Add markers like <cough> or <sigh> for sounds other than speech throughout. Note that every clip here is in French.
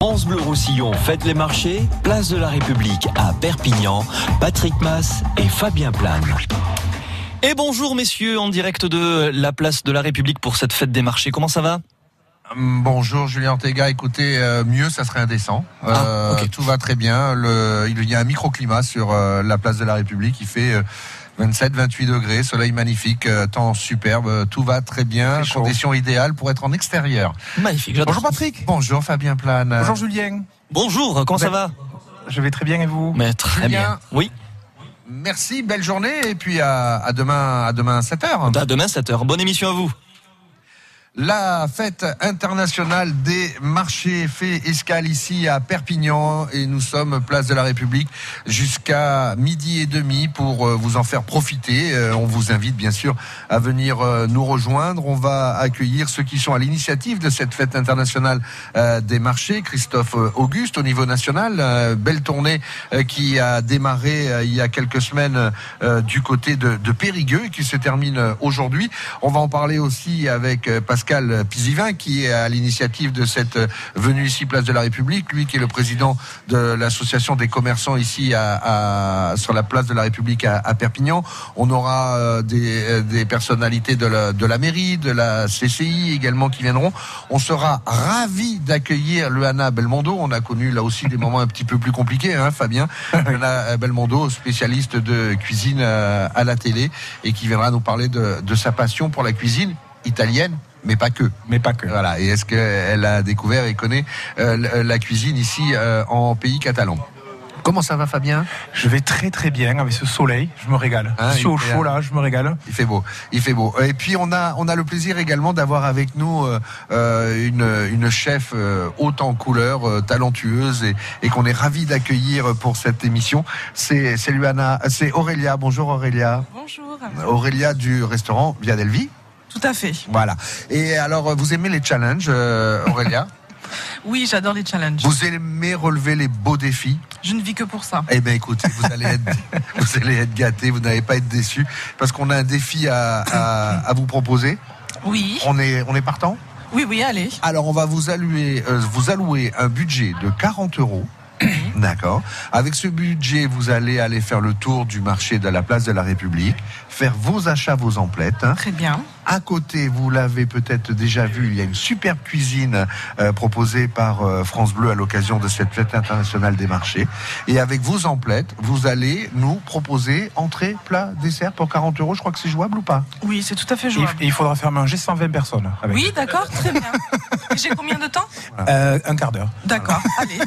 France Bleu Roussillon fête les marchés, place de la République à Perpignan, Patrick Mass et Fabien Plane. Et bonjour messieurs, en direct de la place de la République pour cette fête des marchés. Comment ça va? Hum, Bonjour Julien Ortega, écoutez, euh, mieux ça serait indécent. Ah, Euh. Tout va très bien. Le, il y a un microclimat sur euh, la place de la République. Il fait euh, 27-28 degrés, soleil magnifique, euh, temps superbe, euh, tout va très bien, Très conditions idéales pour être en extérieur. Magnifique, j'adore. Bonjour Patrick. Bonjour Fabien Plane. Bonjour Julien. Bonjour, comment ça Ben, va? Je vais très bien et vous? Mais Très Julien. bien. Oui, Merci, belle journée et puis à, à demain à demain 7h. à demain 7h. Bonne émission à vous. La fête internationale des marchés fait escale ici à Perpignan et nous sommes place de la République jusqu'à midi et demi pour euh, vous en faire profiter. Euh, On vous invite bien sûr à venir euh, nous rejoindre. On va accueillir ceux qui sont à l'initiative de cette fête internationale des marchés. Christophe Auguste au niveau national, belle tournée qui a démarré il y a quelques semaines du côté de, Périgueux et qui se termine aujourd'hui. On va en parler aussi avec euh, Pascal Pisivin qui est à l'initiative de cette euh, venue ici place de la République, lui qui est le président de l'association des commerçants ici à, à- sur la place de la République à, à Perpignan. On aura euh, des, euh, des personnalités de la, de la mairie, de la CCI également qui viendront. On sera ravi d'accueillir le Hana Belmondo. On a connu là aussi des moments un petit peu plus compliqués, hein, Fabien? <laughs> Hana Belmondo, spécialiste de cuisine à la télé et qui viendra nous parler de, de sa passion pour la cuisine italienne, mais pas que. Mais pas que. Voilà. Et est-ce qu'elle a découvert et connaît euh, la cuisine ici euh, en pays catalan? Comment ça va, Fabien? Je vais très très bien avec ce soleil. Je me régale. Ah, je suis au chaud là, je me régale. Il fait beau, il fait beau. Et puis on a on a le plaisir également d'avoir avec nous euh, euh, une une chef euh, haute en couleur, euh, talentueuse et, et qu'on est ravi d'accueillir pour cette émission. C'est c'est Luana, c'est Aurélia. Bonjour Aurélia. Bonjour. Aurélia du restaurant Via Delvi. Tout à fait. Voilà. Et alors vous aimez les challenges, euh, Aurélia? <laughs> Oui, j'adore les challenges. Vous aimez relever les beaux défis? Je ne vis que pour ça. Eh bien, écoutez, vous allez être, <laughs> vous allez être gâtés, vous n'allez pas être déçus, parce qu'on a un défi à, à, à vous proposer. Oui. On est, on est partant? Oui, oui, allez. Alors, on va vous allouer, euh, vous allouer un budget de 40 euros. <clears throat> D'accord. Avec ce budget, vous allez aller faire le tour du marché de la place de la République, faire vos achats, vos emplettes. Très bien. À côté, vous l'avez peut-être déjà vu, il y a une superbe cuisine euh, proposée par euh, France Bleu à l'occasion de cette fête internationale des marchés. Et avec vos emplettes, vous allez nous proposer entrée, plat, dessert pour 40 euros. Je crois que c'est jouable ou pas? Oui, c'est tout à fait jouable. et il faudra faire manger 120 personnes. Avec. Oui, d'accord, très bien. <laughs> J'ai combien de temps? Euh, un quart d'heure. D'accord. Allez,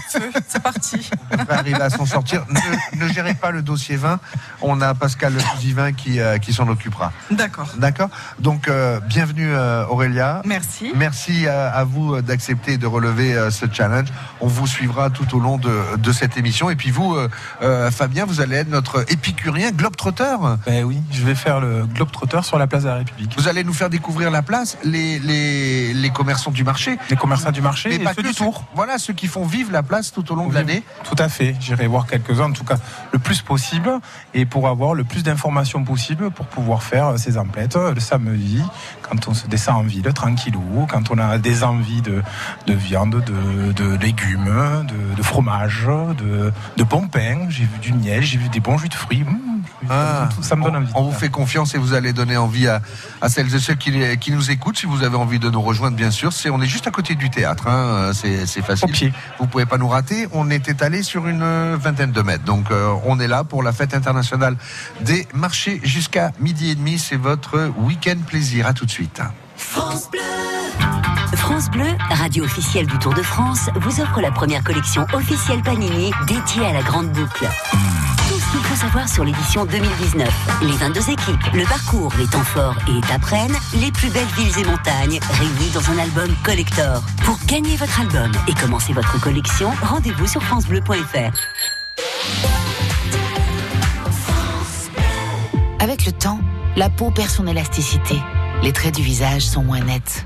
c'est parti. On va arriver à s'en sortir. Ne, ne gérez pas le dossier vin. On a Pascal Divin qui, euh, qui s'en occupera. D'accord. D'accord? Donc, euh, bienvenue euh, Aurélia. Merci. Merci à, à vous euh, d'accepter de relever euh, ce challenge. On vous suivra tout au long de, de cette émission. Et puis vous, euh, euh, Fabien, vous allez être notre épicurien globetrotter. Ben oui, je vais faire le globetrotter sur la place de la République. Vous allez nous faire découvrir la place, les, les, les commerçants du marché. Les commerçants du marché Mais et pas ceux que du ceux- tour. Voilà, ceux qui font vivre la place tout au long de l'année. Tout à fait. J'irai voir quelques-uns, en tout cas le plus possible, et pour avoir le plus d'informations possible pour pouvoir faire ces emplettes le samedi, quand on se descend en ville tranquillou, quand on a des envies de, de viande, de, légumes, de, fromage, de, de bon pain. J'ai vu du miel, j'ai vu des bons jus de fruits. Mmh, Ah, ça me donne envie. on, vous fait confiance et vous allez donner envie à, à celles et ceux qui, qui nous écoutent. Si vous avez envie de nous rejoindre, bien sûr, c'est on est juste à côté du théâtre. hein, c'est c'est Au facile. pied. Vous pouvez pas nous rater. On est étalé sur une euh, vingtaine de mètres. Donc euh, on est là pour la fête internationale des marchés jusqu'à midi et demi. C'est votre week-end plaisir. À tout de suite. France Bleu, radio officielle du Tour de France, vous offre la première collection officielle Panini dédiée à la grande boucle. Tout ce qu'il faut savoir sur l'édition 2019. Les 22 équipes, le parcours, les temps forts et étapes reines, les plus belles villes et montagnes, réunis dans un album collector. Pour gagner votre album et commencer votre collection, rendez-vous sur francebleu.fr. Avec le temps, la peau perd son élasticité. Les traits du visage sont moins nets.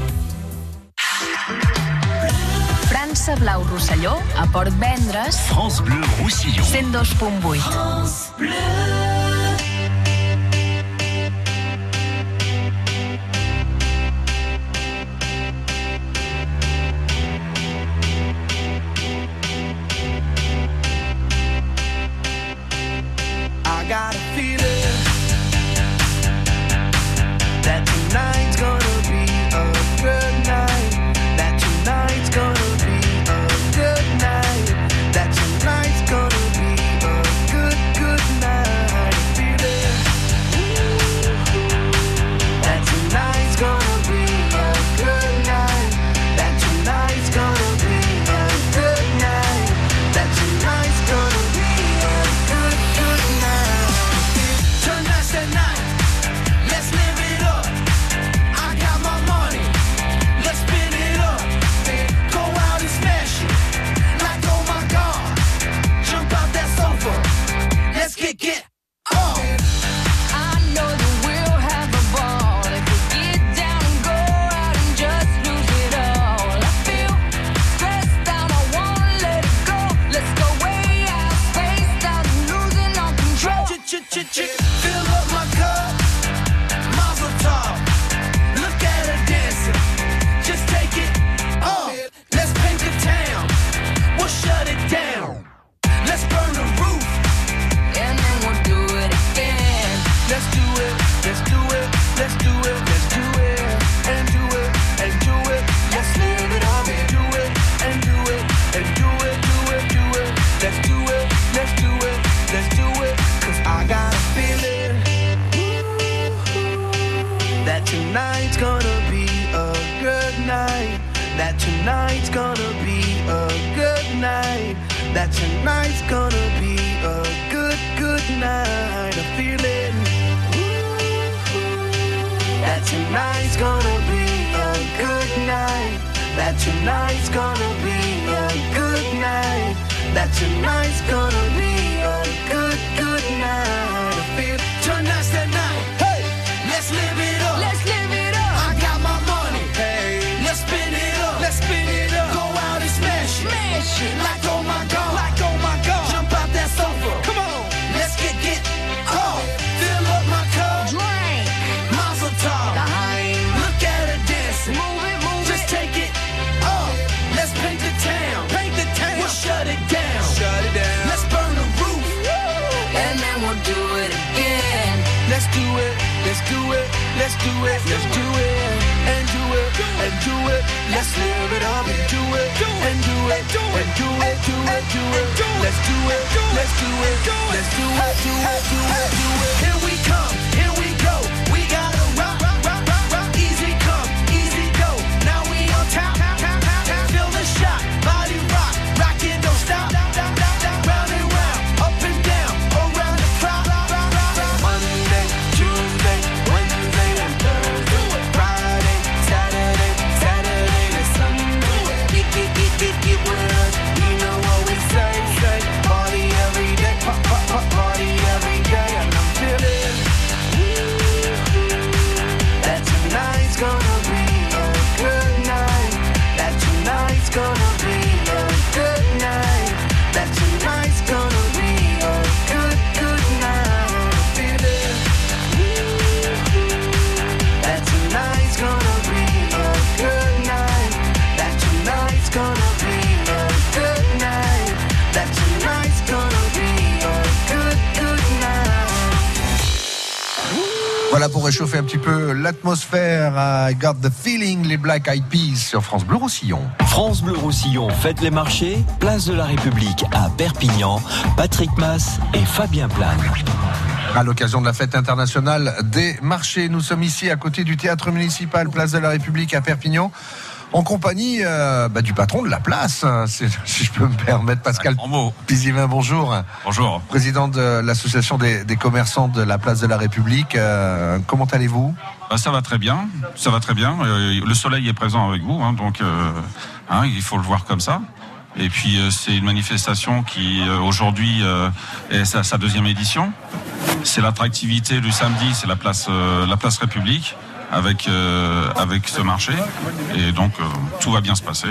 Terrassa Blau Rosselló, a Port Vendres, France Bleu Roussillon, 102.8. France Bleu. réchauffer un petit peu l'atmosphère euh, à Got the Feeling, les Black Eyed Peas sur France Bleu Roussillon. France Bleu Roussillon, faites les marchés, place de la République à Perpignan, Patrick Mass et Fabien Plane. À l'occasion de la fête internationale des marchés, nous sommes ici à côté du théâtre municipal, place de la République à Perpignan en compagnie euh, bah, du patron de la place, hein, si <laughs> je peux me permettre, Pascal. Pizivin, bonjour. Bonjour. Président de l'association des, des commerçants de la place de la République. Euh, comment allez-vous? Bah, ça va très bien. Ça va très bien. Euh, le soleil est présent avec vous, hein, donc hein, il faut le voir comme ça. Et puis c'est une manifestation qui aujourd'hui est sa, sa deuxième édition. C'est l'attractivité du samedi, c'est la place, la place République avec euh, avec ce marché. Et donc euh, tout va bien se passer.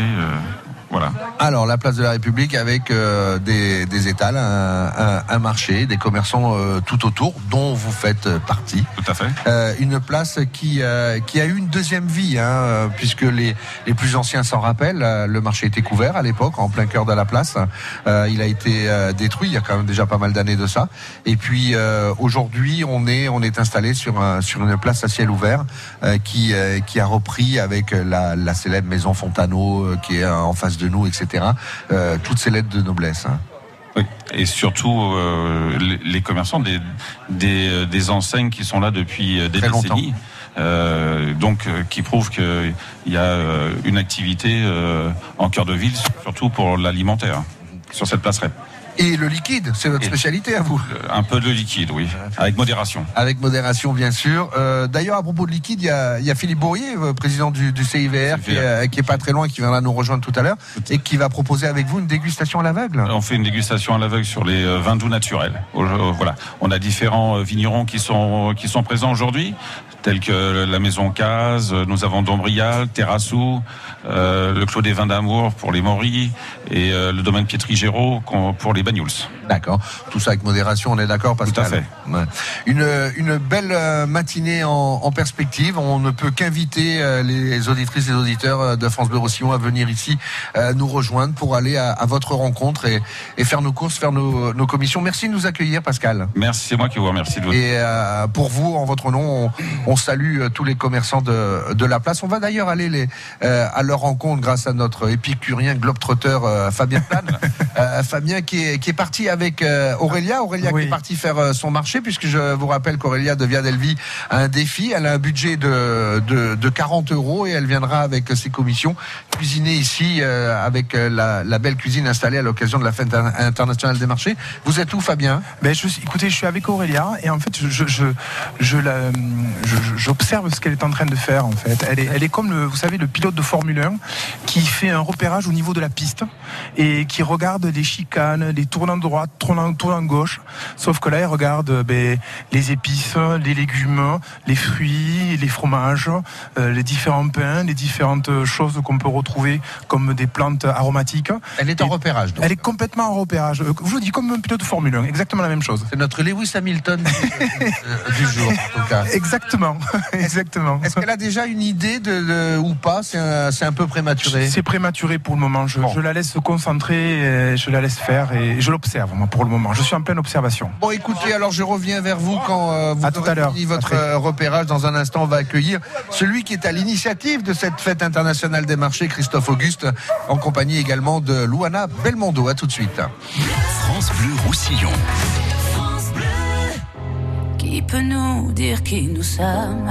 Voilà. Alors, la place de la République avec euh, des, des étals, un, un- un marché, des commerçants euh, tout autour, dont vous faites euh, partie. Tout à fait. Euh, une place qui, euh, qui a eu une deuxième vie, hein, puisque les, les plus anciens s'en rappellent. le marché était couvert à l'époque, en plein cœur de la place. Euh, il a été euh, détruit il y a quand même déjà pas mal d'années de ça. Et puis euh, aujourd'hui, on est, on est installé sur, un, sur une place à ciel ouvert euh, qui, euh, qui a repris avec la, la célèbre maison Fontano euh, qui est en face de nous, etc. Euh, toutes ces lettres de noblesse. hein. Oui. Et surtout euh, les, les commerçants des, des, euh, des enseignes qui sont là depuis des Très décennies. Euh, donc qui prouvent qu'il y a une activité en cœur de ville, surtout pour l'alimentaire, sur cette place REP. Et le liquide, c'est votre Et- spécialité à vous. Euh, Un peu de liquide, oui, avec modération. Avec modération, bien sûr. Euh, D'ailleurs, à propos de liquide, il y a, y a Philippe Bourrier, euh, président du, du CIVR, qui, est, euh, qui est pas très loin, qui viendra nous rejoindre tout à l'heure, et qui va proposer avec vous une dégustation à l'aveugle. On fait une dégustation à l'aveugle sur les euh, vins doux naturels. Euh, Voilà, on a différents euh, vignerons qui sont qui sont présents aujourd'hui, tels que la Maison Case. euh, Nous avons Dombrial, Terrassou, euh, le Clos des Vins d'Amour pour les Moris et euh, le domaine Pietri-Géraud pour les Bagnols. D'accord. Tout ça avec modération, on est d'accord, Pascal Tout à fait. Ouais. Une, une belle euh, matinée en, en perspective. On ne peut qu'inviter les auditrices et auditeurs euh, de France Bleu Roussillon à venir ici nous rejoindre pour aller à, à votre rencontre et, et faire nos courses, faire nos, nos commissions. Merci de nous accueillir, Pascal. Merci, c'est moi qui vous remercie de votre. Et euh, pour vous, en votre nom, on, on salue tous les commerçants de, de la place. On va d'ailleurs aller les, euh, à leur rencontre grâce à notre épicurien globetrotter euh, Fabien Plane. <laughs> Euh, Fabien qui est, qui est parti avec euh, Aurélia. Aurélia Oui. qui est partie faire euh, son marché, puisque je vous rappelle qu'Aurélia de Via Delvi a un défi. Elle a un budget de, de, de 40 euros et elle viendra avec ses commissions cuisiner ici euh, avec la, la belle cuisine installée à l'occasion de la fête in- internationale des marchés. Vous êtes où, Fabien? Ben, je, écoutez, je suis avec Aurélia et en fait, je, je- je- j'observe ce qu'elle est en train de faire. En fait, elle est, elle est comme le, vous savez, le pilote de Formule 1 qui fait un repérage au niveau de la piste et qui regarde les chicanes, les tournants de droite, tournants, tournants de gauche. Sauf que là, elle regarde ben, les épices, les légumes, les fruits, les fromages, euh, les différents pains, les différentes choses qu'on peut retrouver comme des plantes aromatiques. Elle est en Et- repérage. donc. Elle est complètement en repérage. Euh, Je vous le dis comme un pilote de Formule 1, exactement la même chose. C'est notre Lewis Hamilton du, euh, du jour, en tout cas. Exactement, <laughs> exactement. Est-ce qu'elle a déjà une idée de, de- ou pas? C'est un, un peu prématuré. C'est prématuré pour le moment. Je, Bon. je la laisse se concentrer, et je la laisse faire et je l'observe moi pour le moment. Je suis en pleine observation. Bon, écoutez, alors je reviens vers vous quand euh, vous À tout aurez à l'heure. fini votre Après. euh, repérage. Dans un instant, on va accueillir celui qui est à l'initiative de cette fête internationale des marchés, Christophe Auguste, en compagnie également de Luana Belmondo. À tout de suite. France Bleu Roussillon. Qui peut nous dire qui nous sommes?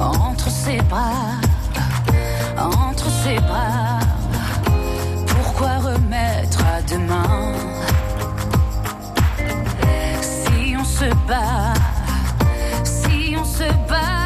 entre ses bras, entre ses bras? Pourquoi remettre à demain se bat, si on se bat,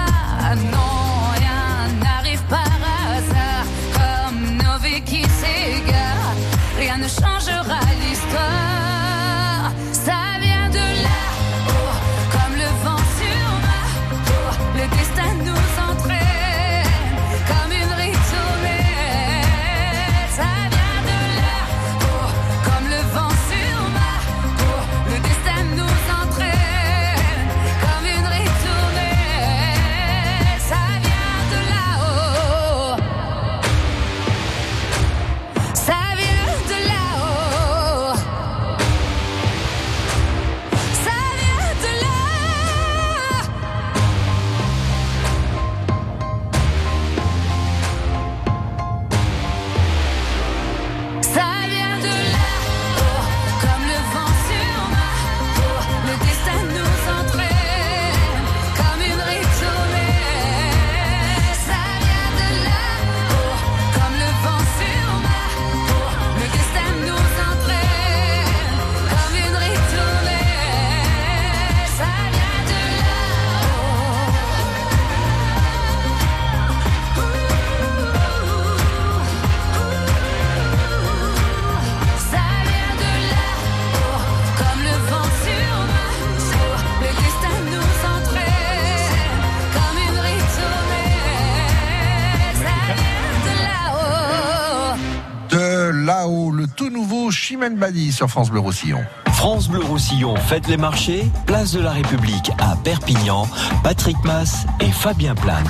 sur France Bleu Roussillon. France Bleu Roussillon fête les marchés, place de la République à Perpignan, Patrick Mass et Fabien Plane.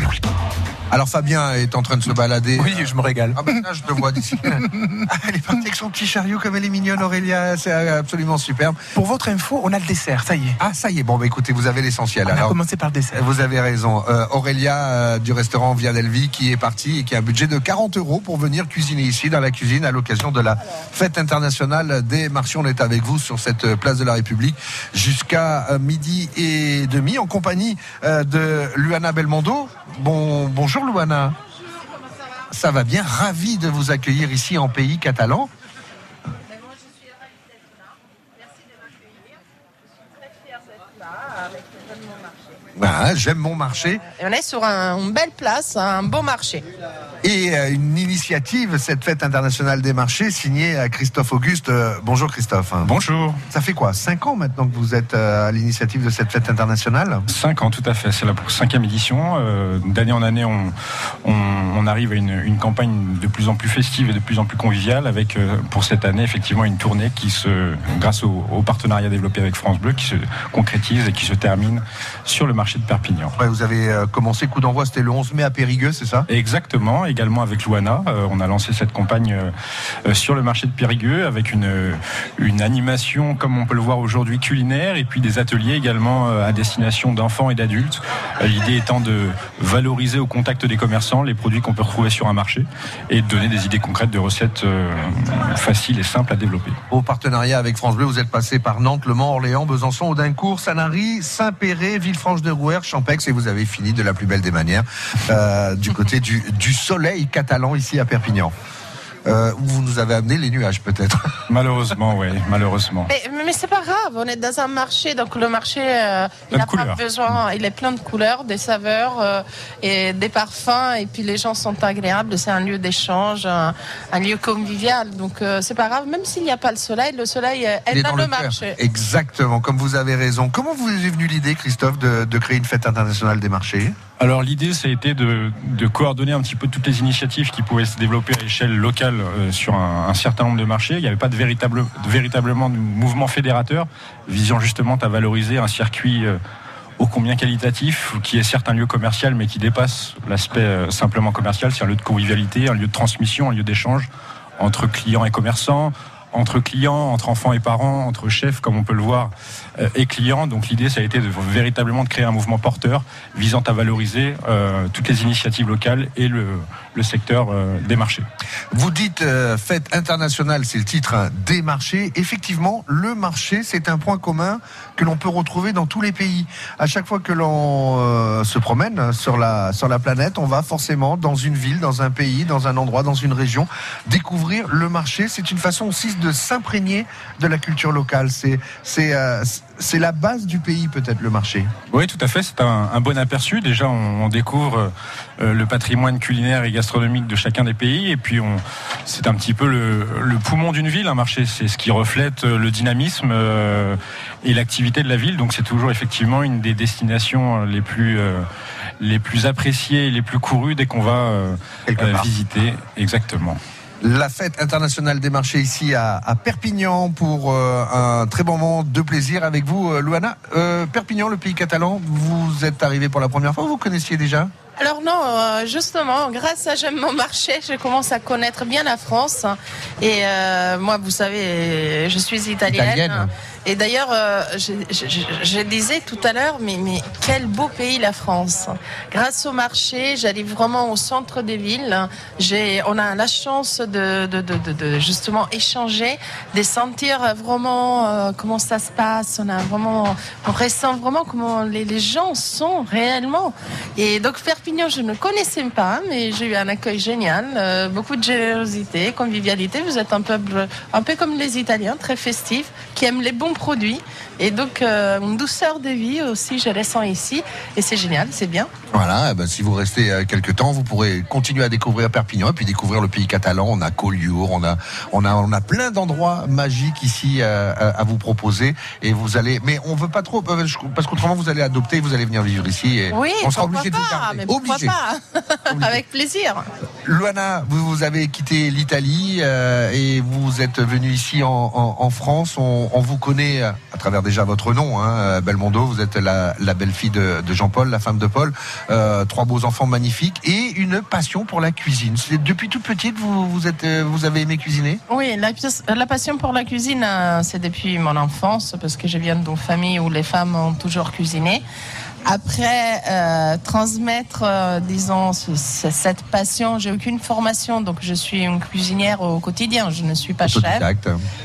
Alors Fabien est en train de se balader. Oui, je me régale. Ah ben là, je te vois d'ici. <laughs> Ah, elle est partie avec son petit chariot comme elle est mignonne, Aurélia. C'est absolument superbe. Pour votre info, on a le dessert, ça y est. Ah, ça y est. Bon, bah, écoutez, vous avez l'essentiel. On a Alors, commencé par le dessert. vous avez raison. Euh, Aurélia euh, du restaurant Via Delvi qui est partie et qui a un budget de 40 euros pour venir cuisiner ici dans la cuisine à l'occasion de la fête internationale des marchés. On est avec vous sur cette euh, place de la République jusqu'à euh, midi et demi en compagnie euh, de Luana Belmondo. Bon, bonjour Luana. Ça va bien, ravi de vous accueillir ici en pays catalan. Ah, J'aime mon marché. Et on est sur un- une belle place, un beau marché. Et euh, une initiative, cette fête internationale des marchés, signée à Christophe Auguste. Euh, bonjour Christophe. Bonjour. Ça fait quoi Cinq ans maintenant que vous êtes euh, à l'initiative de cette fête internationale? Cinq ans, tout à fait. C'est la cinquième édition. Euh, D'année en année, on, on, on arrive à une, une campagne de plus en plus festive et de plus en plus conviviale, avec euh, pour cette année effectivement une tournée qui se, grâce au, au partenariat développé avec France Bleu, qui se concrétise et qui se termine sur le marché de Perpignan. Ouais, Vous avez euh, commencé, coup d'envoi, c'était le 11 mai à Périgueux, c'est ça? Exactement, également avec Luana, euh, on a lancé cette campagne euh, euh, sur le marché de Périgueux avec une, une animation, comme on peut le voir aujourd'hui, culinaire, et puis des ateliers également à destination d'enfants et d'adultes. L'idée étant de valoriser au contact des commerçants les produits qu'on peut retrouver sur un marché et de donner des idées concrètes de recettes faciles et simples à développer. Au partenariat avec France Bleu, vous êtes passé par Nantes, Le Mans, Orléans, Besançon, Audincourt, Sanary, Saint-Péret, Villefranche-de-Rouergue, Champex, et vous avez fini de la plus belle des manières du côté du, du soleil catalan ici à Perpignan. Euh, où vous nous avez amené les nuages peut-être. <laughs> Malheureusement, oui, malheureusement. Mais, mais c'est pas grave, on est dans un marché, donc le marché, euh, il n'a pas besoin, il est plein de couleurs, des saveurs euh, et des parfums, et puis les gens sont agréables, c'est un lieu d'échange, un, un lieu convivial, donc euh, c'est pas grave, même s'il n'y a pas le soleil, le soleil euh, est, dans, dans le, marché. Exactement, comme vous avez raison. Comment vous est venue l'idée, Christophe, de, de créer une fête internationale des marchés? Alors l'idée, ça a été de, coordonner un petit peu toutes les initiatives qui pouvaient se développer à l'échelle locale euh, sur un, certain nombre de marchés. Il n'y avait pas de, véritable, véritablement de mouvement fédérateur visant justement à valoriser un circuit euh, ô combien qualitatif, qui est certes un lieu commercial, mais qui dépasse l'aspect euh, simplement commercial. C'est un lieu de convivialité, un lieu de transmission, un lieu d'échange entre clients et commerçants, entre clients, entre enfants et parents, entre chefs, comme on peut le voir, et clients. Donc l'idée, ça a été véritablement de créer un mouvement porteur visant à valoriser euh, toutes les initiatives locales et le, le secteur euh, des marchés. Vous dites euh, fête internationale, c'est le titre hein, des marchés. Effectivement, le marché, c'est un point commun que l'on peut retrouver dans tous les pays. À chaque fois que l'on euh, se promène sur la, sur la planète, on va forcément dans une ville, dans un pays, dans un endroit, dans une région, découvrir le marché. C'est une façon aussi de s'imprégner de la culture locale. C'est c'est euh, c'est la base du pays, peut-être, le marché. Oui, tout à fait. C'est un, un bon aperçu. Déjà, on, on découvre euh, le patrimoine culinaire et gastronomique de chacun des pays. Et puis, on, c'est un petit peu le, le poumon d'une ville, un marché. C'est ce qui reflète euh, le dynamisme euh, et l'activité de la ville. Donc, c'est toujours effectivement une des destinations les plus, euh, les plus appréciées les plus courues dès qu'on va visiter. Exactement. La fête internationale des marchés ici à, à Perpignan pour euh, un très bon moment de plaisir avec vous, euh, Luana. Euh, Perpignan, le pays catalan, vous êtes arrivé pour la première fois, vous connaissiez déjà? Alors non, justement, grâce à J'aime mon marché, je commence à connaître bien la France. Et euh, moi, vous savez, je suis italienne. Italienne. Et d'ailleurs, euh, je, disais tout à l'heure, mais, mais quel beau pays la France. Grâce au marché, j'arrive vraiment au centre des villes. On a la chance de, justement échanger, de sentir vraiment euh, comment ça se passe. On a vraiment, on ressent vraiment comment les, les gens sont réellement. Et donc Perpignan, je ne connaissais pas, mais j'ai eu un accueil génial, euh, beaucoup de générosité, convivialité. Vous êtes un peuple un peu comme les Italiens, très festif, qui aiment les bons produits. Et donc euh, une douceur de vie aussi, je ressens ici. Et c'est génial, c'est bien. Voilà, eh ben, si vous restez euh, quelques temps, vous pourrez continuer à découvrir Perpignan et puis découvrir le pays catalan. On a Collioure, on a, on a, on a plein d'endroits magiques ici euh, à, à vous proposer. Et vous allez, mais on veut pas trop, parce qu'autrement vous allez adopter, vous allez venir vivre ici. Et Oui, on sera obligé de vous garder. Obligé. pas <laughs> Avec plaisir. Luana, vous, vous avez quitté l'Italie euh, et vous êtes venu ici en, en- en France. On, on vous connaît euh, à travers déjà votre nom, hein, euh, Belmondo. Vous êtes la, belle-fille de, Jean-Paul, la femme de Paul. Euh, trois beaux enfants magnifiques et une passion pour la cuisine. Depuis toute petite vous vous avez aimé cuisiner? Oui, la, passion pour la cuisine, c'est depuis mon enfance, parce que je viens d'une famille où les femmes ont toujours cuisiné. Après, euh, transmettre, euh, disons, ce- ce- cette passion, j'ai aucune formation, donc je suis une cuisinière au quotidien, je ne suis pas chef.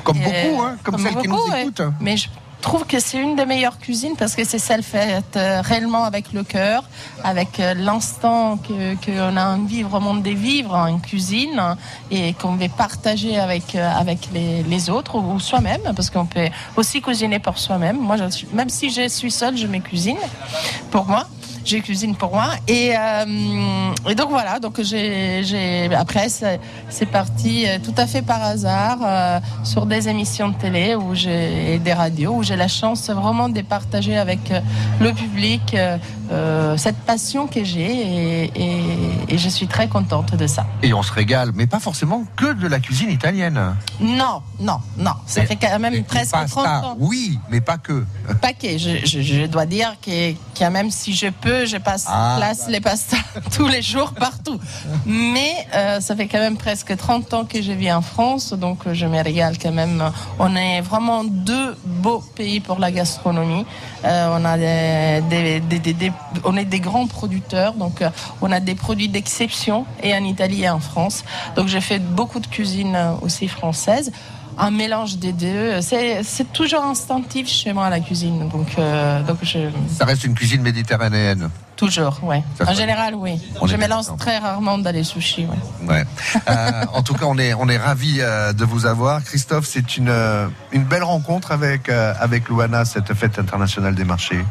Comme Et, beaucoup, hein, comme, celles qui nous ouais. écoutent. Mais je trouve que c'est une des meilleures cuisines parce que c'est celle faite euh, réellement avec le cœur, avec euh, l'instant que qu'on a envie de vivre en cuisine et qu'on veut partager avec euh, avec les, les autres ou soi-même parce qu'on peut aussi cuisiner pour soi-même. Moi, je même si je suis seule, je me cuisine pour moi. Je cuisine pour moi. Et, euh, et donc voilà. Donc j'ai après c'est parti euh, tout à fait par hasard euh, sur des émissions de télé où j'ai et des radios où j'ai la chance vraiment de partager avec le public euh, cette passion que j'ai et, et- et je suis très contente de ça. Et on se régale, mais pas forcément que de la cuisine italienne. Non, non, non, ça fait quand même presque Pasta, 30 ans. oui, mais pas que. paquet. Je, je- je dois dire que, que même si je peux, je passe Ah, place les pastas <laughs> tous les jours partout. Mais euh, ça fait quand même presque 30 ans que je vis en France, donc je me régale quand même. On est vraiment deux beaux pays pour la gastronomie. Euh, on a des, des- des- des- des- on est des grands producteurs, donc euh, on a des produits d'exception et en Italie et en France. Donc j'ai fait beaucoup de cuisine euh, aussi française un mélange des deux. C'est, c'est toujours instinctif chez moi la cuisine. Donc, euh, donc je, Ça reste une cuisine méditerranéenne. toujours. Ça En général, oui. On je d'accord. très rarement dans les sushis. Ouais. Ouais. Euh, en tout cas, on est on est ravi de vous avoir, Christophe. C'est une euh, une belle rencontre avec euh, avec Luana, cette fête internationale des marchés.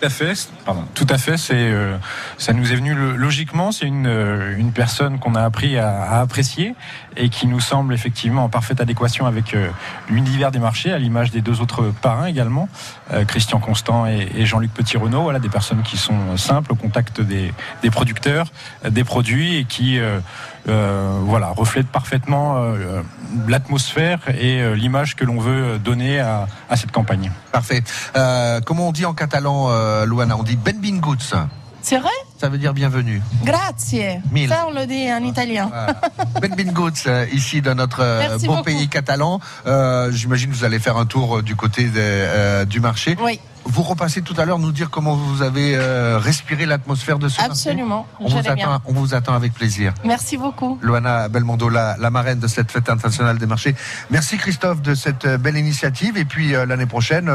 Tout à fait. Pardon. Tout à fait. C'est, euh, ça nous est venu logiquement. C'est une, euh, une personne qu'on a appris à apprécier et qui nous semble effectivement en parfaite adéquation avec euh, l'univers des marchés, à l'image des deux autres parrains également, euh, Christian Constant et, Jean-Luc Petit-Renaud. Voilà, des personnes qui sont simples au contact des, des producteurs, euh, des produits et qui, euh, euh, voilà, reflètent parfaitement euh, l'atmosphère et euh, l'image que l'on veut donner à, à cette campagne. Parfait. Euh, comment on dit en catalan, euh, Luana? On dit benvinguts. C'est vrai? Ça veut dire bienvenue. Grazie. Mille. Ça, on le dit en italien. Benvinguts ici dans notre euh, Merci beau beaucoup. pays catalan. Euh, J'imagine que vous allez faire un tour euh, du côté euh, du marché. Oui, Vous repassez tout à l'heure nous dire comment vous avez euh, respiré l'atmosphère de ce marché. absolument. On vous, bien. attend, on vous attend avec plaisir. Merci beaucoup. Loana Belmondo, la, la marraine de cette fête internationale des marchés. Merci Christophe de cette belle initiative. Et puis l'année prochaine,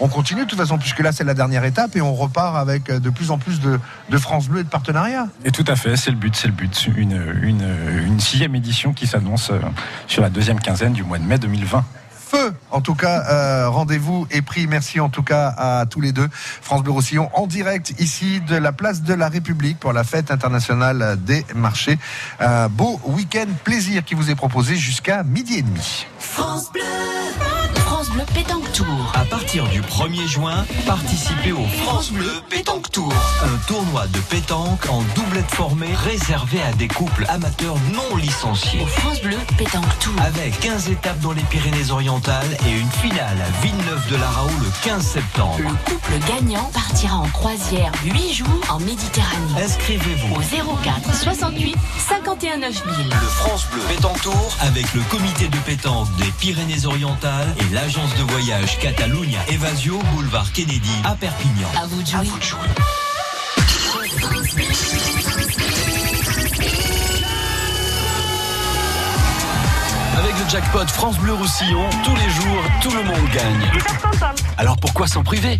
on continue de toute façon, puisque là c'est la dernière étape et on repart avec euh, de plus en plus de, de France Bleu et de partenariats. Et tout à fait, c'est le but, c'est le but. Une, une, une sixième édition qui s'annonce euh, sur la deuxième quinzaine du mois de mai 2020. Feu En tout cas, euh, rendez-vous est pris. Merci en tout cas à tous les deux. France Bleu Roussillon en direct ici de la place de la République pour la fête internationale des marchés. Un beau week-end plaisir qui vous est proposé jusqu'à midi et demi. France Bleu. France Bleu Pétanque Tour. À partir du 1er juin, participez au France Bleu Pétanque Tour. Un tournoi de pétanque en doublette formée réservé à des couples amateurs non licenciés. Au France Bleu Pétanque Tour. Avec 15 étapes dans les Pyrénées-Orientales et une finale à Villeneuve-de-la-Raoult le 15 septembre. Le couple gagnant partira en croisière 8 jours en Méditerranée. Inscrivez-vous Au 04 68 51 9000. le France Bleu Pétanque Tour avec le comité de pétanque des Pyrénées-Orientales et l'agence de voyage Catalunya Evasio Boulevard Kennedy à Perpignan. À vous de jouer. Avec le jackpot France Bleu Roussillon, tous les jours, tout le monde gagne. Alors pourquoi s'en priver?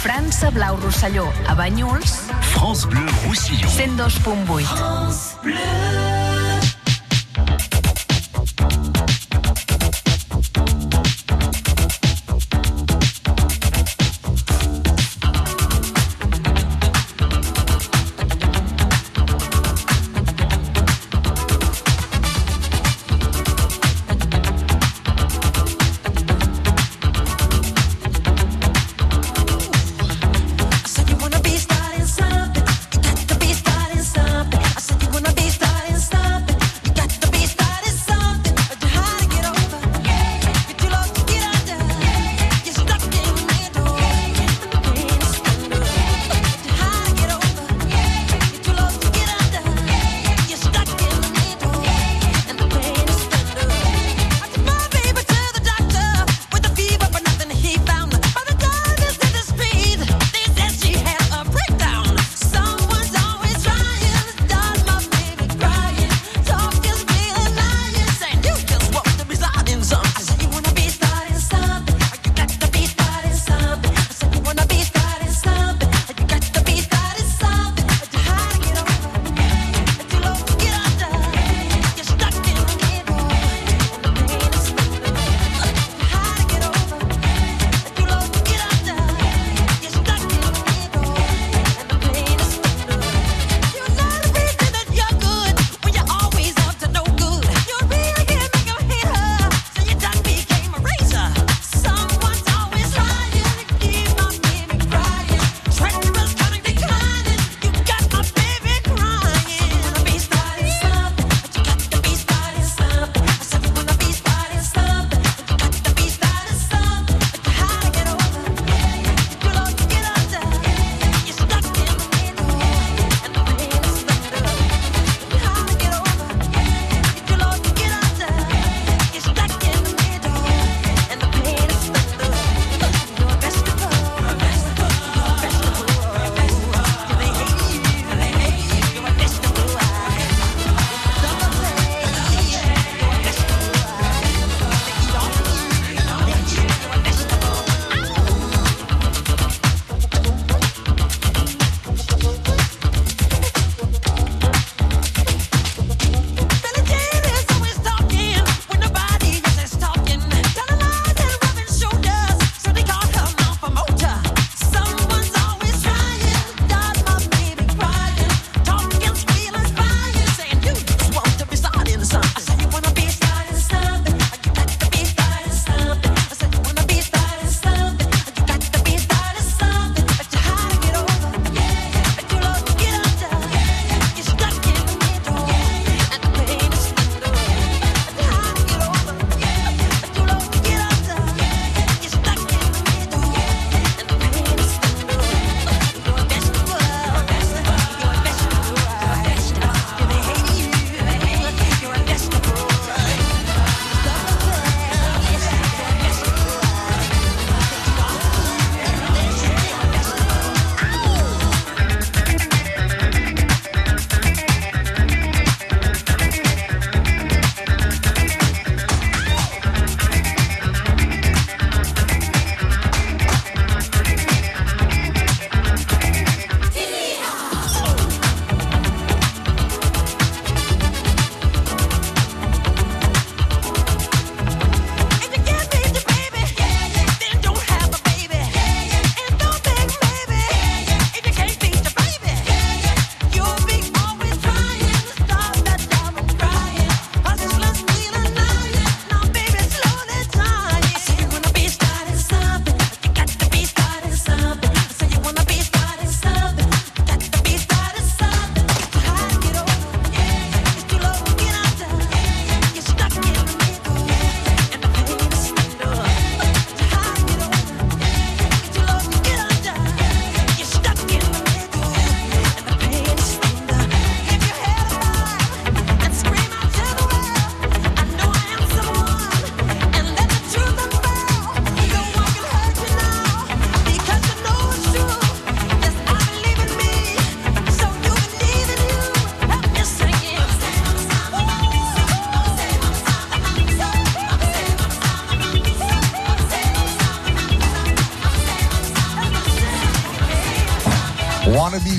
França Blau Rosselló, a Banyuls, France Bleu Roussillon. 102.8. So you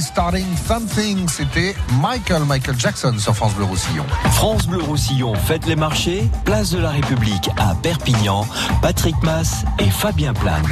Starting Something. C'était Michael, Michael Jackson sur France Bleu Roussillon. France Bleu Roussillon fête les marchés, place de la République à Perpignan, Patrick Mass et Fabien Plane.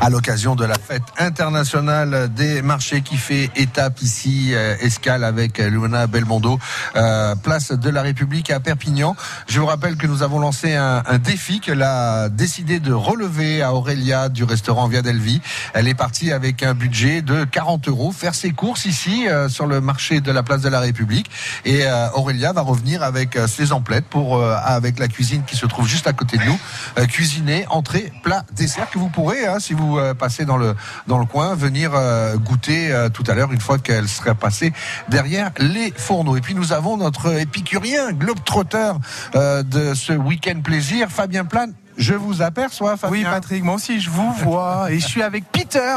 À l'occasion de la fête internationale des marchés qui fait étape ici, euh, escale avec euh, Luna Belmondo, euh, place de la République à Perpignan. Je vous rappelle que nous avons lancé un, un défi qu'elle a décidé de relever à Aurélia du restaurant Via Delvi. Elle est partie avec un budget de 40 euros faire ses courses ici euh, sur le marché de la place de la République. Et euh, Aurélia va revenir avec euh, ses emplettes pour avec la cuisine qui se trouve juste à côté de nous, cuisiner entrée, plat, dessert que vous pourrez, hein, si vous euh, passez dans le dans le coin, venir euh, goûter euh, tout à l'heure une fois qu'elle sera passée derrière les fourneaux. Et puis nous avons notre épicurien, globe-trotter euh, de ce week-end plaisir, Fabien Plane. Je vous aperçois, Fabien. Oui, Patrick, moi aussi, je vous vois. Et je suis avec Peter.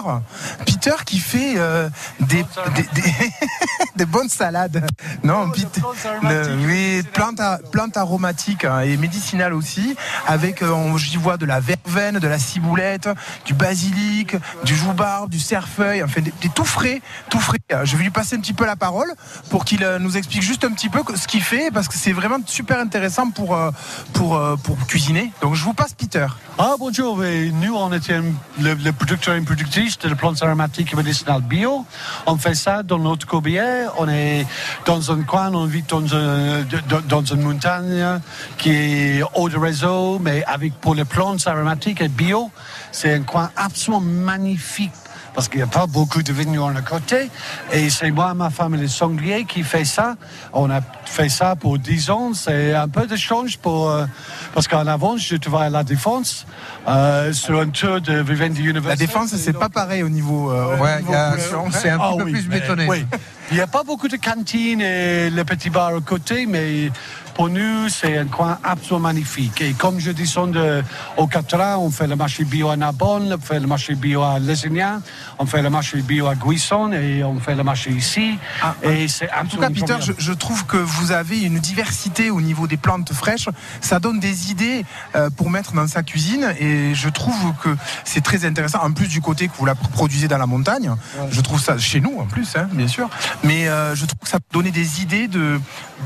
Peter qui fait euh, des, des, des, <laughs> des bonnes salades. Non, Peter. le- oui, plantes, a- plantes aromatiques hein, et médicinales aussi. Avec, euh, on- j'y vois de la verveine, de la ciboulette, du basilic, du joubarbe, du cerfeuil, enfin des, des tout frais, tout frais. Je vais lui passer un petit peu la parole pour qu'il euh, nous explique juste un petit peu ce qu'il fait parce que c'est vraiment super intéressant pour, euh, pour, euh, pour cuisiner. Donc je vous passe Peter. Ah bonjour, nous on était le, producteur et productrice de plantes aromatiques et médicinales bio. On fait ça dans notre Corbière. On est dans un coin, on vit dans une montagne qui est haut de réseau, mais avec pour les plantes aromatiques et bio, c'est un coin absolument magnifique. Parce qu'il n'y a pas beaucoup de vignerons à côté. Et c'est moi, ma femme et les sangliers qui fait ça. On a fait ça pour 10 ans. C'est un peu de change pour, euh, parce qu'en avant, je travaille à la Défense, euh, sur un tour de Vivendi University. La défense, c'est pas pareil au niveau. euh, Ouais, niveau il y a- couleur. c'est un Ah peu oui, plus bétonné. Oui. Il n'y a pas beaucoup de cantines et le petit bar à côté, mais pour nous, c'est un coin absolument magnifique. Et comme je descends de, au Catrin, on fait le marché bio à Narbonne, on fait le marché bio à Lesignan, on fait le marché bio à Guisson et on fait le marché ici. et c'est En tout cas, Peter, je, je trouve que vous avez une diversité au niveau des plantes fraîches. Ça donne des idées euh, pour mettre dans sa cuisine et je trouve que c'est très intéressant. En plus du côté que vous la produisez dans la montagne, je trouve ça chez nous en plus, hein, bien sûr. Mais euh, je trouve que ça peut donner des idées de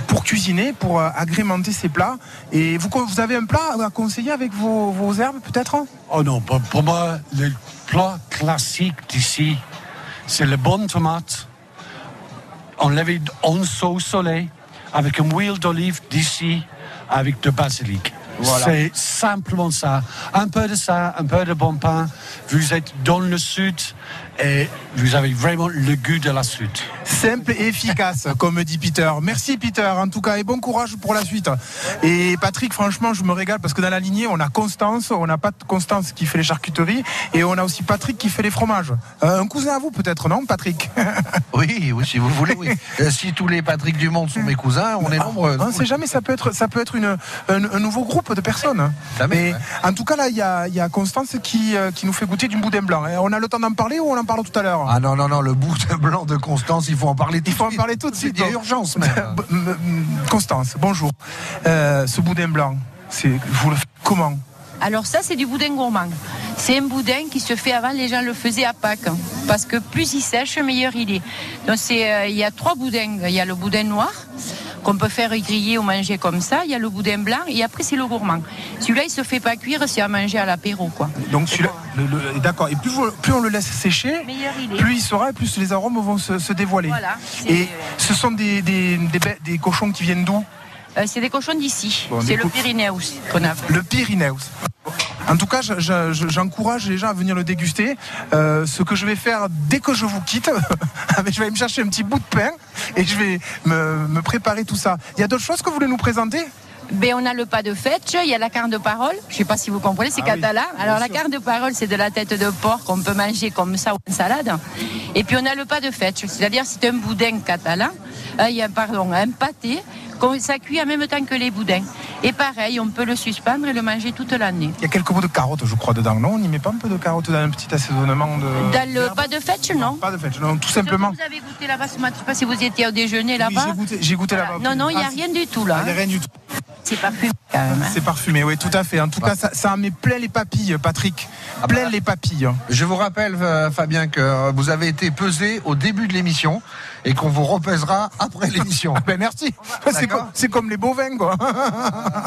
pour cuisiner, pour euh, agrémenter ces plats. Et vous, vous avez un plat à conseiller avec vos, vos herbes, peut-être Oh non, pour, pour moi, le plat classique d'ici, c'est le bon tomate enlevé en au soleil avec une huile d'olive d'ici avec du basilic. Voilà. C'est simplement ça. Un peu de ça, un peu de bon pain. Vous êtes dans le sud et vous avez vraiment le goût de la sud. Simple et efficace, <laughs> comme dit Peter. Merci Peter, en tout cas, et bon courage pour la suite. Et Patrick, franchement, je me régale parce que dans la lignée, on a Constance, on n'a pas Constance qui fait les charcuteries, et on a aussi Patrick qui fait les fromages. Euh, un cousin à vous peut-être, non, Patrick? <laughs> Oui, oui, si vous voulez, oui. Euh, si tous les Patrick du monde sont mes cousins, on est nombreux. On ne sait jamais, ça peut être, ça peut être une, un, un nouveau groupe de personnes. Mais en tout cas, là, il y a, y a Constance qui, euh, qui nous fait goûter du boudin blanc. Et On a le temps d'en parler ou on en parle tout à l'heure Ah non, non, non, le bout de blanc de Constance, il faut en parler tout Il faut en de suite. parler tout de suite. Il y a urgence même. <laughs> Constance, bonjour. Euh, ce boudin blanc, c'est, vous le faites comment? Alors ça, c'est du boudin gourmand. C'est un boudin qui se fait avant, les gens le faisaient à Pâques. hein, Parce que plus il sèche, meilleur il est. Donc c'est, euh, il y a trois boudins. Il y a le boudin noir, qu'on peut faire griller ou manger comme ça. Il y a le boudin blanc et après c'est le gourmand. Celui-là, il se fait pas cuire, c'est à manger à l'apéro. quoi. Donc celui-là, d'accord. Et plus, on le laisse sécher, il plus il sera et plus les arômes vont se, se dévoiler. Voilà, Et ce sont des, des, des, bê- des cochons qui viennent d'où? Euh, c'est des cochons d'ici. Bon, c'est le Pyrénéos qu'on a. Le Pyrénéos. En tout cas, je- je- je- j'encourage les gens à venir le déguster. Euh, ce que je vais faire dès que je vous quitte, <laughs> je vais aller me chercher un petit bout de pain et je vais me, me préparer tout ça. Il y a d'autres choses que vous voulez nous présenter? Ben, on a le pas de fetch, il y a la carte de parole. Je sais pas si vous comprenez, c'est Ah catalan. Alors la carte de parole, c'est de la tête de porc qu'on peut manger comme ça ou en salade. Et puis on a le pas de fetch, c'est-à-dire c'est un boudin catalan, euh, il y a pardon, un pâté, ça cuit en même temps que les boudins. Et pareil, on peut le suspendre et le manger toute l'année. Il y a quelques bouts de carottes, je crois, dedans. Non, on n'y met pas un peu de carottes dans un petit assaisonnement de. Dans le pas de fetch, non Pas de fetch, non, tout simplement. Vous avez goûté là-bas ce matin, je sais pas si vous étiez au déjeuner Oui, là-bas. j'ai goûté, j'ai goûté là-bas. Non, non, il n'y a Ah, rien du tout là. Il n'y a rien du tout. c'est parfumé quand même. hein. C'est parfumé, oui, tout à fait. En tout cas, ça, ça en met plein les papilles, Patrick. Plein les papilles. Je vous rappelle, euh, Fabien, que vous avez été pesé au début de l'émission et qu'on vous repèsera après <laughs> l'émission. Ben merci. C'est comme, les bovins, quoi.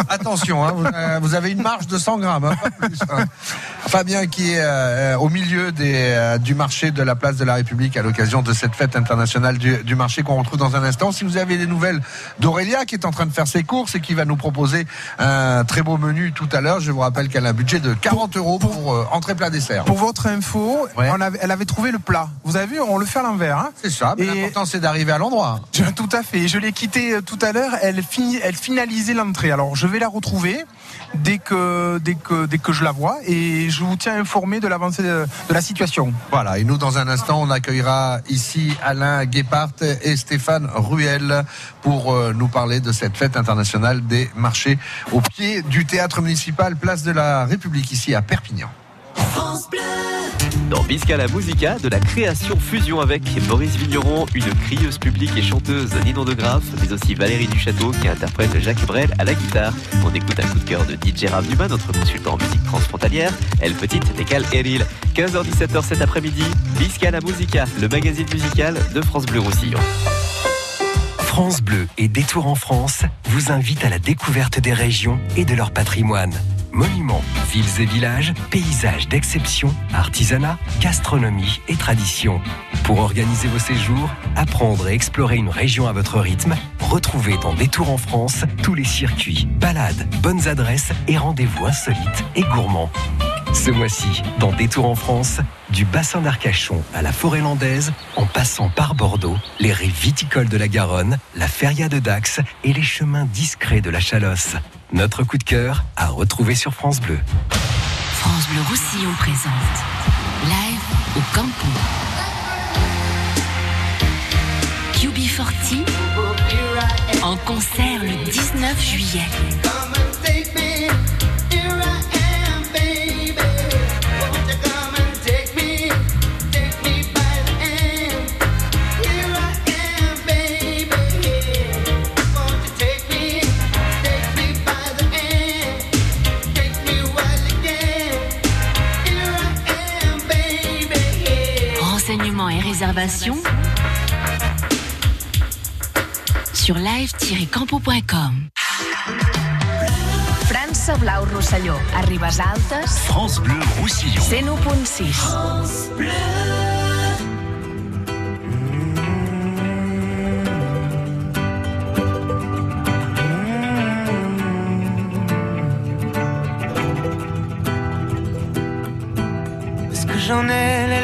Attention, hein, vous, euh, vous avez une marge de 100 grammes. hein, pas plus, hein. <laughs> Fabien qui est euh, au milieu des, euh, du marché de la place de la République à l'occasion de cette fête internationale du, du marché qu'on retrouve dans un instant. Si vous avez des nouvelles d'Aurélia qui est en train de faire ses courses et qui va nous proposer un très beau menu tout à l'heure, je vous rappelle qu'elle a un budget de 40 euros pour, euh, entrée plat dessert. Pour votre info, Ouais. on avait- elle avait trouvé le plat. Vous avez vu, on le fait à l'envers. Hein C'est ça, mais l'important c'est d'arriver à l'endroit. <laughs> Tout à fait. Je l'ai quitté euh, tout à l'heure. Elle, finalisait l'entrée. Alors, je vais la retrouver dès que, dès que, dès que je la vois et je vous tiens informé de l'avancée de, la situation. Voilà, et nous, dans un instant, on accueillera ici Alain Guépart et Stéphane Ruel pour euh, nous parler de cette fête internationale des marchés au pied du théâtre municipal Place de la République, ici à Perpignan. Dans Bisca la Musica, de la création fusion avec Boris Vigneron, une crieuse publique et chanteuse Ninon de Graff, mais aussi Valérie Duchâteau qui interprète Jacques Brel à la guitare. On écoute un coup de cœur de DJ Rav Dumas, notre consultant en musique transfrontalière. Elle petite décale Eril. 15h-17h cet après-midi, Bisca la Musica, le magazine musical de France Bleu Roussillon. France Bleu et Détour en France vous invitent à la découverte des régions et de leur patrimoine. Monuments, villes et villages, paysages d'exception, artisanat, gastronomie et tradition. Pour organiser vos séjours, apprendre et explorer une région à votre rythme, retrouvez dans Détour en France tous les circuits, balades, bonnes adresses et rendez-vous insolites et gourmands. Ce mois-ci, dans Détour en France, du bassin d'Arcachon à la forêt landaise, en passant par Bordeaux, les rives viticoles de la Garonne, la feria de Dax et les chemins discrets de la Chalosse. Notre coup de cœur à retrouver sur France Bleu. France Bleu Roussillon présente Live au Campo. QB40 en concert le 19 juillet. Réservations sur live-campo.com. França Blau Rosselló, a Ribes Altes, France Bleu Roussillon. 101.6. Est-ce que j'en ai les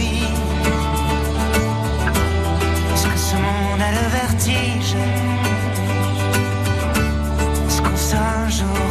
Le vertige. Est-ce qu'on sera un jour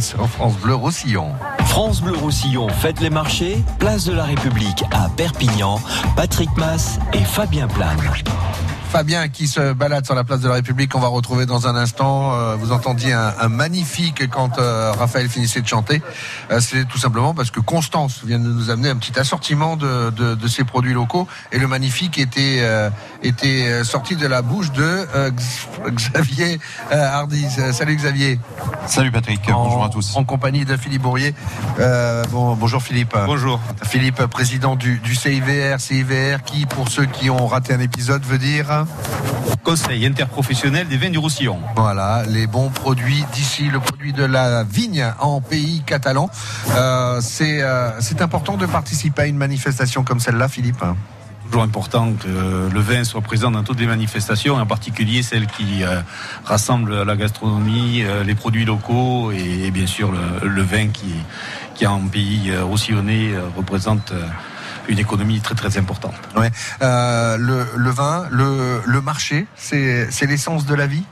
Sur France Bleu Roussillon. France Bleu Roussillon fête les marchés, place de la République à Perpignan, Patrick Mass et Fabien Plane. Fabien qui se balade sur la place de la République, on va retrouver dans un instant. Euh, Vous entendiez un, un magnifique quand euh, Raphaël finissait de chanter. Euh, C'est tout simplement parce que Constance vient de nous amener un petit assortiment de, de, de ses produits locaux et le magnifique était euh, était sorti de la bouche de Xavier Hardy. Salut Xavier. Salut Patrick, bonjour à tous. En compagnie de Philippe Bourrier. Euh, bon, bonjour Philippe. Bonjour. Philippe, président du, du CIVR, CIVR qui, pour ceux qui ont raté un épisode, veut dire Conseil interprofessionnel des vins du Roussillon. Voilà, les bons produits d'ici, le produit de la vigne en pays catalan. Euh, c'est euh, c'est important de participer à une manifestation comme celle-là, Philippe. Toujours important que le vin soit présent dans toutes les manifestations, en particulier celles qui euh, rassemblent la gastronomie, euh, les produits locaux et, bien sûr le, vin qui, qui en pays roussillonnais euh, représente une économie très très importante. Ouais. Le, le vin, le, le marché, c'est l'essence de la vie?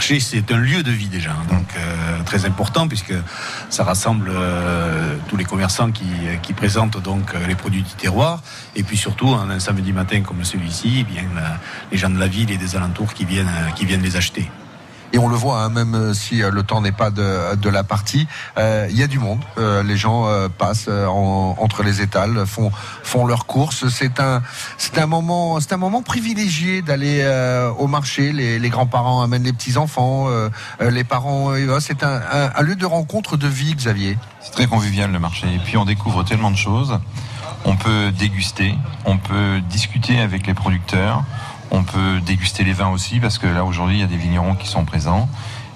C'est un lieu de vie déjà, hein, donc euh, très important puisque ça rassemble euh, tous les commerçants qui, présentent donc euh, les produits du terroir et puis surtout un, samedi matin comme celui-ci, eh bien les gens de la ville et des alentours qui viennent les acheter. Et on le voit, hein, même euh, si euh, le temps n'est pas de, de la partie, euh, il y a du monde. Euh, les gens euh, passent en- entre les étals, font font leurs courses. C'est un c'est un moment c'est un moment privilégié d'aller au marché. Les, les grands-parents amènent les petits enfants, les parents. voilà, c'est un, un lieu de rencontre de vie, Xavier. C'est très convivial le marché. Et puis on découvre tellement de choses. On peut déguster, on peut discuter avec les producteurs, on peut déguster les vins aussi parce que là aujourd'hui il y a des vignerons qui sont présents.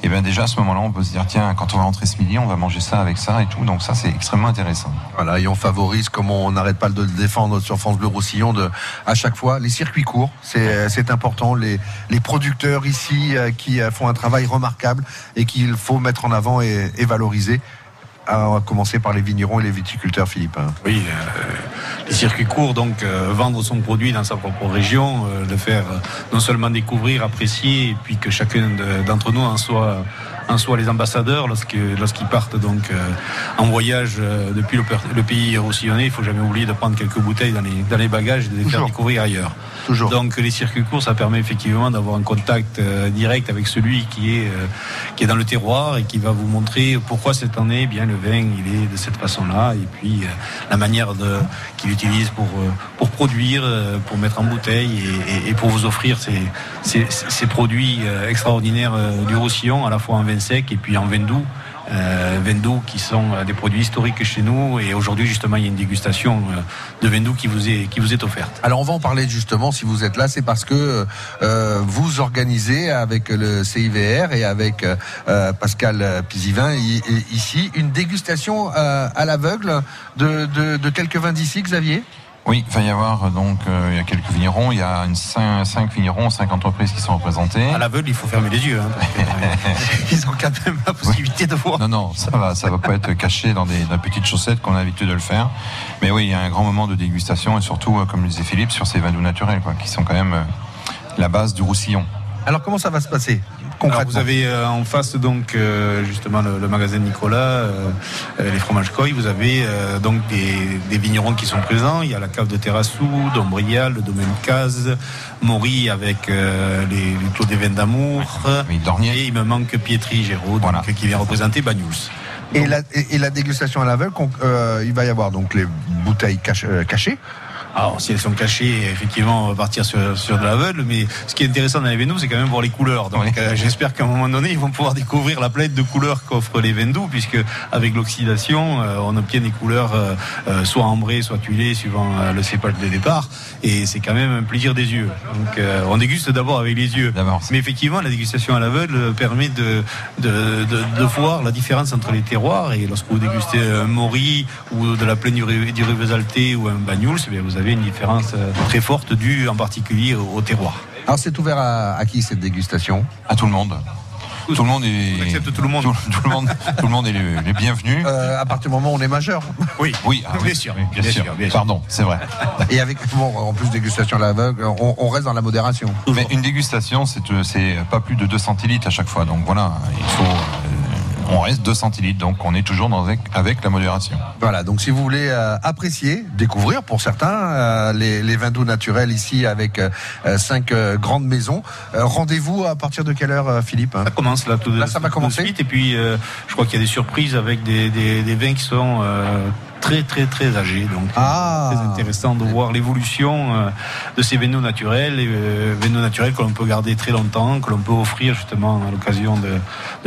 Et bien déjà à ce moment-là on peut se dire tiens quand on va rentrer ce midi on va manger ça avec ça et tout. Donc ça c'est extrêmement intéressant. Voilà, et on favorise, comme on n'arrête pas de le défendre sur France Bleu Roussillon, de, à chaque fois, les circuits courts, c'est c'est important, les, les producteurs ici euh, qui euh, font un travail remarquable et qu'il faut mettre en avant et valoriser. Va commencer par les vignerons et les viticulteurs, Philippe. hein. Oui, euh, les circuits courts, donc euh, vendre son produit dans sa propre région, euh, le faire euh, non seulement découvrir, apprécier, et puis que chacun de- d'entre nous en soit, en soit les ambassadeurs lorsque- lorsqu'ils partent donc euh, en voyage euh, depuis le, le pays roussillonnais. Il faut jamais oublier de prendre quelques bouteilles dans les, dans les bagages et de les faire découvrir ailleurs. Toujours. Donc les circuits courts, ça permet effectivement d'avoir un contact euh, direct avec celui qui est, euh, qui est dans le terroir et qui va vous montrer pourquoi cette année, eh bien le vin, il est de cette façon-là, et puis euh, la manière de, qu'il utilise pour, euh, pour produire, pour mettre en bouteille et, et- et pour vous offrir ces, ces, ces produits extraordinaires du Roussillon, à la fois en vin sec et puis en vin doux. Euh, doux qui sont euh, des produits historiques chez nous et aujourd'hui justement il y a une dégustation euh, de vin doux qui vous est, qui vous est offerte. Alors on va en parler justement, si vous êtes là, c'est parce que vous organisez avec le CIVR et avec Pascal i- ici une dégustation à l'aveugle de, de quelques vins d'ici, Xavier? Oui, il va y avoir euh, donc euh, il y a quelques vignerons, il y a une 5, vignerons, 5 entreprises qui sont représentées. À l'aveugle, il faut fermer les yeux. hein, <laughs> Ils ont quand même la possibilité de voir. Non, non, ça va, ça va pas être caché dans des, dans des petites chaussettes qu'on a l'habitude de le faire. Mais oui, il y a un grand moment de dégustation et surtout, euh, comme le disait Philippe, sur ces vins doux naturels, quoi, qui sont quand même euh, la base du Roussillon. Alors comment ça va se passer? Alors, vous avez euh, en face donc euh, justement le, le magasin Nicolas, euh, euh, les fromages Coy. Vous avez euh, donc des, des vignerons qui sont présents. Il y a la cave de Terrassou, Dombrial, le domaine Caz, Maury avec euh, les, les Clos des vins d'amour. Et il me manque Pietri Géraud, donc, qui vient représenter Bagnous. Et la, et, et la dégustation à l'aveugle, euh, il va y avoir donc les bouteilles cach- euh, cachées. Alors, si elles sont cachées, effectivement, on va partir sur, sur de l'aveugle. Mais ce qui est intéressant dans les Vendou, c'est quand même voir les couleurs. Donc, euh, j'espère qu'à un moment donné, ils vont pouvoir découvrir la palette de couleurs qu'offrent les Vendou, puisque avec l'oxydation, euh, on obtient des couleurs euh, euh, soit ambrées, soit tuilées, suivant le cépage de départ. Et c'est quand même un plaisir des yeux. Donc, euh, on déguste d'abord avec les yeux. Mais effectivement, la dégustation à l'aveugle permet de, de, de, de voir la différence entre les terroirs. Et lorsque vous dégustez un Maury ou de la plaine du, du Rivesalté ou un Bagnols, eh bien, vous avez une différence euh, très forte due en particulier au, terroir. Alors c'est ouvert à, à qui cette dégustation? À tout le monde. Tout le monde est. tout le monde. Tout, le monde, tout le monde est le, le bienvenu. Euh, à partir du moment où on est majeur. Oui, oui, ah oui, bien sûr, oui, bien, bien sûr. sûr, bien sûr. Pardon, c'est vrai. Et avec bon, en plus dégustation à l'aveugle, on, on reste dans la modération. Mais une dégustation, c'est euh, c'est pas plus de 2 centilitres à chaque fois. Donc voilà, il faut. euh, on reste 2 centilitres, donc on est toujours dans avec, avec la modération. Voilà, donc si vous voulez euh, apprécier, découvrir pour certains euh, les, les vins doux naturels ici avec euh, euh, cinq euh, grandes maisons, euh, rendez-vous à partir de quelle heure, Philippe Ça commence là tout de, Là, ça va tout de commencer? suite. Et puis, euh, je crois qu'il y a des surprises avec des, des, des vins qui sont euh, très, très, très âgés. Donc, Ah. c'est très intéressant de voir l'évolution euh, de ces vénos naturels, et, euh, vénos naturels que l'on peut garder très longtemps, que l'on peut offrir justement à l'occasion de,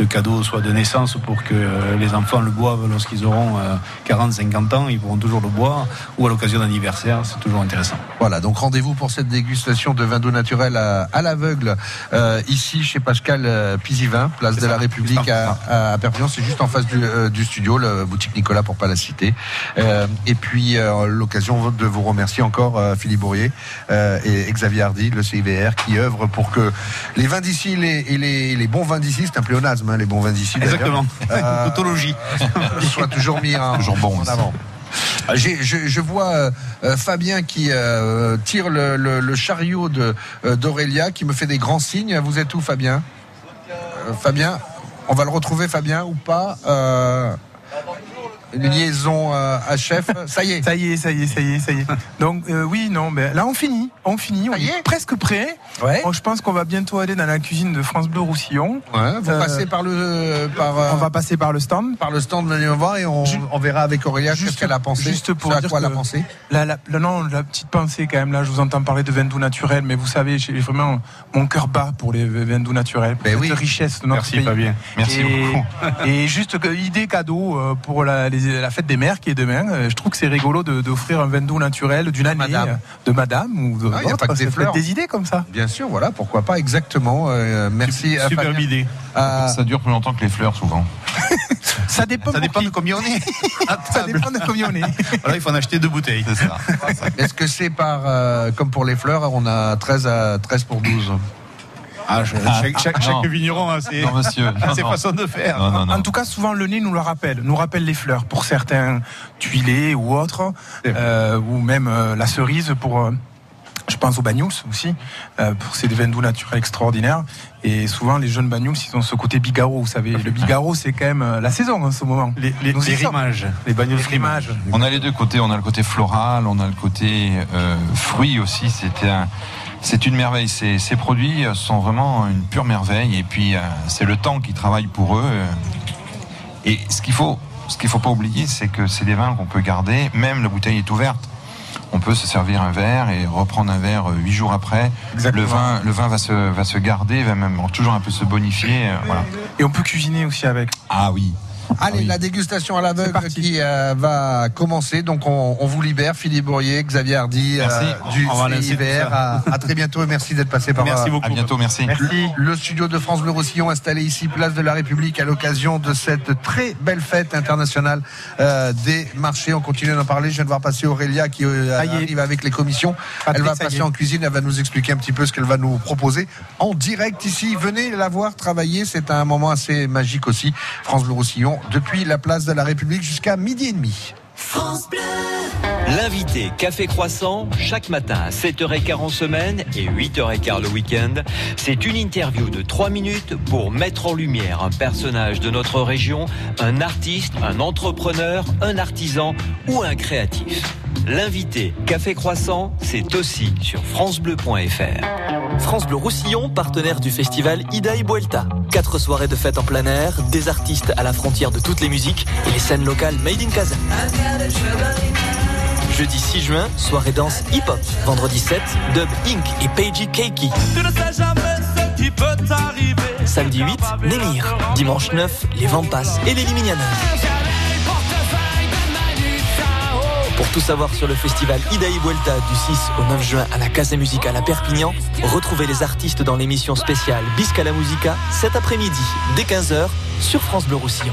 de cadeaux, soit de naissance pour que euh, les enfants le boivent lorsqu'ils auront euh, 40, 50 ans, ils pourront toujours le boire, ou à l'occasion d'anniversaire, c'est toujours intéressant. Voilà, donc rendez-vous pour cette dégustation de vin d'eau naturel à, à l'aveugle, euh, ici chez Pascal Pisivin, place de la République à, à Perpignan. C'est juste en face du, euh, du studio, la boutique Nicolas pour pas la citer. Euh, et puis euh, l'occasion de vous remercier encore euh, Philippe Bourrier euh, et Xavier Hardy, le CIVR, qui œuvre pour que les vins d'ici les, et les, les bons vins d'ici, c'est un pléonasme, hein, les bons vins d'ici. Exactement. euh, <laughs> Tautologie. <laughs> soient toujours mis en, Toujours bon en avant. J'ai- je, je vois euh, Fabien qui euh, tire le, le- le chariot de euh, d'Aurélia, qui me fait des grands signes. Vous êtes où, Fabien? Euh, Fabien, on va le retrouver, Fabien, ou pas? Euh, liaison euh, à chef. <laughs> Ça y est. Ça y est, ça y est, ça y est, ça y est. Donc euh, oui, non, mais là on finit, on finit, on y est, presque prêt. Ouais. Bon, je pense qu'on va bientôt aller dans la cuisine de France Bleu Roussillon. Ouais, vous Euh, passez par le par euh, On va passer par le stand. par le stand, venez me voir et on, on verra avec Aurélia qu'est-ce qu'elle a pensé. Juste pour Ce à dire quoi elle a que pensé. La, la, la- non, la petite pensée quand même, là je vous entends parler de vin doux naturel, mais vous savez, j'ai vraiment mon cœur bat pour les vins doux naturels, pour Ben cette oui. richesse de notre Merci pays. Fabien. Merci et, beaucoup. <laughs> et juste que, idée cadeau euh, pour la, les- la fête des mères qui est demain. euh, Je trouve que c'est rigolo de- d'offrir un vin doux naturel d'une année Madame. euh, de madame ou de Ah, y a d'autres. pas que des fleurs. des idées comme ça. Bien sûr, voilà, pourquoi pas exactement. Euh, merci. à Superbe idée. Euh, Ça dure plus longtemps que les fleurs, souvent. <laughs> Ça dépend, <laughs> Ça dépend de combien on est. Ça dépend de combien on est. Voilà, il faut en acheter deux bouteilles. C'est ça. Est-ce que c'est par, euh, comme pour les fleurs, on a 13 à 13 pour 12 Ah, je- chaque, chaque- non. chaque vigneron a ses, Non, monsieur. <laughs> a Non, ses non. façons de faire. Non, non, non. En tout cas, souvent le nez nous le rappelle, nous rappelle les fleurs pour certains tuilés ou autres, euh, ou même euh, la cerise pour. euh, je pense aux bagnols aussi, euh, pour ces vins doux naturels extraordinaires. Et souvent, les jeunes bagnols, ils ont ce côté bigarro. Vous savez, le bigarro, c'est quand même la saison en ce moment. Les, les, les rimages, les rimages. On a les deux côtés. On a le côté floral, on a le côté euh, fruit aussi. C'était un- c'est une merveille. Ces, ces produits sont vraiment une pure merveille. Et puis euh, c'est le temps qui travaille pour eux. Et ce qu'il faut, ce qu'il faut pas oublier, c'est que c'est des vins qu'on peut garder. Même la bouteille est ouverte. On peut se servir un verre et reprendre un verre euh, huit jours après. Exactement. Le vin, le vin va se, va se garder, va même toujours un peu se bonifier. euh, voilà. Et on peut cuisiner aussi avec. Ah oui. Allez, Oui. la dégustation à l'aveugle qui euh, va commencer. Donc, on, on vous libère. Philippe Bourrier, Xavier Hardy, Merci. du CIVR. À, à très bientôt et merci d'être passé par Merci euh, beaucoup. À bientôt. Merci. Le, le studio de France Bleu Roussillon installé ici, place de la République, à l'occasion de cette très belle fête internationale euh, des marchés. On continue d'en parler. Je viens de voir passer Aurélia qui euh, arrive avec les commissions. Patrick, elle va passer en cuisine. Elle va nous expliquer un petit peu ce qu'elle va nous proposer en direct ici. Venez la voir travailler. C'est un moment assez magique aussi. France Bleu Roussillon depuis la place de la République jusqu'à midi et demi. L'invité Café Croissant, chaque matin à 7h15 en semaine et 8h15 le week-end, c'est une interview de 3 minutes pour mettre en lumière un personnage de notre région, un artiste, un entrepreneur, un artisan ou un créatif. L'invité Café Croissant, c'est aussi sur francebleu.fr. France Bleu Roussillon, partenaire du festival Ida et Buelta. Quatre soirées de fête en plein air, des artistes à la frontière de toutes les musiques et les scènes locales made in Casa. Jeudi 6 juin, soirée danse hip-hop. Vendredi 7, Dub Inc. et Peiji Keiki. Tu ne sais jamais ce qui peut t'arriver. Samedi 8, Némir. Dimanche 9, les Vampas et les Liminianas. Pour tout savoir sur le festival Ida y Vuelta du 6 au 9 juin à la Casa Musicale à Perpignan, retrouvez les artistes dans l'émission spéciale Bisca la Musica cet après-midi, dès 15h, sur France Bleu Roussillon.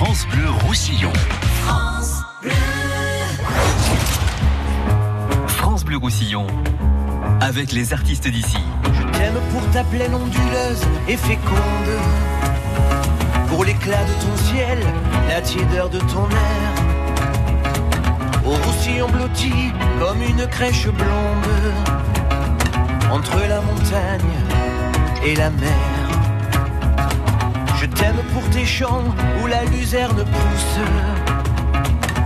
France Bleu Roussillon. France Bleu Roussillon, avec les artistes d'ici. T'aimes pour ta plaine onduleuse et féconde. Pour l'éclat de ton ciel, la tiédeur de ton air. Au roussillon blotti comme une crèche blonde. Entre la montagne et la mer. Je t'aime pour tes champs où la luzerne pousse.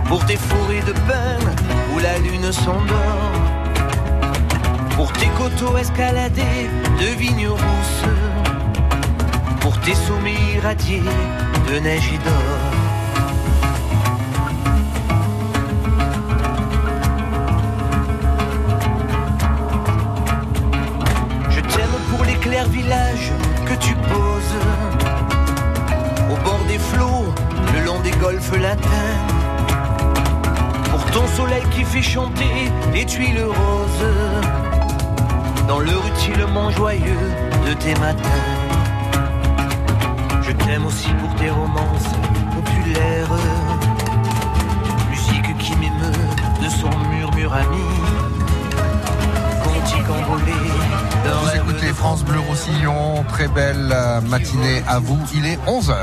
Pour tes forêts de pin où la lune s'endort. Pour tes coteaux escaladés de vignes rousses. Pour tes sommets irradiés de neige et d'or. Je t'aime pour les clairs villages que tu poses bord des flots, le long des golfes latins. Pour ton soleil qui fait chanter les tuiles roses dans le rutilement joyeux de tes matins. Je t'aime aussi pour tes romances populaires, musique qui m'émeut de son murmure ami. Vous écoutez France Bleu Roussillon, très belle euh, matinée à vous, il est 11h.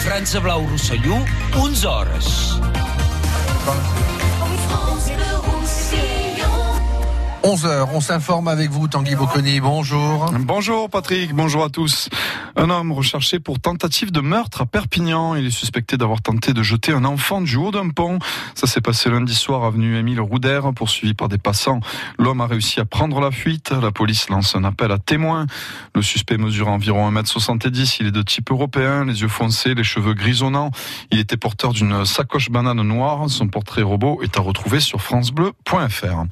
France Blau Roussillon, 11 hores. 11h, on s'informe avec vous, Tanguy Bocconi, bonjour. Bonjour Patrick, bonjour à tous. Un homme recherché pour tentative de meurtre à Perpignan. Il est suspecté d'avoir tenté de jeter un enfant du haut d'un pont. Ça s'est passé lundi soir avenue Émile Rouder, poursuivi par des passants. L'homme a réussi à prendre la fuite. La police lance un appel à témoins. Le suspect mesure environ 1m70. Il est de type européen, les yeux foncés, les cheveux grisonnants. Il était porteur d'une sacoche banane noire. Son portrait robot est à retrouver sur francebleu.fr.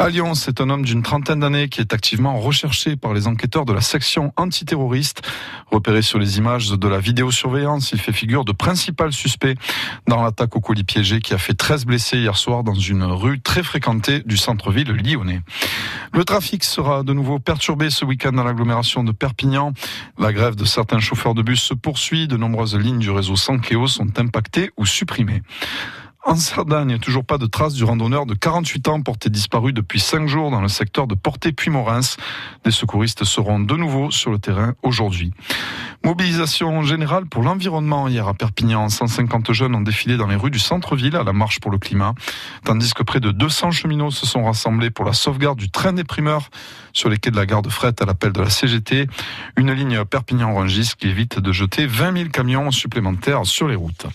À Lyon, un homme d'une trentaine d'années qui est activement recherché par les enquêteurs de la section antiterroriste. Repéré sur les images de la vidéosurveillance, il fait figure de principal suspect dans l'attaque au colis piégé qui a fait 13 blessés hier soir dans une rue très fréquentée du centre-ville lyonnais. Le trafic sera de nouveau perturbé ce week-end dans l'agglomération de Perpignan. La grève de certains chauffeurs de bus se poursuit. De nombreuses lignes du réseau Sankeo sont impactées ou supprimées. En Cerdagne, toujours pas de traces du randonneur de 48 ans porté disparu depuis 5 jours dans le secteur de Porté-Puy-Morins. Des secouristes seront de nouveau sur le terrain aujourd'hui. Mobilisation générale pour l'environnement hier à Perpignan. 150 jeunes ont défilé dans les rues du centre-ville à la marche pour le climat, tandis que près de 200 cheminots se sont rassemblés pour la sauvegarde du train des primeurs sur les quais de la gare de Fret à l'appel de la CGT. Une ligne Perpignan-Rungis qui évite de jeter 20 000 camions supplémentaires sur les routes.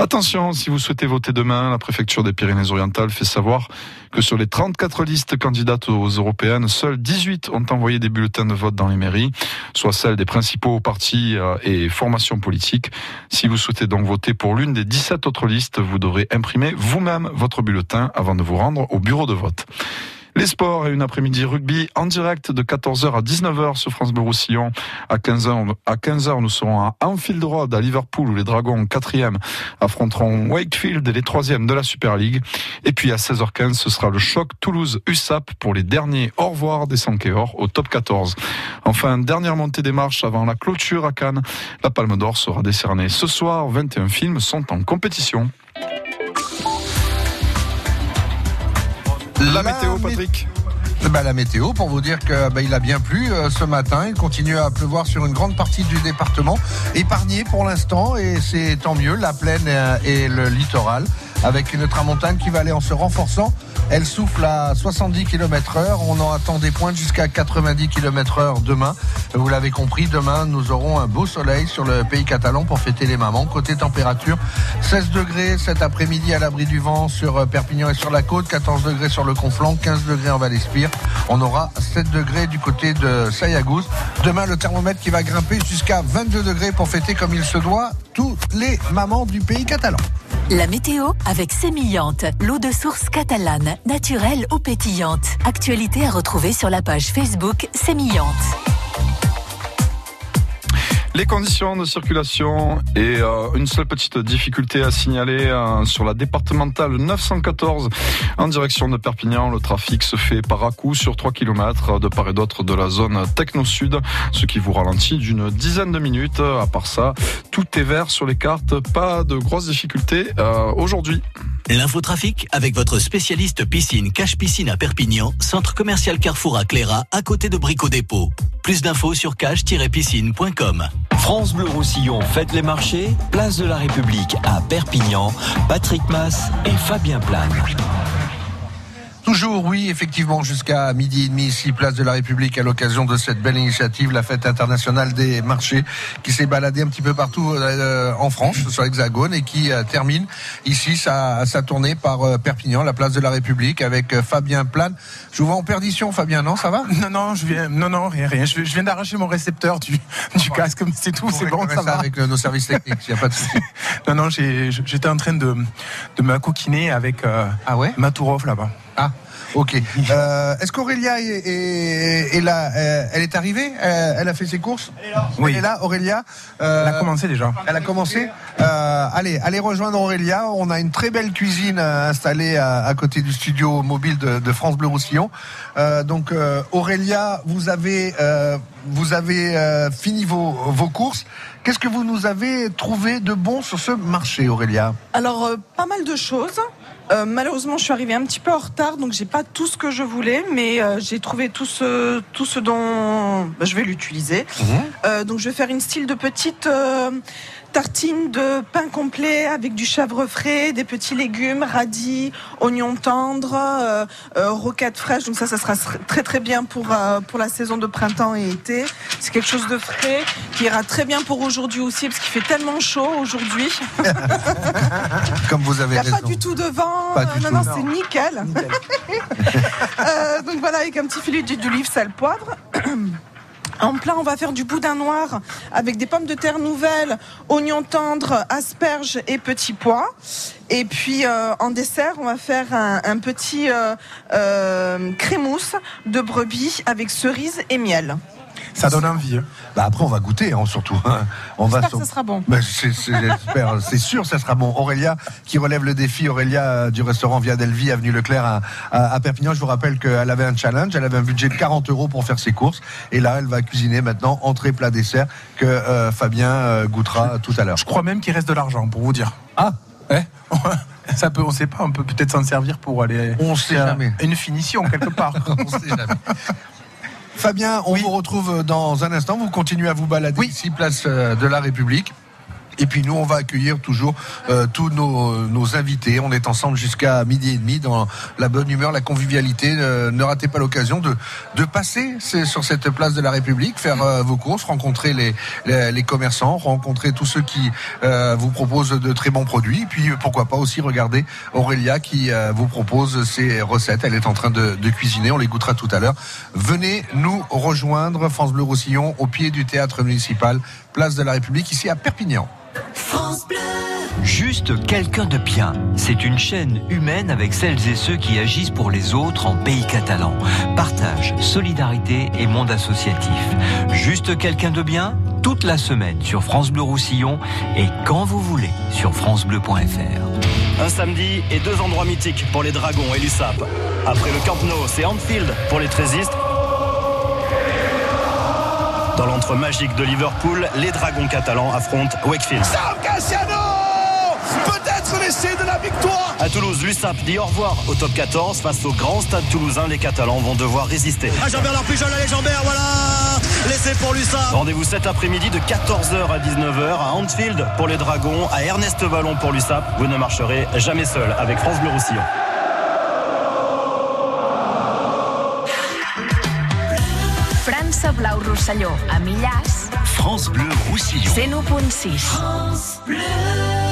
Attention, si vous souhaitez voter demain, la préfecture des Pyrénées-Orientales fait savoir que sur les 34 listes candidates aux européennes, seules 18 ont envoyé des bulletins de vote dans les mairies, soit celles des principaux partis euh, et formations politiques. Si vous souhaitez donc voter pour l'une des 17 autres listes, vous devrez imprimer vous-même votre bulletin avant de vous rendre au bureau de vote. Les sports et une après-midi rugby en direct de 14h à 19h sur France Bleu. À 15h, à 15h, nous serons à Anfield Road à Liverpool où les Dragons 4e affronteront Wakefield et les 3e de la Super League. Et puis à 16h15, ce sera le choc Toulouse-USAP pour les derniers au revoir des Sankéors au top 14. Enfin, dernière montée des marches avant la clôture à Cannes. La Palme d'Or sera décernée ce soir. 21 films sont en compétition. La météo, Patrick. Bah, la météo pour vous dire que bah, il a bien plu euh, ce matin. Il continue à pleuvoir sur une grande partie du département, épargné pour l'instant et c'est tant mieux. La plaine euh, et le littoral avec une tramontane qui va aller en se renforçant. Elle souffle à 70 km heure. On en attend des pointes jusqu'à 90 km heure demain. Vous l'avez compris, demain, nous aurons un beau soleil sur le pays catalan pour fêter les mamans. Côté température, 16 degrés cet après-midi à l'abri du vent sur euh, Perpignan et sur la côte, 14 degrés sur le Conflent, 15 degrés en Val-Espire. On aura 7 degrés du côté de Sayagouz. Demain, le thermomètre qui va grimper jusqu'à 22 degrés pour fêter comme il se doit tous les mamans du pays catalan. La météo avec Sémillante, l'eau de source catalane, naturelle ou pétillante. Actualité à retrouver sur la page Facebook Sémillante. Les conditions de circulation et euh, une seule petite difficulté à signaler euh, sur la départementale 914 en direction de Perpignan. Le trafic se fait par à-coup sur 3 km de part et d'autre de la zone techno-sud, ce qui vous ralentit d'une dizaine de minutes. À part ça, tout est vert sur les cartes, pas de grosses difficultés euh, aujourd'hui. L'infotrafic avec votre spécialiste piscine Cache Piscine à Perpignan, centre commercial Carrefour à Cléra, à côté de Brico Dépôt. Plus d'infos sur cache-piscine.com. France Bleu Roussillon fête les marchés, place de la République à Perpignan, Patrick Mass et Fabien Plane. Toujours, oui, effectivement, jusqu'à midi et demi ici, place de la République, à l'occasion de cette belle initiative, la fête internationale des marchés, qui s'est baladée un petit peu partout euh, en France, sur l'Hexagone, et qui euh, termine ici sa, sa tournée par euh, Perpignan, la place de la République, avec Fabien Plane. Je vous vois en perdition, Fabien, non Ça va? Non, non, je viens, non, non, rien, rien. Je, je viens d'arracher mon récepteur du, du casque, c'est tout, c'est bon, ça ça va. avec nos services techniques, il n'y a pas de souci. <laughs> Non, non, j'étais en train de, de me coquiner avec ah ouais? Matourov là-bas. Ah, ok. <laughs> Euh, Est-ce qu'Aurélia est, est- est là Euh, Elle est arrivée Euh, Elle a fait ses courses Oui. Elle est là, Aurélia Euh, Elle a commencé déjà. Elle a commencé Euh, Allez, allez rejoindre Aurélia. On a une très belle cuisine installée à, à côté du studio mobile de, de France Bleu Roussillon. Euh, donc euh, Aurélia, vous avez, euh, vous avez euh, fini vos, vos courses. Qu'est-ce que vous nous avez trouvé de bon sur ce marché, Aurélia? Alors, euh, pas mal de choses. Euh, malheureusement, je suis arrivée un petit peu en retard, donc j'ai pas tout ce que je voulais, mais euh, j'ai trouvé tout ce, tout ce dont bah, je vais l'utiliser. Euh, donc, je vais faire une style de petite euh, tartine de pain complet avec du chèvre frais, des petits légumes, radis, oignons tendres, euh, euh, roquettes fraîches. Donc ça, ça sera très très bien pour euh, pour la saison de printemps et été. C'est quelque chose de frais qui ira très bien pour aujourd'hui aussi parce qu'il fait tellement chaud aujourd'hui. <laughs> Comme vous Il avez n'y a raison. pas du tout de vent. Pas du non, tout, non, non. c'est nickel. <laughs> Euh, donc voilà, avec un petit filet d'huile d'olive, sel, poivre. <clears throat> En plat, on va faire du boudin noir avec des pommes de terre nouvelles, oignons tendres, asperges et petits pois. Et puis euh, en dessert, on va faire un, petit euh, euh, crémousse de brebis avec cerises et miel. Ça donne envie. hein. Bah après, on va goûter, hein, surtout. hein. On va. J'espère que ça sera bon. Bah, j'espère, <laughs> c'est sûr, ça sera bon. Aurélia, qui relève le défi, Aurélia euh, du restaurant Via Delvi, avenue Leclerc à, à- à Perpignan. Je vous rappelle qu'elle avait un challenge, elle avait un budget de 40 euros pour faire ses courses, et là, elle va cuisiner maintenant entrée, plat, dessert que euh, Fabien euh, goûtera tout à l'heure. Je crois même qu'il reste de l'argent, pour vous dire. Ah Ouais. Ça peut, on sait pas, on peut peut-être s'en servir pour aller. On sait jamais. Une finition quelque part. <laughs> on sait jamais. Fabien, on vous retrouve dans un instant. Vous continuez à vous balader ici, place euh, de la République. Et puis nous, on va accueillir toujours euh, tous nos, nos invités. On est ensemble jusqu'à midi et demi dans la bonne humeur, la convivialité. Euh, ne ratez pas l'occasion de, de passer sur cette place de la République, faire euh, vos courses, rencontrer les, les, les commerçants, rencontrer tous ceux qui euh, vous proposent de très bons produits. Et puis euh, pourquoi pas aussi regarder Aurélia qui vous propose ses recettes. Elle est en train de, de cuisiner. On les goûtera tout à l'heure. Venez nous rejoindre, France Bleu Roussillon, au pied du théâtre municipal, place de la République, ici à Perpignan. Juste quelqu'un de bien. C'est une chaîne humaine avec celles et ceux qui agissent pour les autres en pays catalan. Partage, solidarité et monde associatif. Juste quelqu'un de bien toute la semaine sur France Bleu Roussillon et quand vous voulez sur francebleu.fr. Un samedi et deux endroits mythiques pour les Dragons et l'USAP. Après le Camp Nou, c'est Anfield pour les Trésistes. Dans l'entre magique de Liverpool, les Dragons catalans affrontent Wakefield. Sam Cassiano Peut-être l'essai de la victoire À Toulouse, l'USAP dit au revoir au top 14 face au grand stade toulousain. Les Catalans vont devoir résister. Ah, Jean-Bernard Pujol, allez Jean-Bernard, voilà Laissez pour l'USAP Rendez-vous cet après-midi de 14h à 19h à Anfield pour les Dragons, à Ernest Vallon pour l'USAP. Vous ne marcherez jamais seul avec France Bleu Roussillon. Blau Rosselló, a Millàs, France Bleu Roussillon. 101.6. See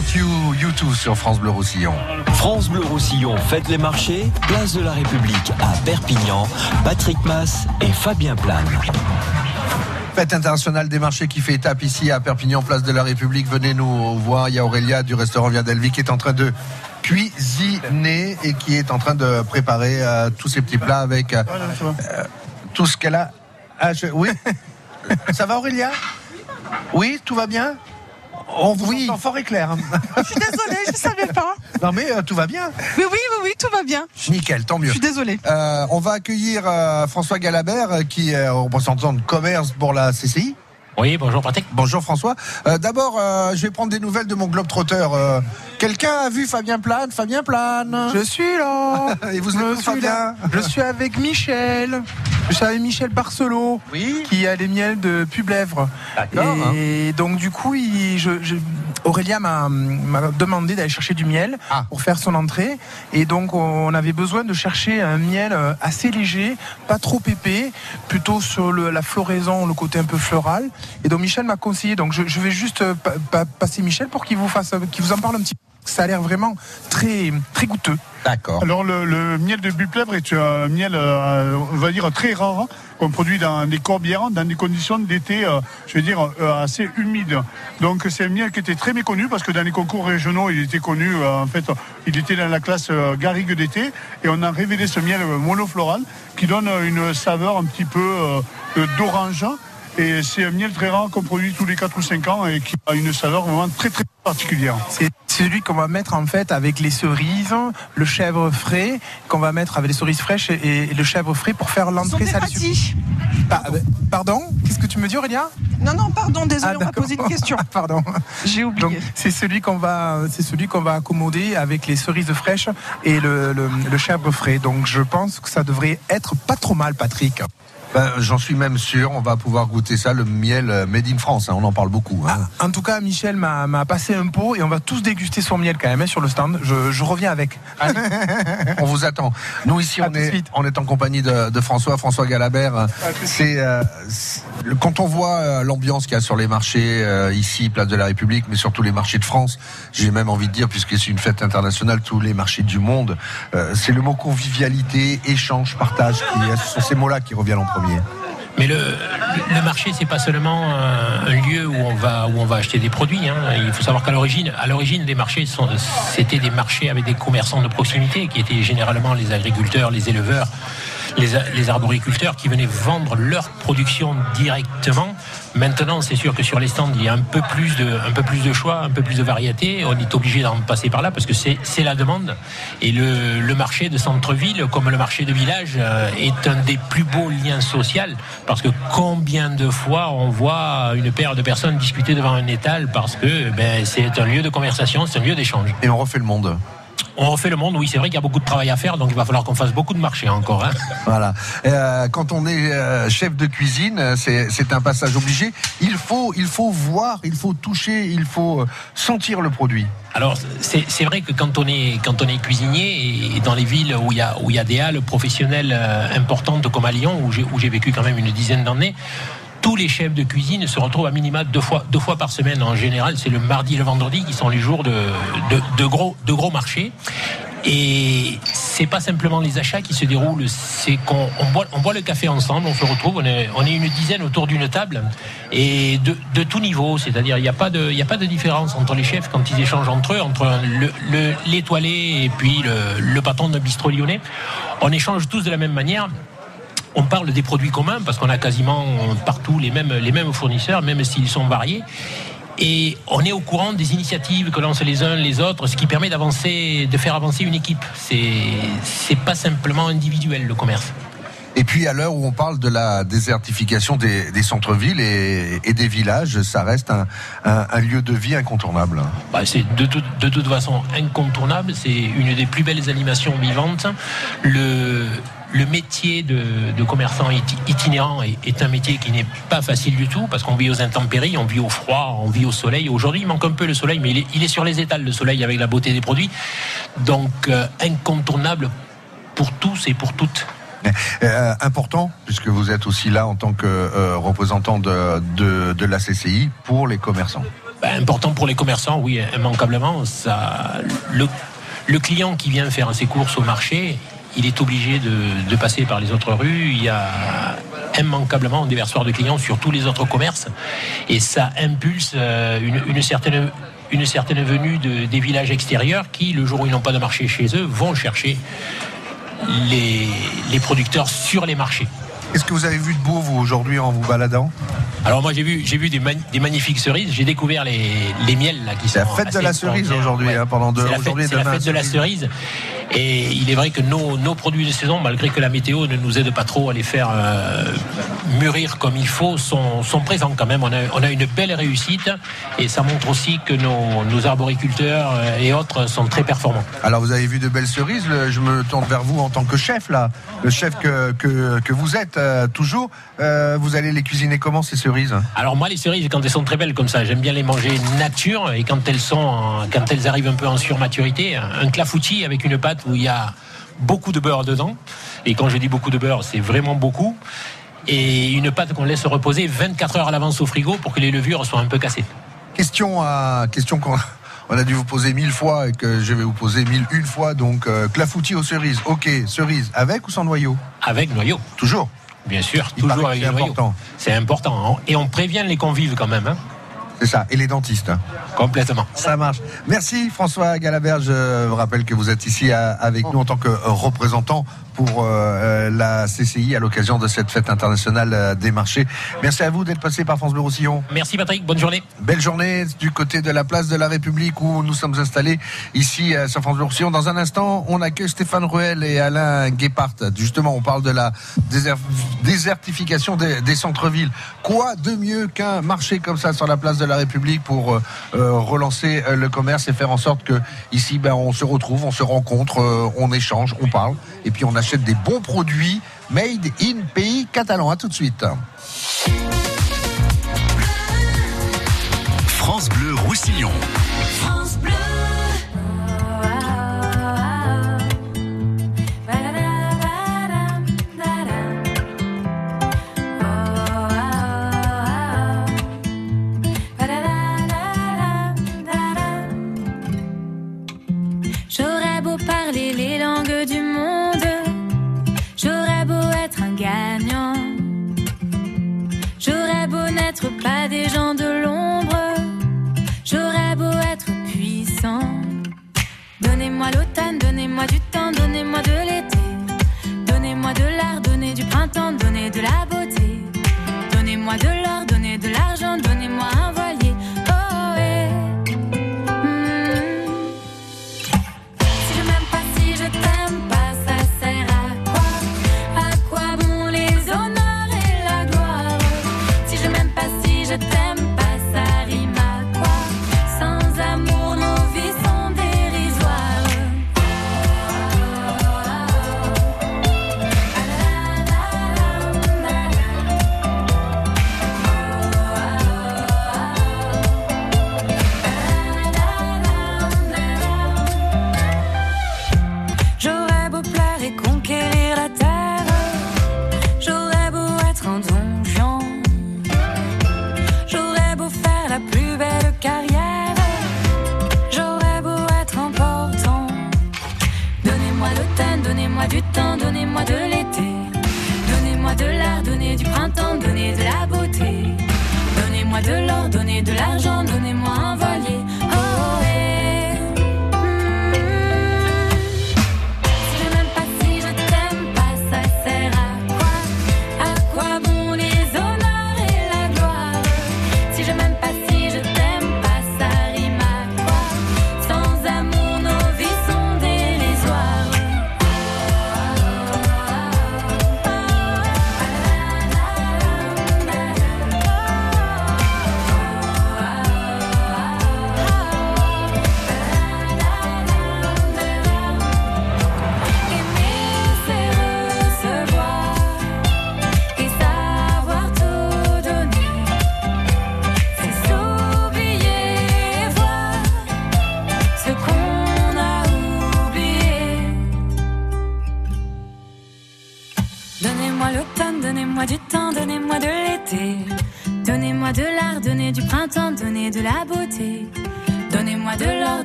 without you, you too sur France Bleu Roussillon. France Bleu Roussillon fête les marchés, place de la République à Perpignan, Patrick Mass et Fabien Plane. Fête internationale des marchés qui fait étape ici à Perpignan, place de la République. Venez nous voir. Il y a Aurélia du restaurant Via Delvi qui est en train de cuisiner et qui est en train de préparer euh, tous ces petits plats avec euh, euh, tout ce qu'elle a. Ah, je- Oui <laughs> Ça va Aurélia? Oui, tout va bien? On vous entend fort et clair. <laughs> Je suis désolée, je ne savais pas. Non mais euh, tout va bien. Oui, oui, oui, oui, tout va bien. Nickel, tant mieux. Je suis désolée. Euh, on va accueillir euh, François Galabert, euh, qui est représentant de commerce pour la CCI. Oui, bonjour Patrick. Bonjour François. Euh, D'abord, euh, je vais prendre des nouvelles de mon globe trotteur. Quelqu'un a vu Fabien Plane? Fabien Plane Je suis là <laughs> Et vous êtes où, Fabien? là. Je suis avec Michel. Avec Michel Barcelot, qui a les miels de Publèvre. Et donc du coup, il- je- je- Aurélien m'a m'a demandé d'aller chercher du miel Ah. pour faire son entrée. Et donc on avait besoin de chercher un miel assez léger, pas trop épais, plutôt sur le- la floraison, le côté un peu floral. Et donc Michel m'a conseillé. Donc je, je vais juste euh, pa- pa- passer Michel pour qu'il vous fasse, qu'il vous en parle un petit peu. Ça a l'air vraiment très très goûteux. D'accord. Alors le, le miel de Buplèvre est un miel, euh, on va dire, très rare, hein, qu'on produit dans des corbières, dans des conditions d'été, euh, je veux dire, euh, assez humides. Donc c'est un miel qui était très méconnu parce que dans les concours régionaux, il était connu, en fait, il était dans la classe garrigue d'été et on a révélé ce miel monofloral qui donne une saveur un petit peu d'orange. Et c'est un miel très rare qu'on produit tous les 4 ou 5 ans et qui a une saveur vraiment très très particulière. C'est celui qu'on va mettre en fait avec les cerises, le chèvre frais, qu'on va mettre avec les cerises fraîches et, et le chèvre frais pour faire l'entrée salée. pâtis. Pa- euh, pardon Qu'est-ce que tu me dis Aurélien Non, non, pardon, désolé, Ah, on m'a posé une question. <laughs> Pardon. J'ai oublié. Donc c'est celui qu'on va, c'est celui qu'on va accommoder avec les cerises fraîches et le, le, le chèvre frais. Donc je pense que ça devrait être pas trop mal, Patrick. Ben, J'en suis même sûr, on va pouvoir goûter ça, le miel euh, made in France, hein, on en parle beaucoup. hein. En tout cas, Michel m'a passé un pot et on va tous déguster son miel quand même hein, sur le stand. Je, je reviens avec. <laughs> on vous attend. Nous ici, on est, on est en compagnie de, de François, François Galabert. C'est euh, quand on voit euh, l'ambiance qu'il y a sur les marchés euh, ici, place de la République, mais surtout les marchés de France. J'ai même envie de dire, puisque c'est une fête internationale, tous les marchés du monde. euh, c'est le mot convivialité, échange, partage. Qui, ce sont ces mots-là qui reviennent en premier. Mais le, marché, c'est pas seulement un, un lieu où on va où on va acheter des produits. hein. Il faut savoir qu'à l'origine, à l'origine, les marchés sont, c'était des marchés avec des commerçants de proximité qui étaient généralement les agriculteurs, les éleveurs, les, arboriculteurs qui venaient vendre leur production directement. Maintenant, c'est sûr que sur les stands, il y a un peu plus de choix, un peu plus de variété. On est obligé d'en passer par là parce que c'est la demande. Et le, le marché de centre-ville, comme le marché de village, euh, est un des plus beaux liens sociaux parce que combien de fois on voit une paire de personnes discuter devant un étal parce que ben, c'est un lieu de conversation, c'est un lieu d'échange. Et on refait le monde. On refait le monde, oui, c'est vrai qu'il y a beaucoup de travail à faire, donc il va falloir qu'on fasse beaucoup de marchés encore. hein. Voilà. Euh, quand on est euh, chef de cuisine, euh, c'est un passage obligé. Il faut, il faut voir, il faut toucher, il faut sentir le produit. Alors c'est vrai que quand on est quand on est cuisinier et dans les villes où il y a où il y a des halles professionnelles importantes comme à Lyon où j'ai vécu quand même une dizaine d'années. Tous les chefs de cuisine se retrouvent à minima deux fois, deux fois par semaine. En général, c'est le mardi et le vendredi qui sont les jours de, de, de gros, de gros marchés. Et c'est pas simplement les achats qui se déroulent, c'est qu'on on boit, on boit le café ensemble, on se retrouve, on est, on est une dizaine autour d'une table et de, de tout niveau, c'est-à-dire il n'y a pas de, y a pas de différence entre les chefs quand ils échangent entre eux, entre l'étoilé et puis le, le patron de bistrot lyonnais. On échange tous de la même manière. On parle des produits communs parce qu'on a quasiment partout les mêmes, les mêmes fournisseurs, même s'ils sont variés. Et on est au courant des initiatives que lancent les uns les autres, ce qui permet d'avancer, de faire avancer une équipe. C'est, c'est pas simplement individuel le commerce. Et puis à l'heure où on parle de la désertification des, des centres-villes et, et des villages, ça reste un, un- un lieu de vie incontournable. Bah, c'est de, toute- de toute façon incontournable. C'est une des plus belles animations vivantes. Le, le métier de, de commerçant iti- itinérant est, est un métier qui n'est pas facile du tout parce qu'on vit aux intempéries, on vit au froid, on vit au soleil. Aujourd'hui, il manque un peu le soleil, mais il est, il est sur les étals, le soleil, avec la beauté des produits. Donc, euh, incontournable pour tous et pour toutes. Euh, important, puisque vous êtes aussi là en tant que euh, représentant de, de, de la CCI pour les commerçants. Ben, important pour les commerçants, oui, immanquablement. Ça, le, le client qui vient faire ses courses au marché, il est obligé de, de passer par les autres rues. Il y a immanquablement un déversoir de clients sur tous les autres commerces. Et ça impulse euh, une, une certaine une certaine venue de- des villages extérieurs qui, le jour où ils n'ont pas de marché chez eux, vont chercher les, les producteurs sur les marchés. Qu'est-ce que vous avez vu de beau, vous, aujourd'hui, en vous baladant? Alors moi j'ai vu j'ai vu des, magnifiques cerises. J'ai découvert les, les miels là qui sont. C'est la fête de la cerise aujourd'hui, hein, pendant deux aujourd'hui et c'est la demain. fête de la cerise. Et il est vrai que nos, nos produits de saison, malgré que la météo ne nous aide pas trop à les faire euh, mûrir comme il faut, sont, sont présents quand même. On a, on a une belle réussite et ça montre aussi que nos, nos arboriculteurs euh, et autres sont très performants. Alors vous avez vu de belles cerises, je me tourne vers vous en tant que chef là, le chef que, que, que vous êtes euh, toujours. Euh, vous allez les cuisiner comment ces cerises? Alors moi les cerises quand elles sont très belles comme ça, j'aime bien les manger nature et quand elles sont quand elles arrivent un peu en surmaturité, un clafoutis avec une pâte où il y a beaucoup de beurre dedans et quand je dis beaucoup de beurre, c'est vraiment beaucoup et une pâte qu'on laisse reposer 24 heures à l'avance au frigo pour que les levures soient un peu cassées. Question à question qu'on on a dû vous poser mille fois et que je vais vous poser mille une fois. Donc euh, clafoutis aux cerises. Ok, cerises avec ou sans noyau? Avec noyau. Toujours. Bien sûr, Il toujours avec important. C'est important hein. et on prévient les convives quand même. hein. C'est ça. Et les dentistes. Complètement. Ça marche. Merci François Galabert. Je vous rappelle que vous êtes ici à- avec nous en tant que euh, représentant pour euh, euh, la CCI à l'occasion de cette fête internationale euh, des marchés. Merci à vous d'être passé par France Bleu Roussillon. Merci Patrick, bonne journée. Belle journée du côté de la place de la République où nous sommes installés ici à sur France Bleu Roussillon. Dans un instant, on accueille Stéphane Ruel et Alain Guépart. Justement, on parle de la déser- désertification des, des centres-villes. Quoi de mieux qu'un marché comme ça sur la place de la République pour euh, relancer le commerce et faire en sorte que ici, ben, on se retrouve, on se rencontre, euh, on échange, on parle et puis on achète des bons produits made in pays catalan. À tout de suite. France Bleu Roussillon. Donnez-moi du temps, donnez-moi de l'été. Donnez-moi de l'art, donnez du printemps, donnez de la beauté. Donnez-moi de l'or,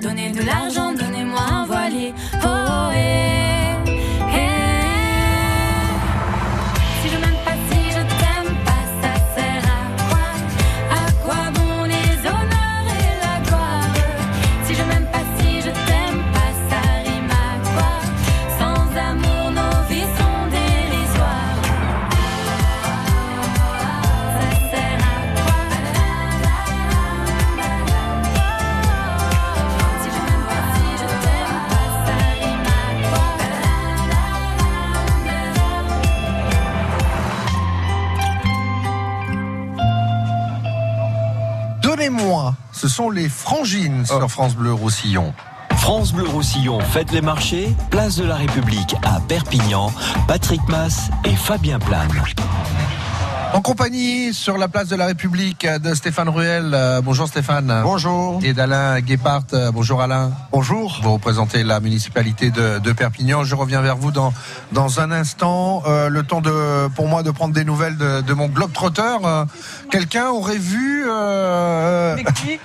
donnez de l'argent, sur France Bleu Roussillon. France Bleu Roussillon fête les marchés, place de la République à Perpignan, Patrick Mass et Fabien Plane. En compagnie sur la place de la République de Stéphane Ruel. Euh, bonjour Stéphane. Bonjour. Et d'Alain Guépart. Euh, bonjour Alain. Bonjour. Vous représentez la municipalité de, de Perpignan. Je reviens vers vous dans, dans un instant. Euh, le temps de, pour moi de prendre des nouvelles de, de mon globe-trotteur. Euh, Quelqu'un aurait vu euh,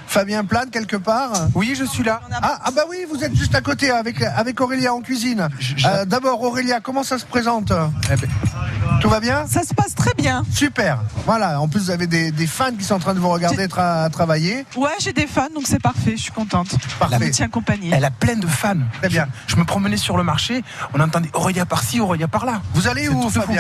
Fabien Plane quelque part? Oui, je suis là. Ah, ah bah oui, vous êtes juste à côté avec, avec Aurélia en cuisine. Euh, D'abord Aurélia, comment ça se présente? Eh ben, Tout va bien Ça se passe très bien. Super. Voilà. En plus, vous avez des, des fans qui sont en train de vous regarder tra- travailler. Ouais, j'ai des fans, donc c'est parfait, je suis contente. Parfait. Elle me tient compagnie. Elle a plein de fans. Très bien. Je, je me promenais sur le marché, on entendait Aurélia par-ci, Aurélia par-là. Vous allez où, tout fou.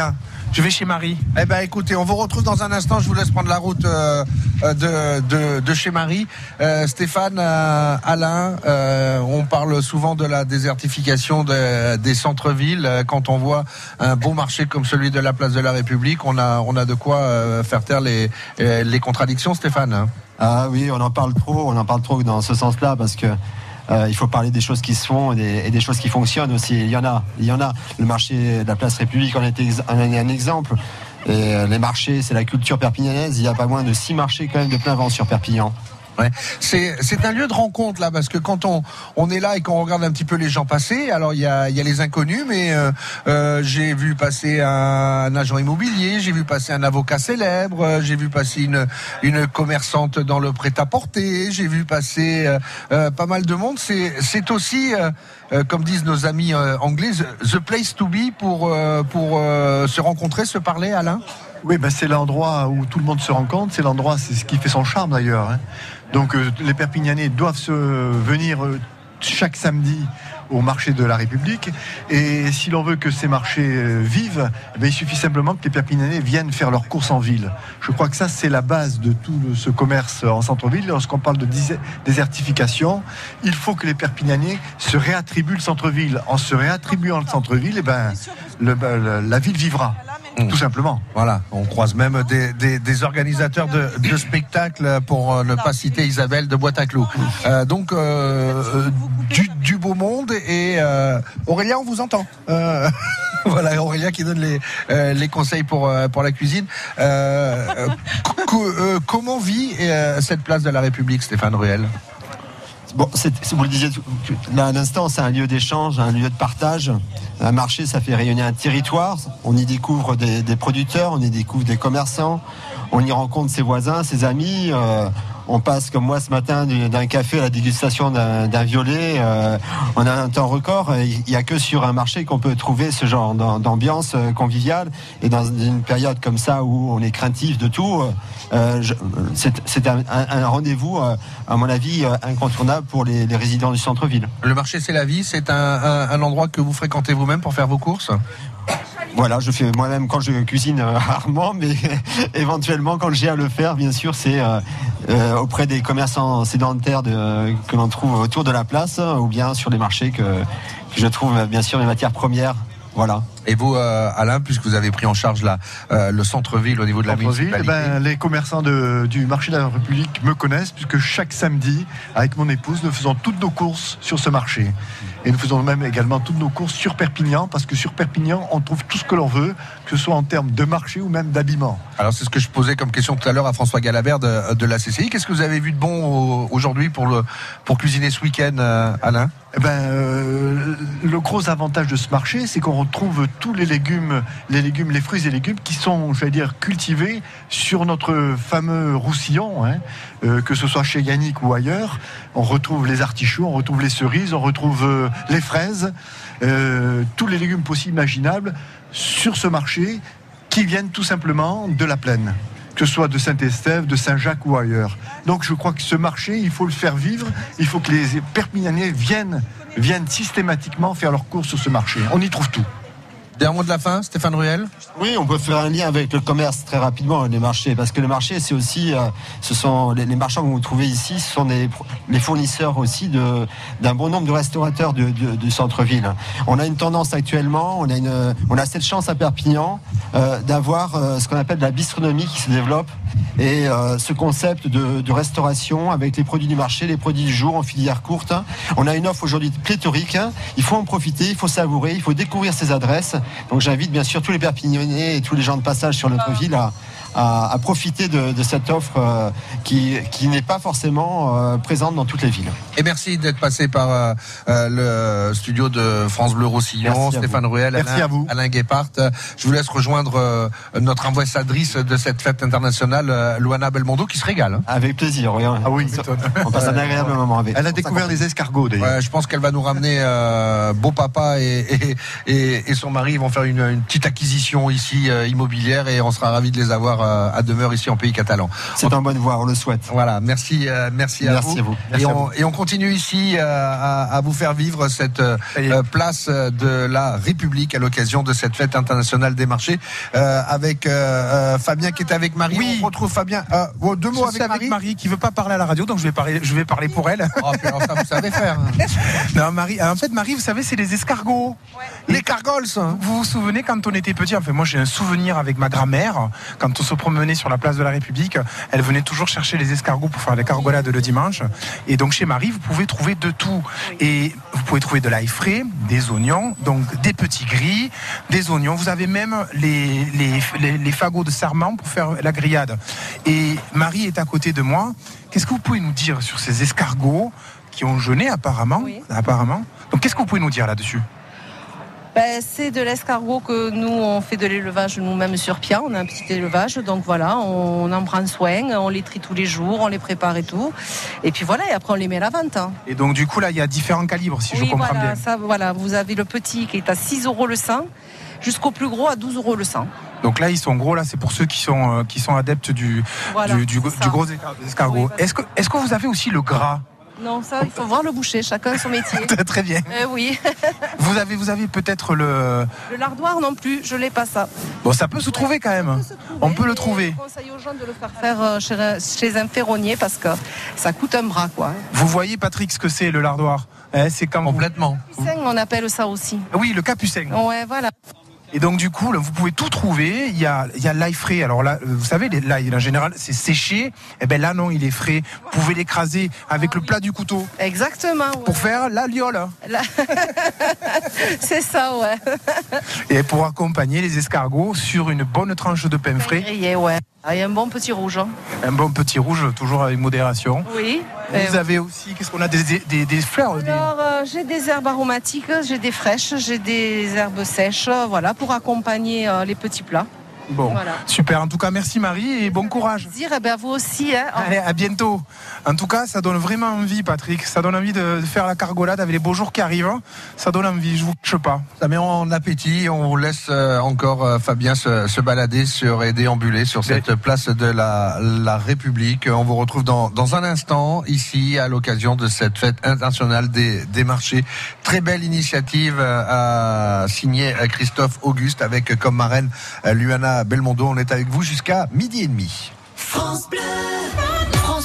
Je vais chez Marie. Eh ben, écoutez, on vous retrouve dans un instant. Je vous laisse prendre la route euh, euh, de, de, de chez Marie. Euh, Stéphane, euh, Alain, euh, on parle souvent de la désertification de- des centres-villes. Quand on voit un beau marché comme celui de la place de la République, on a, on a de quoi euh, faire taire les, euh, les contradictions, Stéphane. Ah oui, on en parle trop, on en parle trop dans ce sens-là parce que euh, il faut parler des choses qui se font et des, choses qui fonctionnent aussi. Il y en a, il y en a. Le marché de la place République en est un exemple. Euh, les marchés, c'est la culture perpignanaise. Il y a pas moins de six marchés quand même de plein vent sur Perpignan. Ouais. C'est un lieu de rencontre là parce que quand on on est là et qu'on regarde un petit peu les gens passer, alors il y a y a les inconnus, mais euh, euh, j'ai vu passer un, agent immobilier, j'ai vu passer un avocat célèbre, euh, j'ai vu passer une une commerçante dans le prêt-à-porter, j'ai vu passer euh, pas mal de monde. C'est aussi comme disent nos amis anglais, the place to be pour pour se rencontrer, se parler, Alain? Oui, ben c'est l'endroit où tout le monde se rencontre. C'est l'endroit, c'est ce qui fait son charme d'ailleurs. hein. Donc euh, les Perpignanais doivent se venir euh, chaque samedi au marché de la République. Et si l'on veut que ces marchés euh, vivent, eh il suffit simplement que les Perpignanais viennent faire leurs courses en ville. Je crois que ça, c'est la base de tout ce commerce en centre-ville. Lorsqu'on parle de désertification, il faut que les Perpignanais se réattribuent le centre-ville. En se réattribuant le centre-ville, eh ben, ben, la ville vivra. Tout simplement. Voilà, on croise même des, des- des organisateurs de, de spectacles, pour euh, ne pas citer Isabelle de Boîte à Clous. Euh, donc, euh, du, du beau monde et euh, Aurélien, on vous entend. Euh, <laughs> voilà, Aurélien qui donne les, les conseils pour, pour la cuisine. Euh, euh, co- euh, comment vit cette place de la République, Stéphane Ruel? Bon, vous le disiez là à l'instant, c'est un lieu d'échange, un lieu de partage. Un marché, ça fait rayonner un territoire. On y découvre des producteurs, on y découvre des commerçants, on y rencontre ses voisins, ses amis. euh, on passe comme moi ce matin du- d'un café à la dégustation d'un violet. euh, on a un temps record. Il n'y a que sur un marché qu'on peut trouver ce genre d'am- d'ambiance euh, conviviale. Et dans une période comme ça où on est craintif de tout, c'est un, rendez-vous, à mon avis, incontournable pour les, résidents du centre-ville. Le marché, c'est la vie. C'est un endroit que vous fréquentez vous-même pour faire vos courses? Voilà, je fais moi-même quand je cuisine euh, <laughs> rarement, mais <laughs> éventuellement quand j'ai à le faire, bien sûr, c'est euh, euh, auprès des commerçants sédentaires de- que l'on trouve autour de la place, ou bien sur les marchés que, je trouve bien sûr les matières premières. Voilà. Et vous, euh, Alain, puisque vous avez pris en charge la, euh, le centre-ville au niveau de la Centre-ville, municipalité eh ben, les commerçants de- du marché de la République me connaissent puisque chaque samedi, avec mon épouse, nous faisons toutes nos courses sur ce marché. Et nous faisons même également toutes nos courses sur Perpignan parce que sur Perpignan, on trouve tout ce que l'on veut, que ce soit en termes de marché ou même d'habillement. Alors c'est ce que je posais comme question tout à l'heure à François Galabert de, de la CCI. Qu'est-ce que vous avez vu de bon au- aujourd'hui pour, le, pour cuisiner ce week-end, euh, Alain? Eh ben, euh, le gros avantage de ce marché, c'est qu'on retrouve tous les légumes, les légumes, les fruits et légumes qui sont, cultivés sur notre fameux Roussillon, hein, euh, que ce soit chez Yannick ou ailleurs. On retrouve les artichauts, on retrouve les cerises, on retrouve euh, les fraises, euh, tous les légumes possibles, imaginables sur ce marché qui viennent tout simplement de la plaine que ce soit de Saint-Estève, de Saint-Jacques ou ailleurs. Donc je crois que ce marché, il faut le faire vivre, il faut que les Perpignanais viennent, viennent systématiquement faire leurs courses sur ce marché. On y trouve tout. Dernier mot de la fin, Stéphane Ruel? Oui, on peut faire un lien avec le commerce très rapidement, les marchés, parce que le marché, c'est aussi, euh, ce sont les, les marchands que vous trouvez ici, ce sont des, les fournisseurs aussi d'un bon nombre de restaurateurs du, centre-ville. On a une tendance actuellement, on a on a cette chance à Perpignan euh, d'avoir euh, ce qu'on appelle la bistronomie qui se développe et ce concept de, de restauration avec les produits du marché, les produits du jour en filière courte. On a une offre aujourd'hui pléthorique. Il faut en profiter, il faut savourer, il faut découvrir ces adresses. Donc j'invite bien sûr tous les Perpignanais et tous les gens de passage sur notre ville à, à- à profiter de, de cette offre euh, qui, qui n'est pas forcément euh, présente dans toutes les villes. Et merci d'être passé par euh, le studio de France Bleu Roussillon, Stéphane vous. Ruel, Merci Alain, à vous. Alain Guépart. Je vous laisse rejoindre euh, notre ambassadrice de cette fête internationale, euh, Luana Belmondo, qui se régale. hein. Avec plaisir, oui. Ah oui, On passe un agréable moment avec. Elle a découvert les escargots d'ailleurs. Ouais, je pense qu'elle va nous ramener euh, beau papa et, et, et- et son mari vont faire une, une petite acquisition ici euh, immobilière et on sera ravis de les avoir euh, à demeure ici en pays catalan. C'est en bonne voie, on le souhaite. Voilà, merci, euh, merci, à Merci vous. à vous. Merci et, à on, vous. et on continue ici euh, à, à vous faire vivre cette place de la République à l'occasion de cette fête internationale des marchés euh, avec euh, euh, Fabien qui est avec Marie. Oui. On retrouve Fabien. Euh, bon, deux mots avec Marie. Marie qui veut pas parler à la radio, donc je vais parler, je vais parler pour elle. Oh, puis alors ça, vous savez faire. hein. <laughs> non, Marie, en fait, Marie, vous savez, c'est les escargots. Les cargols. hein. Vous vous souvenez quand on était petit Enfin, moi, j'ai un souvenir avec ma grand-mère. Quand on se promenait sur la place de la République, elle venait toujours chercher les escargots pour faire les cargolades le dimanche. Et donc, chez Marie, vous pouvez trouver de tout. Et vous pouvez trouver de l'ail frais, des oignons, donc des petits gris, des oignons. Vous avez même les, les, les, les fagots de sarment pour faire la grillade. Et Marie est à côté de moi. Qu'est-ce que vous pouvez nous dire sur ces escargots qui ont jeûné apparemment? Apparemment. Donc, qu'est-ce que vous pouvez nous dire là-dessus? Ben, c'est de l'escargot que nous, on fait de l'élevage nous-mêmes sur Pia. On a un petit élevage, donc voilà, on en prend soin, on les trie tous les jours, on les prépare et tout. Et puis voilà, et après on les met à la vente. hein. Et donc, du coup, là, il y a différents calibres, si je comprends voilà, bien. ça, voilà, vous avez le petit qui est à 6 euros le 100, jusqu'au plus gros à 12 euros le 100. Donc là, ils sont gros. Là, c'est pour ceux qui sont, euh, qui sont adeptes du, Voilà, du, gros escar- escargot. est-ce, que, est-ce que vous avez aussi le gras? Non, ça, il faut voir le boucher, chacun son métier. <laughs> Très bien. Euh, oui. <laughs> Vous avez, vous avez peut-être le. le lardoir non plus, je l'ai pas ça. Bon, ça peut se trouver quand même. On peut le trouver. Je conseille aux gens de le faire faire euh, chez, chez un ferronnier parce que ça coûte un bras, quoi. Vous voyez, Patrick, ce que c'est le lardoir Hein, C'est quand complètement. Capucin, on appelle ça aussi. Oui, le capucin. Ouais, voilà. Et donc du coup, là, vous pouvez tout trouver. Il y a, il y a l'ail frais. Alors là, euh, vous savez, l'ail en général, c'est séché. Et ben là, non, il est frais. Vous pouvez l'écraser avec le plat du couteau. Exactement. ouais. Pour faire l'aliole. Là- <laughs> c'est ça, ouais. Et pour accompagner les escargots sur une bonne tranche de pain frais. Grillé, ouais. Ah, Il y a un bon petit rouge. hein. Un bon petit rouge, toujours avec modération. Oui. Vous Euh, avez aussi, qu'est-ce qu'on a des, des, des fleurs Alors, j'ai des herbes aromatiques, j'ai des fraîches, j'ai des herbes sèches, euh, voilà, pour accompagner euh, les petits plats. Bon, Voilà. super. En tout cas, merci Marie et bon courage. Dire, eh ben, vous aussi, hein. Allez, à bientôt. En tout cas, ça donne vraiment envie, Patrick. Ça donne envie de faire la cargolade avec les beaux jours qui arrivent. Ça donne envie, je vous cache pas. Ça met en appétit. On vous laisse euh, encore, euh, Fabien, se, se balader sur et déambuler sur cette place de la, la République. On vous retrouve dans, dans un instant ici à l'occasion de cette fête internationale des, des marchés. Très belle initiative euh, à signer Christophe Auguste avec comme marraine euh, Belmondo. On est avec vous jusqu'à midi et demi. France Bleu.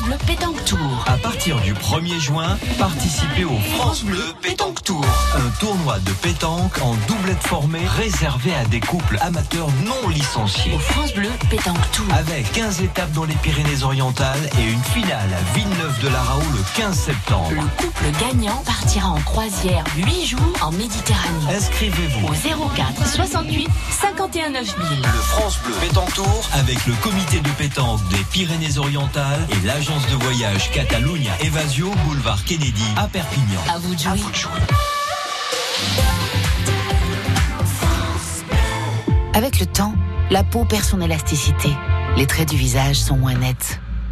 Bleu Pétanque Tour. À partir du 1er juin, participez au France Bleu Pétanque Tour. Un tournoi de pétanque en doublette formée réservé à des couples amateurs non licenciés. Au France Bleu Pétanque Tour. Avec 15 étapes dans les Pyrénées-Orientales et une finale à Villeneuve de la Raoult le 15 septembre. Le couple gagnant partira en croisière 8 jours en Méditerranée. Inscrivez-vous Au 04 68 51 9000. Le France Bleu Pétanque Tour avec le comité de pétanque des Pyrénées-Orientales et l'agence de voyage Catalunya Evasio Boulevard Kennedy à Perpignan. À vous de jouer. Avec le temps, la peau perd son élasticité. Les traits du visage sont moins nets.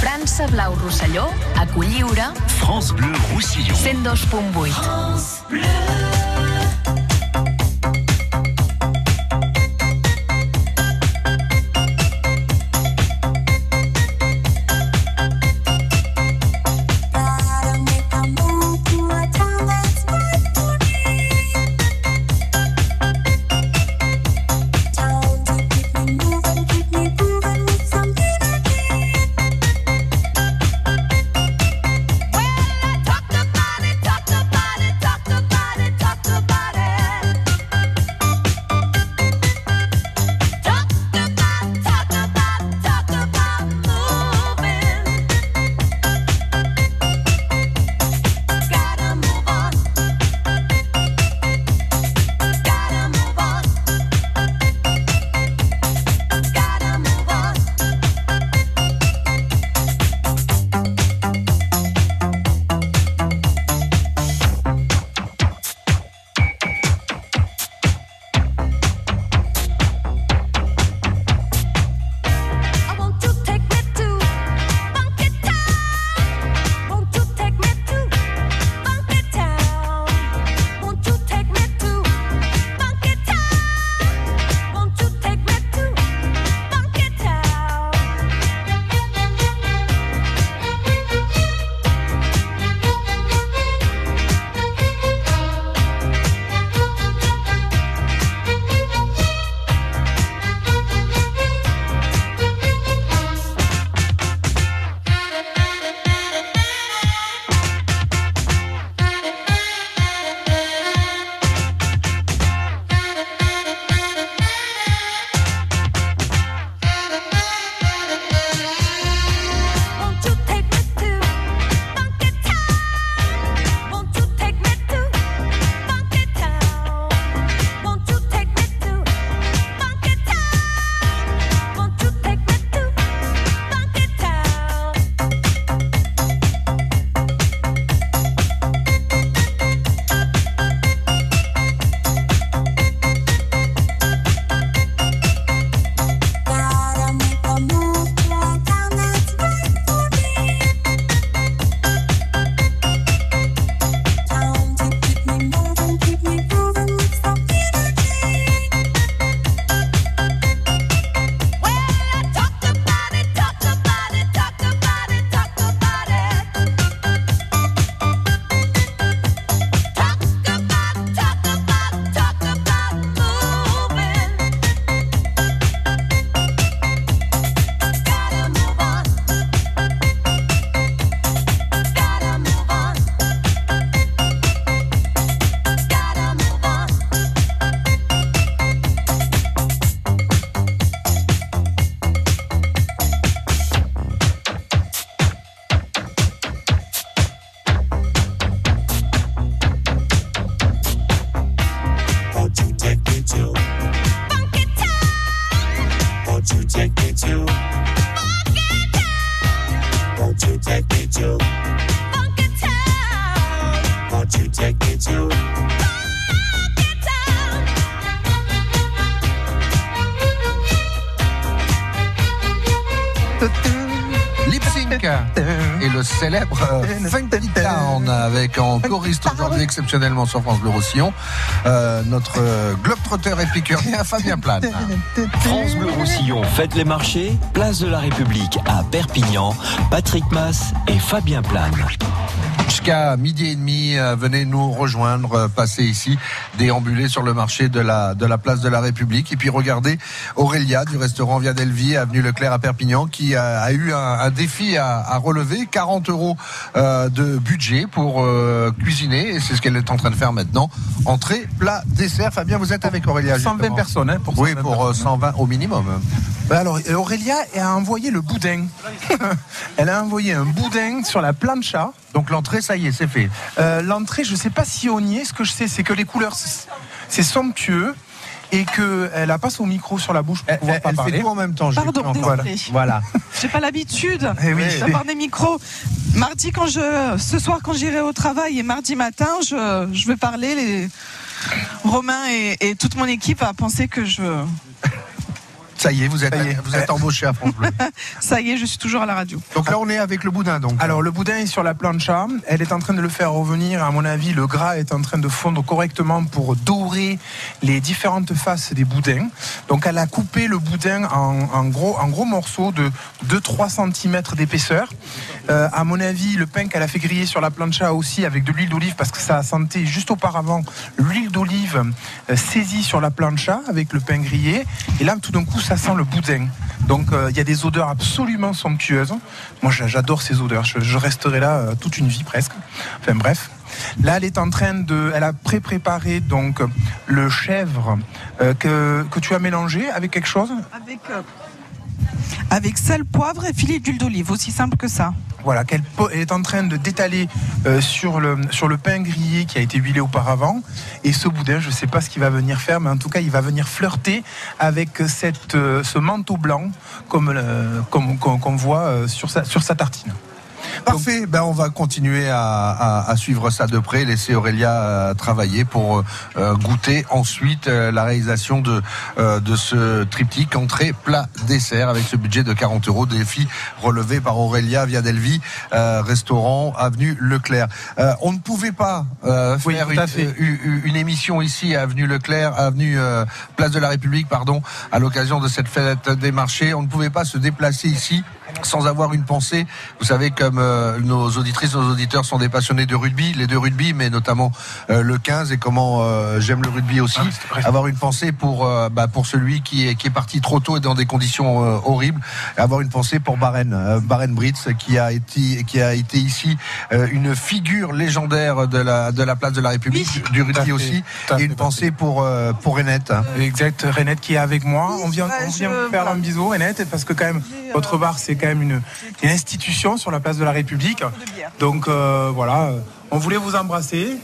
França Blau Rosselló, a Culliure, France Bleu Roussillon. 102.8. Lip exceptionnellement sur France Bleu Roussillon. Euh, notre euh, globetrotter épicurien <laughs> Fabien Plane. France Bleu Roussillon, faites les marchés, place de la République à Perpignan, Patrick Mass et Fabien Plane. Jusqu'à midi et demi, euh, venez nous rejoindre, euh, passer ici, déambuler sur le marché de la, de la place de la République. Et puis regardez Aurélia du restaurant Via Delvi, avenue Leclerc à Perpignan, qui a, a eu un, un défi à, à relever, 40 euros euh, de budget pour euh, cuisiner. Et c'est ce qu'elle est en train de faire maintenant. Entrée, plat, dessert. Fabien, vous êtes avec Aurélia. 120 justement. personnes, hein, pour Oui, 120 pour euh, 120 au minimum. Ben alors, Aurélia a envoyé le boudin. <laughs> Elle a envoyé un boudin sur la plancha. Donc l'entrée, ça y est, c'est fait. Euh, L'entrée, je sais pas si on y est. Ce que je sais, c'est que les couleurs, c'est somptueux et qu'elle a pas son micro sur la bouche pour pouvoir pas elle fait parler. tout en même temps, Pardon, Voilà. désolé. Voilà. J'ai pas l'habitude Eh oui. d'avoir des micros. Mardi, quand je, ce soir, quand j'irai au travail et mardi matin, je, je vais parler. Les Romain et, et toute mon équipe a pensé que je. Ça y est, vous êtes, vous êtes embauché à France Bleu. <laughs> Ça y est, je suis toujours à la radio. Donc là, on est avec le boudin, donc. Alors le boudin est sur la plancha, elle est en train de le faire revenir, à mon avis le gras est en train de fondre correctement pour dorer les différentes faces des boudins. Donc elle a coupé le boudin en, en gros, en gros morceaux de 2-3 cm d'épaisseur. Euh, à mon avis le pain qu'elle a fait griller sur la plancha aussi avec de l'huile d'olive parce que ça a senté juste auparavant l'huile d'olive euh, saisie sur la plancha avec le pain grillé. Et là tout d'un coup ça sent le boudin. Donc euh, il y a des odeurs absolument somptueuses. Moi j'a- j'adore ces odeurs. Je, resterai là euh, toute une vie presque. Enfin bref. Là, elle est en train de, elle a pré-préparé donc le chèvre euh, que, que tu as mélangé avec quelque chose? Avec, avec sel, poivre et filet d'huile d'olive, aussi simple que ça. Voilà, qu'elle est en train de d'étaler euh, sur, le, sur le pain grillé qui a été huilé auparavant. Et ce boudin, je ne sais pas ce qu'il va venir faire, mais en tout cas, il va venir flirter avec cette, euh, ce manteau blanc comme, le- comme, qu'on voit euh, sur, sa, sur sa tartine. Parfait, ben on va continuer à, à- à suivre ça de près, laisser Aurélia euh, travailler pour euh, goûter ensuite euh, la réalisation de, euh, de ce triptyque entrée, plat, dessert avec ce budget de 40 euros, défi relevé par Aurélia via Delvi, euh, restaurant avenue Leclerc. Euh, on ne pouvait pas euh, Oui, faire une, une- une émission ici à avenue Leclerc, avenue euh, Place de la République, pardon, à l'occasion de cette fête des marchés. On ne pouvait pas se déplacer ici sans avoir une pensée. Vous savez, comme euh, nos auditrices, nos auditeurs sont des passionnés de rugby, les deux rugby, mais notamment euh, le 15 et comment euh, j'aime le rugby aussi. avoir une pensée pour euh, bah, pour celui qui est qui est parti trop tôt et dans des conditions euh, horribles. Et avoir une pensée pour Baren, euh, Baren Britz, qui a été qui a été ici euh, une figure légendaire de la de la place de la République, du rugby aussi, et une pensée pour euh, pour Renette. hein. Exact, Renette qui est avec moi. On vient, on vient faire un bisou, Renette, parce que quand même, votre bar, c'est quand même une, une institution sur la place de la République. Donc euh, voilà, on voulait vous embrasser.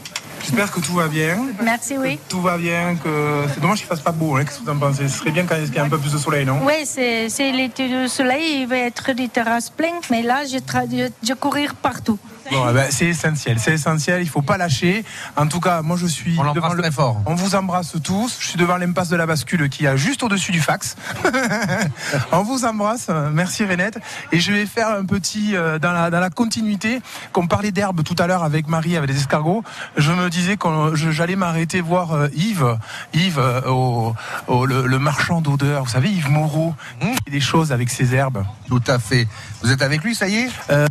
J'espère que tout va bien. Merci, oui. Tout va bien, que c'est dommage qu'il fasse pas beau. Hein. Qu'est-ce que vous en pensez? Ce serait bien quand il y a un peu plus de soleil, non? Oui, c'est l'été du soleil, il va être des terrasses pleines, mais là, je, tra- je, je courir partout. Bon, eh ben, c'est essentiel, c'est essentiel, il faut pas lâcher. En tout cas, moi je suis On l'embrasse le très fort. On vous embrasse tous. Je suis devant l'impasse de la bascule qui est juste au-dessus du fax. <laughs> on vous embrasse, merci Renette. Et je vais faire un petit euh, dans la dans la continuité. Qu'on parlait d'herbe tout à l'heure avec Marie avec les escargots. Je me disais que j'allais m'arrêter voir euh, Yves, Yves euh, au, au- le, le marchand d'odeur. Vous savez Yves Moreau, qui fait des choses avec ses herbes. Tout à fait. Vous êtes avec lui, ça y est?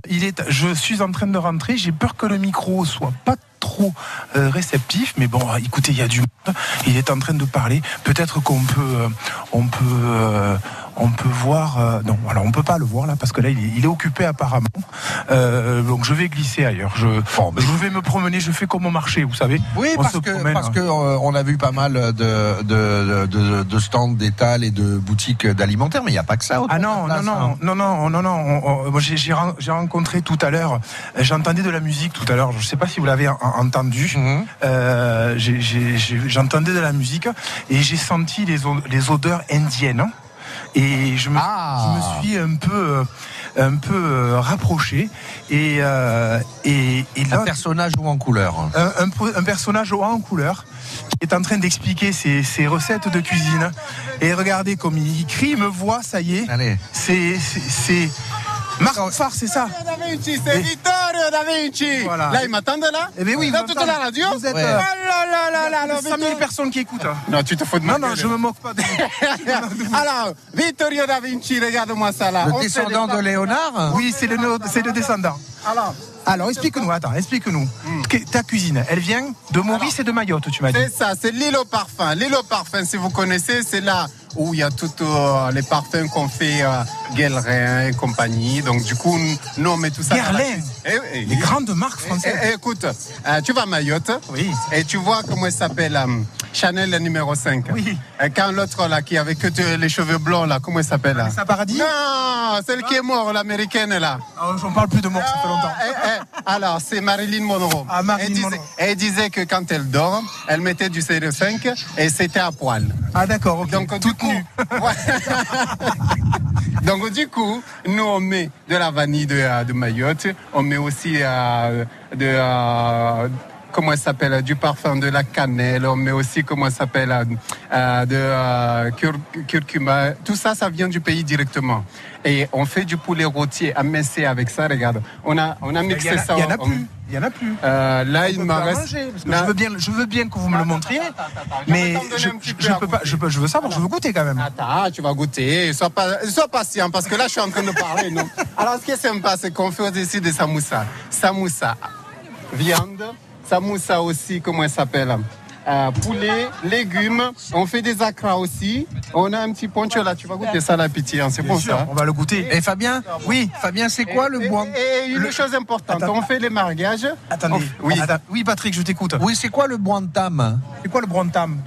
Il est, je suis en train de J'ai peur que le micro soit pas trop euh, réceptif, mais bon, écoutez, il y a du monde. Il est en train de parler. Peut-être qu'on peut, euh, on peut, euh, on peut voir. non, alors on peut pas le voir là parce que là, il est, il est occupé apparemment. Donc je vais glisser ailleurs. Je, je vais me promener. Je fais comme au marché, vous savez. Oui, On parce que promène, parce hein. que on a vu pas mal de de de, de stands d'étal et de boutiques d'alimentaire, mais il n'y a pas que ça. Ah la non, non, place, non, hein. non, non, non, non, on- on- moi, j'ai- j'ai ren- j'ai rencontré tout à l'heure, j'entendais de la musique tout à l'heure, je ne sais pas si vous l'avez entendu, Mhm. Euh, j'entendais de la musique et j'ai senti les, odeurs indiennes et je me, Ah. je me suis un peu, un peu euh, rapproché et, euh, et, et là, Un personnage ou en couleur? un, un personnage haut en couleur qui est en train d'expliquer ses, ses recettes de cuisine. Et regardez comme il, il crie, il me voit, ça y est. C'est. Marc Farr, c'est ça Da Vinci, c'est Vittorio Da Vinci Voilà. Là, il m'attend de là Eh bien oui, Dans vous toute la radio Vous êtes, Ouais. euh, Oh là là là là là, 100 000 Vittorio- personnes qui écoutent. hein. Non, tu te fous de ma Non, non, je me moque pas de <laughs> Alors, Vittorio Da Vinci, regarde-moi ça là. Le On descendant de Léonard? Oui, c'est le, c'est le descendant. Alors, Alors, explique-nous, attends, explique-nous. Que- Ta cuisine, elle vient de Maurice et de Mayotte, tu m'as dit. c'est ça, c'est l'île au parfum. L'île au parfum, si vous connaissez, c'est là où il y a tous euh, les parfums qu'on fait, euh, Guerlain et compagnie. Donc, du coup, nous, on met tout ça. la Guerlain. Eh, eh, Les grandes marques françaises. eh, écoute, euh, tu vas à Mayotte Oui. et tu vois comment elle s'appelle euh, Chanel numéro 5. Oui. Et quand l'autre là, qui avait que les cheveux blancs là, comment elle s'appelle là? Vanessa Paradis? Non, celle qui est morte, l'américaine là. J'en parle plus de mort, ça fait longtemps. Alors, c'est Marilyn Monroe. Ah, Marilyn elle, disait, Monroe. elle disait que quand elle dort, elle mettait du CD5 et c'était à poil. Ah d'accord, ok. Donc, toute <laughs> Donc du coup, nous on met de la vanille de, euh, de Mayotte, on met aussi euh, de euh, comment elle s'appelle du parfum de la cannelle, met aussi comment elle s'appelle euh, euh, de euh, cur- curcuma. Tout ça, ça vient du pays directement. Et on fait du poulet rôti amincé avec ça. Regarde, on a on a Il mixé a- ça. il y en a plus. Il y en a plus. Euh, là, il On m'en pas reste. Là- je veux bien, je veux bien que vous me le montriez, mais je, je, je peux pas, je, peux, je veux savoir, je veux goûter quand même. Attends, tu vas goûter. Sois, pas, sois patient parce que là, je suis en train de parler. non Alors, ce qui est sympa, c'est qu'on fait aussi des samoussas. Samoussa, viande. Samoussa aussi, comment elle s'appelle Euh, poulet, légumes. On fait des acras aussi. On a un petit poncho là. Tu vas goûter ça, la pitié. hein, C'est bon sûr, ça. on va le goûter. Et Fabien Oui, Fabien, c'est quoi le bois? Et une chose importante, on fait les mariages. Attendez, oui. Attends, oui Patrick, je t'écoute. Oui, c'est quoi le tam C'est quoi le brantam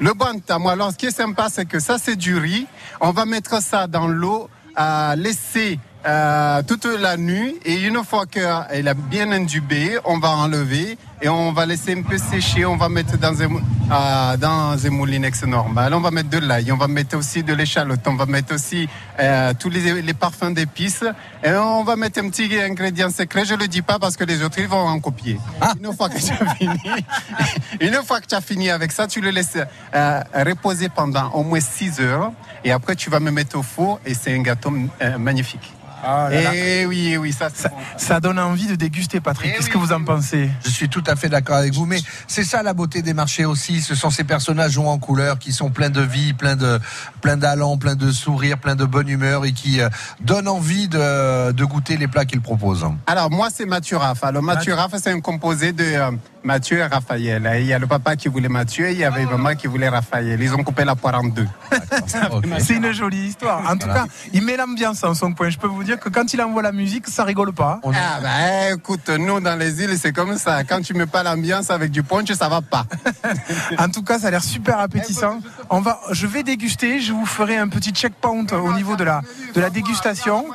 Le bantam, alors ce qui est sympa, c'est que ça, c'est du riz. On va mettre ça dans l'eau, à laisser euh, toute la nuit. Et une fois qu'elle a bien indubé, on va enlever et on va laisser un peu sécher. On va mettre dans un, euh, dans un moulinex normal. On va mettre de l'ail, on va mettre aussi de l'échalote, on va mettre aussi euh, tous les, les parfums d'épices. Et on va mettre un petit ingrédient secret. Je le dis pas parce que les autres, ils vont en copier. Une fois que tu as fini, <laughs> une fois que tu as fini avec ça, tu le laisses euh, reposer pendant au moins 6 heures. Et après, tu vas me mettre au four et c'est un gâteau euh, magnifique. Ah là là. Et oui, oui, ça, bon. Ça donne envie de déguster, Patrick. Qu'est-ce que vous en pensez? Je suis tout à fait d'accord avec vous, mais c'est ça la beauté des marchés aussi. Ce sont ces personnages hauts en couleur qui sont pleins de vie, pleins de plein d'allant, pleins de sourires, pleins de bonne humeur et qui euh, donnent envie de, de goûter les plats qu'ils proposent. Alors, moi, c'est Mathieu Raff. Alors, Mathieu Raff, c'est un composé de euh, Mathieu et Raphaël. Et Il y a le papa qui voulait Mathieu et il y avait maman qui voulait Raphaël. Ils ont coupé la poire en deux. <laughs> C'est une jolie histoire. En tout Voilà. cas, il met l'ambiance en son coin. Je peux vous dire que quand il envoie la musique, ça rigole pas. Ah bah écoute, nous dans les îles c'est comme ça. Quand tu mets pas l'ambiance avec du punch, ça va pas. <laughs> En tout cas, ça a l'air super appétissant. On va, je vais déguster. Je vous ferai un petit checkpoint au niveau de la de la dégustation.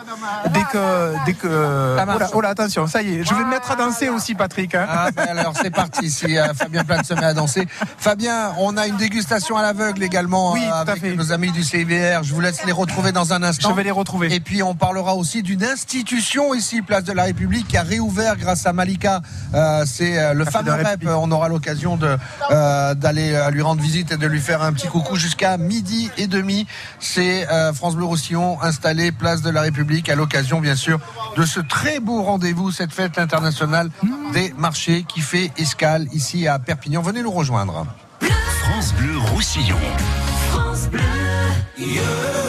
Dès que dès que. Oh là, oh là, attention, ça y est. Je vais me mettre à danser aussi, Patrick. hein. Ah ben alors c'est parti, si euh, Fabien Plane se met à danser. Fabien, on a une dégustation à l'aveugle également Oui, euh, tout à avec fait. nos amis du CIVR. Je vous laisse les retrouver dans un instant. Je vais les retrouver. Et puis on parlera aussi d'une institution ici, Place de la République, qui a réouvert grâce à Malika. Euh, c'est euh, le Café fameux rep. On aura l'occasion de euh, d'aller euh, lui rendre visite et de lui faire un petit coucou jusqu'à midi et demi. C'est euh, France Bleu Roussillon installé Place de la République à l'occasion bien sûr de ce très beau rendez-vous, cette fête internationale des marchés qui fait escale ici à Perpignan. Venez nous rejoindre. France Bleu Roussillon. J'ai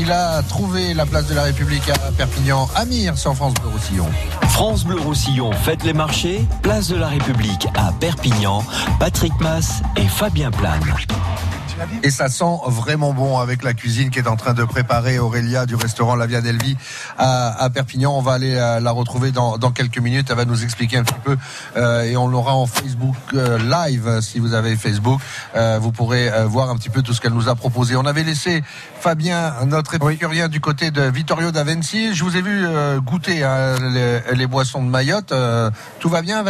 il a trouvé la place de la République à Perpignan. Amir sur France Bleu Roussillon. France Bleu Roussillon, faites les marchés, place de la République à Perpignan, Patrick Mass et Fabien Plane. Et ça sent vraiment bon avec la cuisine qui est en train de préparer Aurélia du restaurant La Via Delvi à, à Perpignan. On va aller euh, la retrouver dans, dans, quelques minutes. Elle va nous expliquer un petit peu euh, et on l'aura en Facebook euh, live si vous avez Facebook. Euh, vous pourrez euh, voir un petit peu tout ce qu'elle nous a proposé. On avait laissé Fabien, notre épicurien du côté de Vittorio d'Avency. Je vous ai vu euh, goûter hein, les, les, boissons de Mayotte. tout va bien,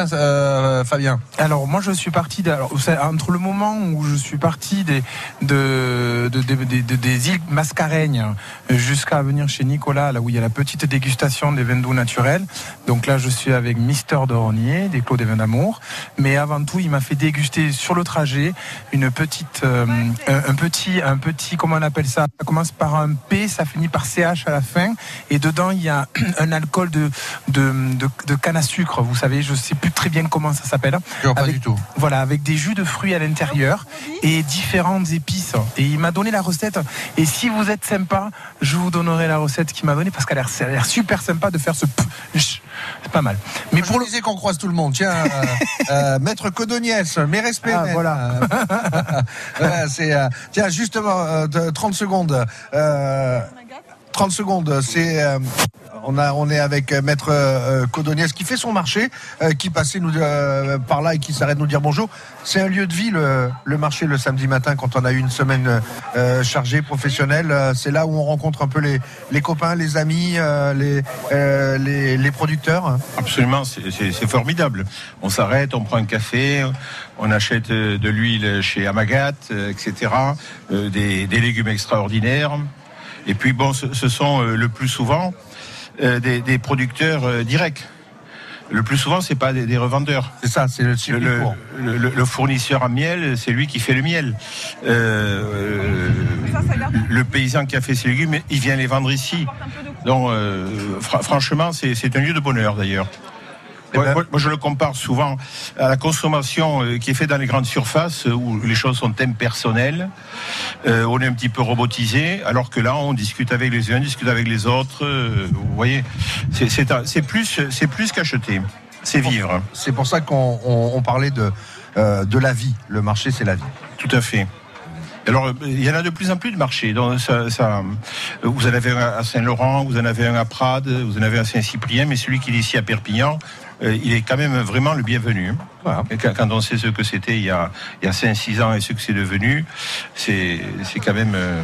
Fabien? Alors moi je suis parti de, alors, entre le moment où je suis parti des de, de, de, des îles Mascareignes jusqu'à venir chez Nicolas, là où il y a la petite dégustation des vins doux naturels. Donc là, je suis avec Mister Dornier, des Clos des vins d'amour. Mais avant tout, il m'a fait déguster sur le trajet une petite, euh, un, petit, un petit, comment on appelle ça? Ça commence par un P, ça finit par CH à la fin. Et dedans, il y a <clears throat> un alcool de, de, de, canne à sucre. Vous savez, je sais plus très bien comment ça s'appelle. Pas du tout. Voilà, avec des jus de fruits à l'intérieur et différentes épices. Et il m'a donné la recette. Et si vous êtes sympa, je vous donnerai la recette qu'il m'a donnée parce qu'elle a l'air super sympa de faire ce. C'est pas mal. Mais pour le qu'on croise tout le monde. Tiens, euh, euh, <laughs> Maître Codoniès, mes respects. Ah, voilà. <laughs> voilà c'est euh, tiens justement 30 secondes. 30 secondes. C'est on, a, on est avec euh, Maître euh, Codoniès qui fait son marché, euh, qui passait nous, par là et qui s'arrête nous dire bonjour. C'est un lieu de vie, le, marché, le samedi matin, quand on a eu une semaine chargée, professionnelle. C'est là où on rencontre un peu les, copains, les amis, les, producteurs. Absolument, c'est formidable. On s'arrête, on prend un café, on achète de l'huile chez Amagat, etc., des légumes extraordinaires. Et puis bon, ce, ce sont le plus souvent euh, des, des, producteurs euh, directs. Le plus souvent, c'est pas des, des revendeurs. C'est ça, c'est le, le, le, le, fournisseur à miel, c'est lui qui fait le miel. Euh, le paysan qui a fait ses légumes, il vient les vendre ici. Donc, euh, franchement, c'est un lieu de bonheur d'ailleurs. Moi, moi, je le compare souvent à la consommation euh, qui est faite dans les grandes surfaces euh, où les choses sont impersonnelles, euh, on est un petit peu robotisé, alors que là, on discute avec les uns, on discute avec les autres. Euh, vous voyez, c'est plus, c'est plus qu'acheter, c'est vivre. C'est pour ça qu'on on, on parlait de, euh, de la vie. Le marché, c'est la vie. Tout à fait. Alors, il y en a de plus en plus de marchés. Donc, ça, ça, vous en avez un à Saint-Laurent, vous en avez un à Prades, vous en avez un à Saint-Cyprien, mais celui qui est ici à Perpignan, il est quand même vraiment le bienvenu. Voilà. Quand on sait ce que c'était il y a, il y a 5-6 ans et ce que c'est devenu, c'est quand même euh,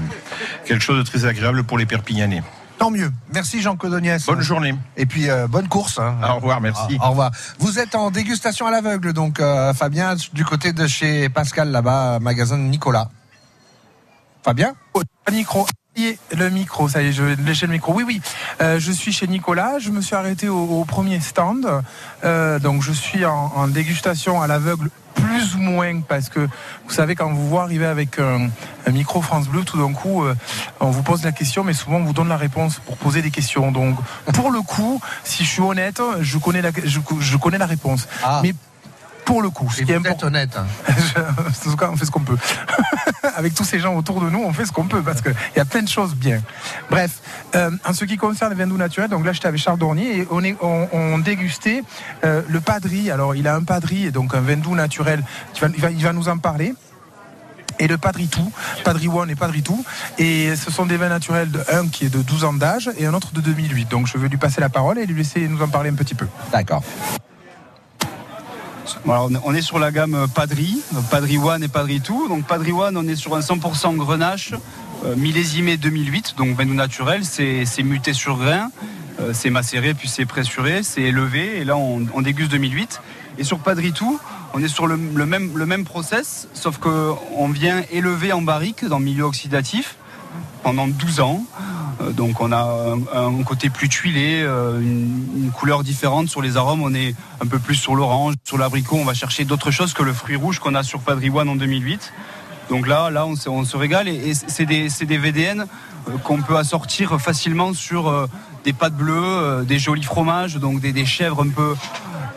quelque chose de très agréable pour les Perpignanais. Tant mieux. Merci Jean Codoniès. Bonne journée. Et puis euh, bonne course. Hein. Au revoir, merci. Au revoir. Vous êtes en dégustation à l'aveugle, donc euh, Fabien, du côté de chez Pascal là-bas, magasin de Nicolas. Fabien? Micro. Le micro, ça y est, je vais lécher le micro. Oui, oui, euh, je suis chez Nicolas. Je me suis arrêté au, au premier stand. Euh, donc, je suis en, en dégustation à l'aveugle plus ou moins parce que vous savez quand vous voit arriver avec un, un micro France Bleu tout d'un coup euh, on vous pose la question mais souvent on vous donne la réponse pour poser des questions donc pour le coup si je suis honnête je connais la, je, je connais la réponse ah. mais pour le coup. Ce qui est honnête. Hein. <laughs> en tout cas, on fait ce qu'on peut. <laughs> Avec tous ces gens autour de nous, on fait ce qu'on peut parce qu'il y a plein de choses bien. Bref, euh, en ce qui concerne les vins doux naturels, donc là, j'étais avec Charles Dornier et on, est, on, on dégustait euh, le padri. Alors, il a un padri et donc un vin doux naturel. Il va, il va, il va nous en parler et le Padritou, Padri One et Padritou. Et ce sont des vins naturels, de, un qui est de 12 ans d'âge et un autre de 2008. Donc je vais lui passer la parole et lui laisser nous en parler un petit peu. D'accord. On est sur la gamme Padri, Padri One et Padri Two. Donc Padri One, on est sur un 100% grenache, euh, millésimé 2008, donc vin naturel, c'est muté sur grain, euh, c'est macéré puis c'est pressuré, c'est élevé, et là on, on, déguste 2008. Et sur Padri Two, on est sur le, même, le process, sauf qu'on vient élever en barrique dans milieu oxydatif pendant 12 ans. Euh, donc on a un, côté plus tuilé, euh, une, couleur différente sur les arômes. On est un peu plus sur l'orange, sur l'abricot. On va chercher d'autres choses que le fruit rouge qu'on a sur Padri One en 2008. Donc là, là, on se, régale et, c'est des, des, VDN qu'on peut assortir facilement sur des pâtes bleues, euh, des jolis fromages, donc des, des chèvres un peu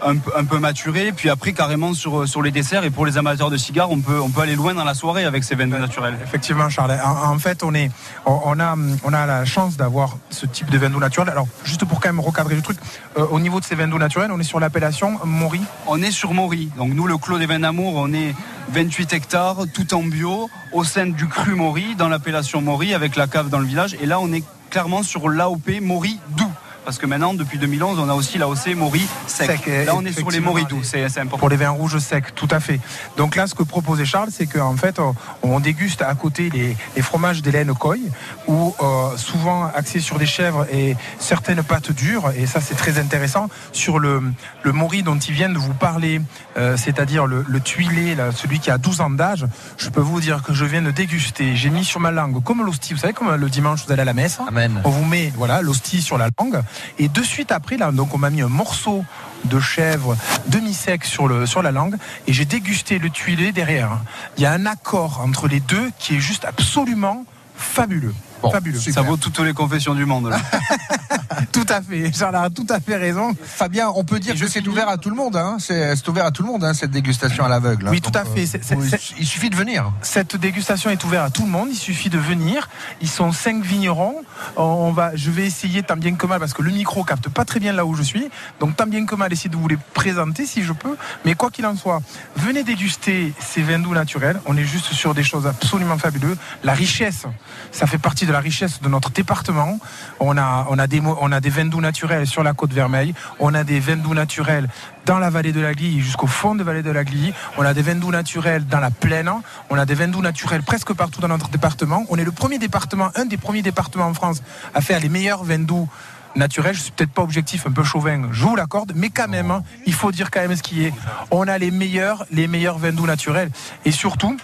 un, peu- un peu maturées. Puis après, carrément sur, sur les desserts. Et pour les amateurs de cigares, on peut, on peut aller loin dans la soirée avec ces vins naturels. Effectivement, Charles. En, en fait, on, est, on, on a, on a la chance d'avoir ce type de vin doux naturel. Alors, juste pour quand même recadrer le truc, euh, au niveau de ces vins doux naturels, on est sur l'appellation Maury. On est sur Maury. Donc nous, le Clos des Vins d'Amour, on est 28 hectares, tout en bio, au sein du cru Maury, dans l'appellation Maury, avec la cave dans le village. Et là, on est clairement sur l'AOP Maury doux. Parce que maintenant, depuis 2011, on a aussi l'AOC Maury sec. Sec, là, on est sur les Maury doux, c'est important. Pour les vins rouges secs, tout à fait. Donc là, ce que proposait Charles, c'est qu'en fait, on, on déguste à côté les, les fromages d'Hélène Coy, ou euh, souvent axés sur des chèvres et certaines pâtes dures, et ça c'est très intéressant, sur le, le mori dont il vient de vous parler, euh, c'est-à-dire le, le tuilé, là, celui qui a 12 ans d'âge, je peux vous dire que je viens de déguster, j'ai mis sur ma langue, comme l'hostie, vous savez, comme le dimanche vous allez à la messe, on vous met voilà l'hostie sur la langue, et de suite après, donc on m'a mis un morceau de chèvre demi-sec sur, sur la langue et j'ai dégusté le tuilé derrière. Il y a un accord entre les deux qui est juste absolument fabuleux. Fabuleux. Ça vaut toutes les confessions du monde. là. <laughs> tout à fait. Charles a tout à fait raison. Fabien, on peut dire que c'est ouvert à tout le monde. Hein. C'est ouvert à tout le monde, hein, cette dégustation à l'aveugle. hein. Oui, tout Donc, à fait. euh, il suffit de venir. Cette dégustation est ouverte à tout le monde. Il suffit de venir. Ils sont cinq vignerons. On va, je vais essayer tant bien que mal parce que le micro capte pas très bien là où je suis. Donc tant bien que mal, essayer de vous les présenter si je peux. Mais quoi qu'il en soit, venez déguster ces vins doux naturels. On est juste sur des choses absolument fabuleuses. La richesse, ça fait partie de la richesse de notre département. On a, des, on vins doux naturels sur la côte vermeille. On a des vins doux naturels dans la vallée de la Glie jusqu'au fond de la vallée de la Glie. On a des vins doux naturels dans la plaine. On a des vins doux naturels presque partout dans notre département. On est le premier département, un des premiers départements en France à faire les meilleurs vins doux naturels. Je suis peut-être pas objectif, un peu chauvin, je vous l'accorde, mais quand même, hein, il faut dire quand même ce qui est. On a les meilleurs, les meilleurs vins doux naturels. Et surtout,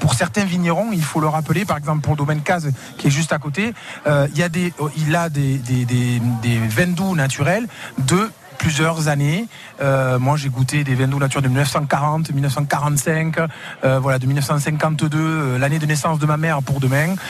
pour certains vignerons, il faut le rappeler, par exemple pour le domaine Case qui est juste à côté, euh, il, a des, il naturels de plusieurs années. Euh, moi, j'ai goûté des vins doux naturels de 1940, 1945, euh, voilà, de 1952, euh, l'année de naissance de ma mère pour demain. <laughs>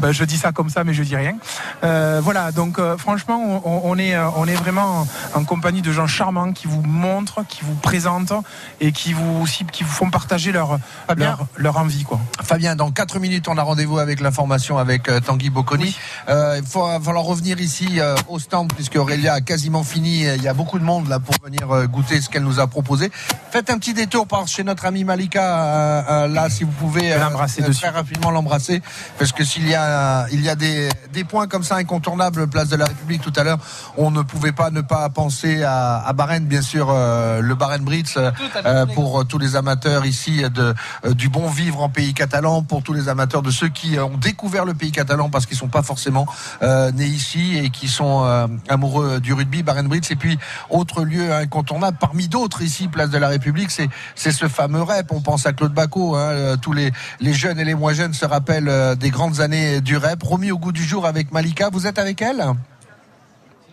Ben, je dis ça comme ça, mais je dis rien. Euh, voilà, donc euh, franchement, on, on est, on est vraiment en compagnie de gens charmants qui vous montrent, qui vous présentent et qui vous aussi, qui vous font partager leur, leur, leur envie, quoi. Fabien, dans 4 minutes, on a rendez-vous avec l'information avec Tanguy Bocconi. Euh, il faut va falloir revenir ici euh, au stand puisque Aurélia a quasiment fini. Il y a beaucoup de monde là pour venir euh, goûter ce qu'elle nous a proposé. Faites un petit détour par chez notre ami Malika euh, euh, là, si vous pouvez euh, l'embrasser euh, très rapidement l'embrasser. Parce que s'il y a il y a des, des points comme ça incontournables place de la République tout à l'heure, on ne pouvait pas ne pas penser à, à Barenne bien sûr euh, le Barenne Brits euh, euh, pour tous les amateurs ici de euh, du bon vivre en pays catalan pour tous les amateurs de ceux qui ont découvert le pays catalan parce qu'ils sont pas forcément euh, nés ici et qui sont euh, amoureux du rugby. Barenne Brits et puis autre lieu incontournable parmi d'autres ici place de la République c'est c'est ce fameux rep on pense à Claude Bacot hein, euh, tous les les jeunes et les moins jeunes se rappellent euh, des grandes années du rep remis au goût du jour avec Malika vous êtes avec elle?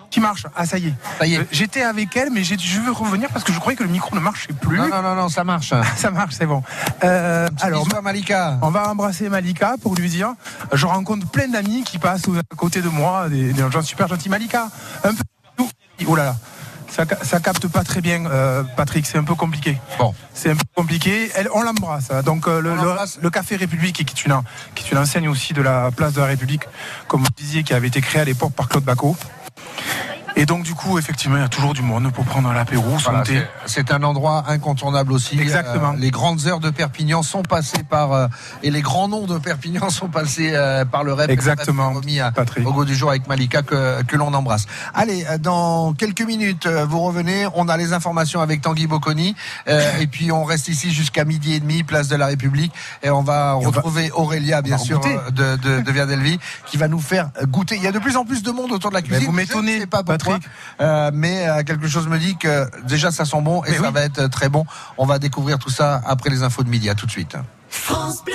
Qui marche Ah, ça y est. Ça y est. Euh, J'étais avec elle, mais j'ai- je veux revenir parce que je croyais que le micro ne marchait plus. Non, non, non, non, ça marche. <laughs> ça marche, c'est bon. Euh, alors, Malika. On va embrasser Malika pour lui dire je rencontre plein d'amis qui passent à côté de moi, des, des gens super gentils. Malika, un peu. Oh là là. Ça, ca- ça capte pas très bien, euh, Patrick. C'est un peu compliqué. Bon. C'est un peu compliqué. Elle, on l'embrasse. hein. Donc euh, le, le- le Café République, qui est, une, qui est une enseigne aussi de la place de la République, comme vous disiez, qui avait été créée à l'époque par Claude Bacot. Et donc du coup, effectivement, il y a toujours du monde pour prendre l'apéro, Voilà, c'est- un endroit incontournable aussi. Exactement. Euh, les grandes heures de Perpignan sont passées par euh, et les grands noms de Perpignan <laughs> sont passés euh, par le rep. Exactement, Remis à- au goût du jour avec Malika que, que l'on embrasse. Allez, dans quelques minutes, vous revenez. On a les informations avec Tanguy Bocconi euh, et puis on reste ici jusqu'à midi et demi, place de la République, et on va retrouver Aurélia, bien sûr, de, de, de Viadelvi, qui va nous faire goûter. Il y a de plus en plus de monde autour de la cuisine. vous m'étonnez, ne euh, mais euh, quelque chose me dit que déjà ça sent bon et ça va être très bon. On va découvrir tout ça après les infos de midi. À tout de suite. France Bleu.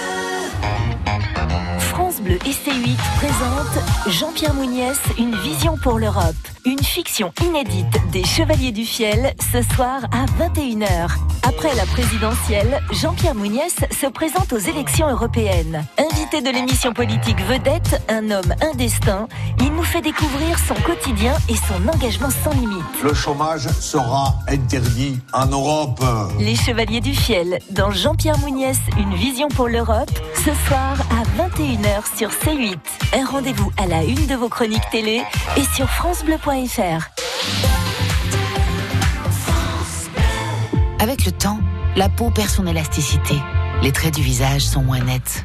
France Bleu et C8 présente Jean-Pierre Mouniès, une vision pour l'Europe. une fiction inédite des Chevaliers du Fiel ce soir à 21h. Après la présidentielle, Jean-Pierre Mouniès se présente aux élections européennes. Invité de l'émission politique Vedette, un homme, un destin, il nous fait découvrir son quotidien et son engagement sans limite. Le chômage sera interdit en Europe. Les Chevaliers du Fiel, dans Jean-Pierre Mouniès, une vision pour l'Europe, ce soir à 21h sur C8. Un rendez-vous à la une de vos chroniques télé et sur FranceBleu.fr. Avec le temps, la peau perd son élasticité. Les traits du visage sont moins nets.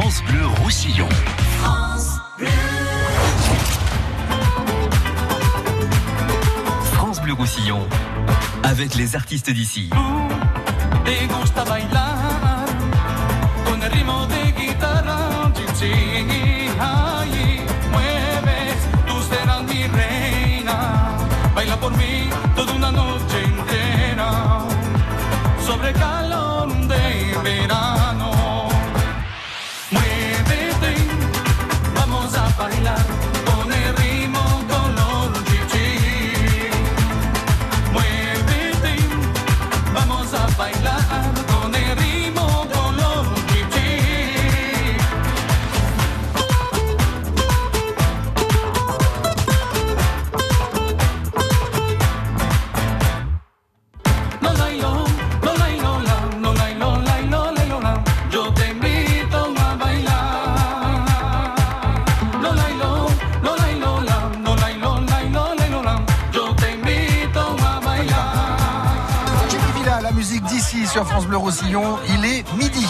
France Bleu Roussillon. France Bleu Roussillon, avec les artistes d'ici. Te gusta bailar? Con el ritmo de guitarra, sur France Bleu Roussillon, il est midi.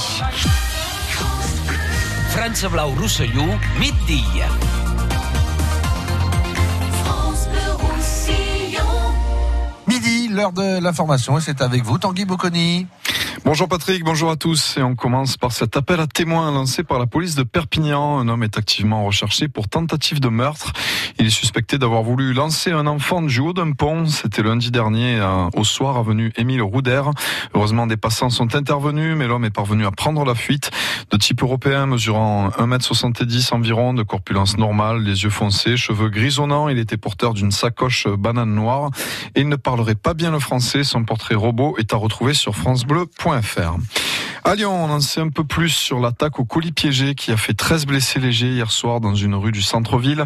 France Blau Roussillon, midi. Midi, l'heure de l'information, et c'est avec vous, Tanguy Bocconi. Bonjour Patrick, bonjour à tous. Et on commence par cet appel à témoins lancé par la police de Perpignan. Un homme est activement recherché pour tentative de meurtre. Il est suspecté d'avoir voulu lancer un enfant du haut d'un pont. C'était lundi dernier euh, au soir avenue Émile Rouder. Heureusement, des passants sont intervenus, mais l'homme est parvenu à prendre la fuite. De type européen, mesurant 1m70 environ, de corpulence normale, les yeux foncés, cheveux grisonnants. Il était porteur d'une sacoche banane noire et il ne parlerait pas bien le français. Son portrait robot est à retrouver sur francebleu.fr. À Lyon, on en sait un peu plus sur l'attaque au colis piégé qui a fait 13 blessés légers hier soir dans une rue du centre-ville.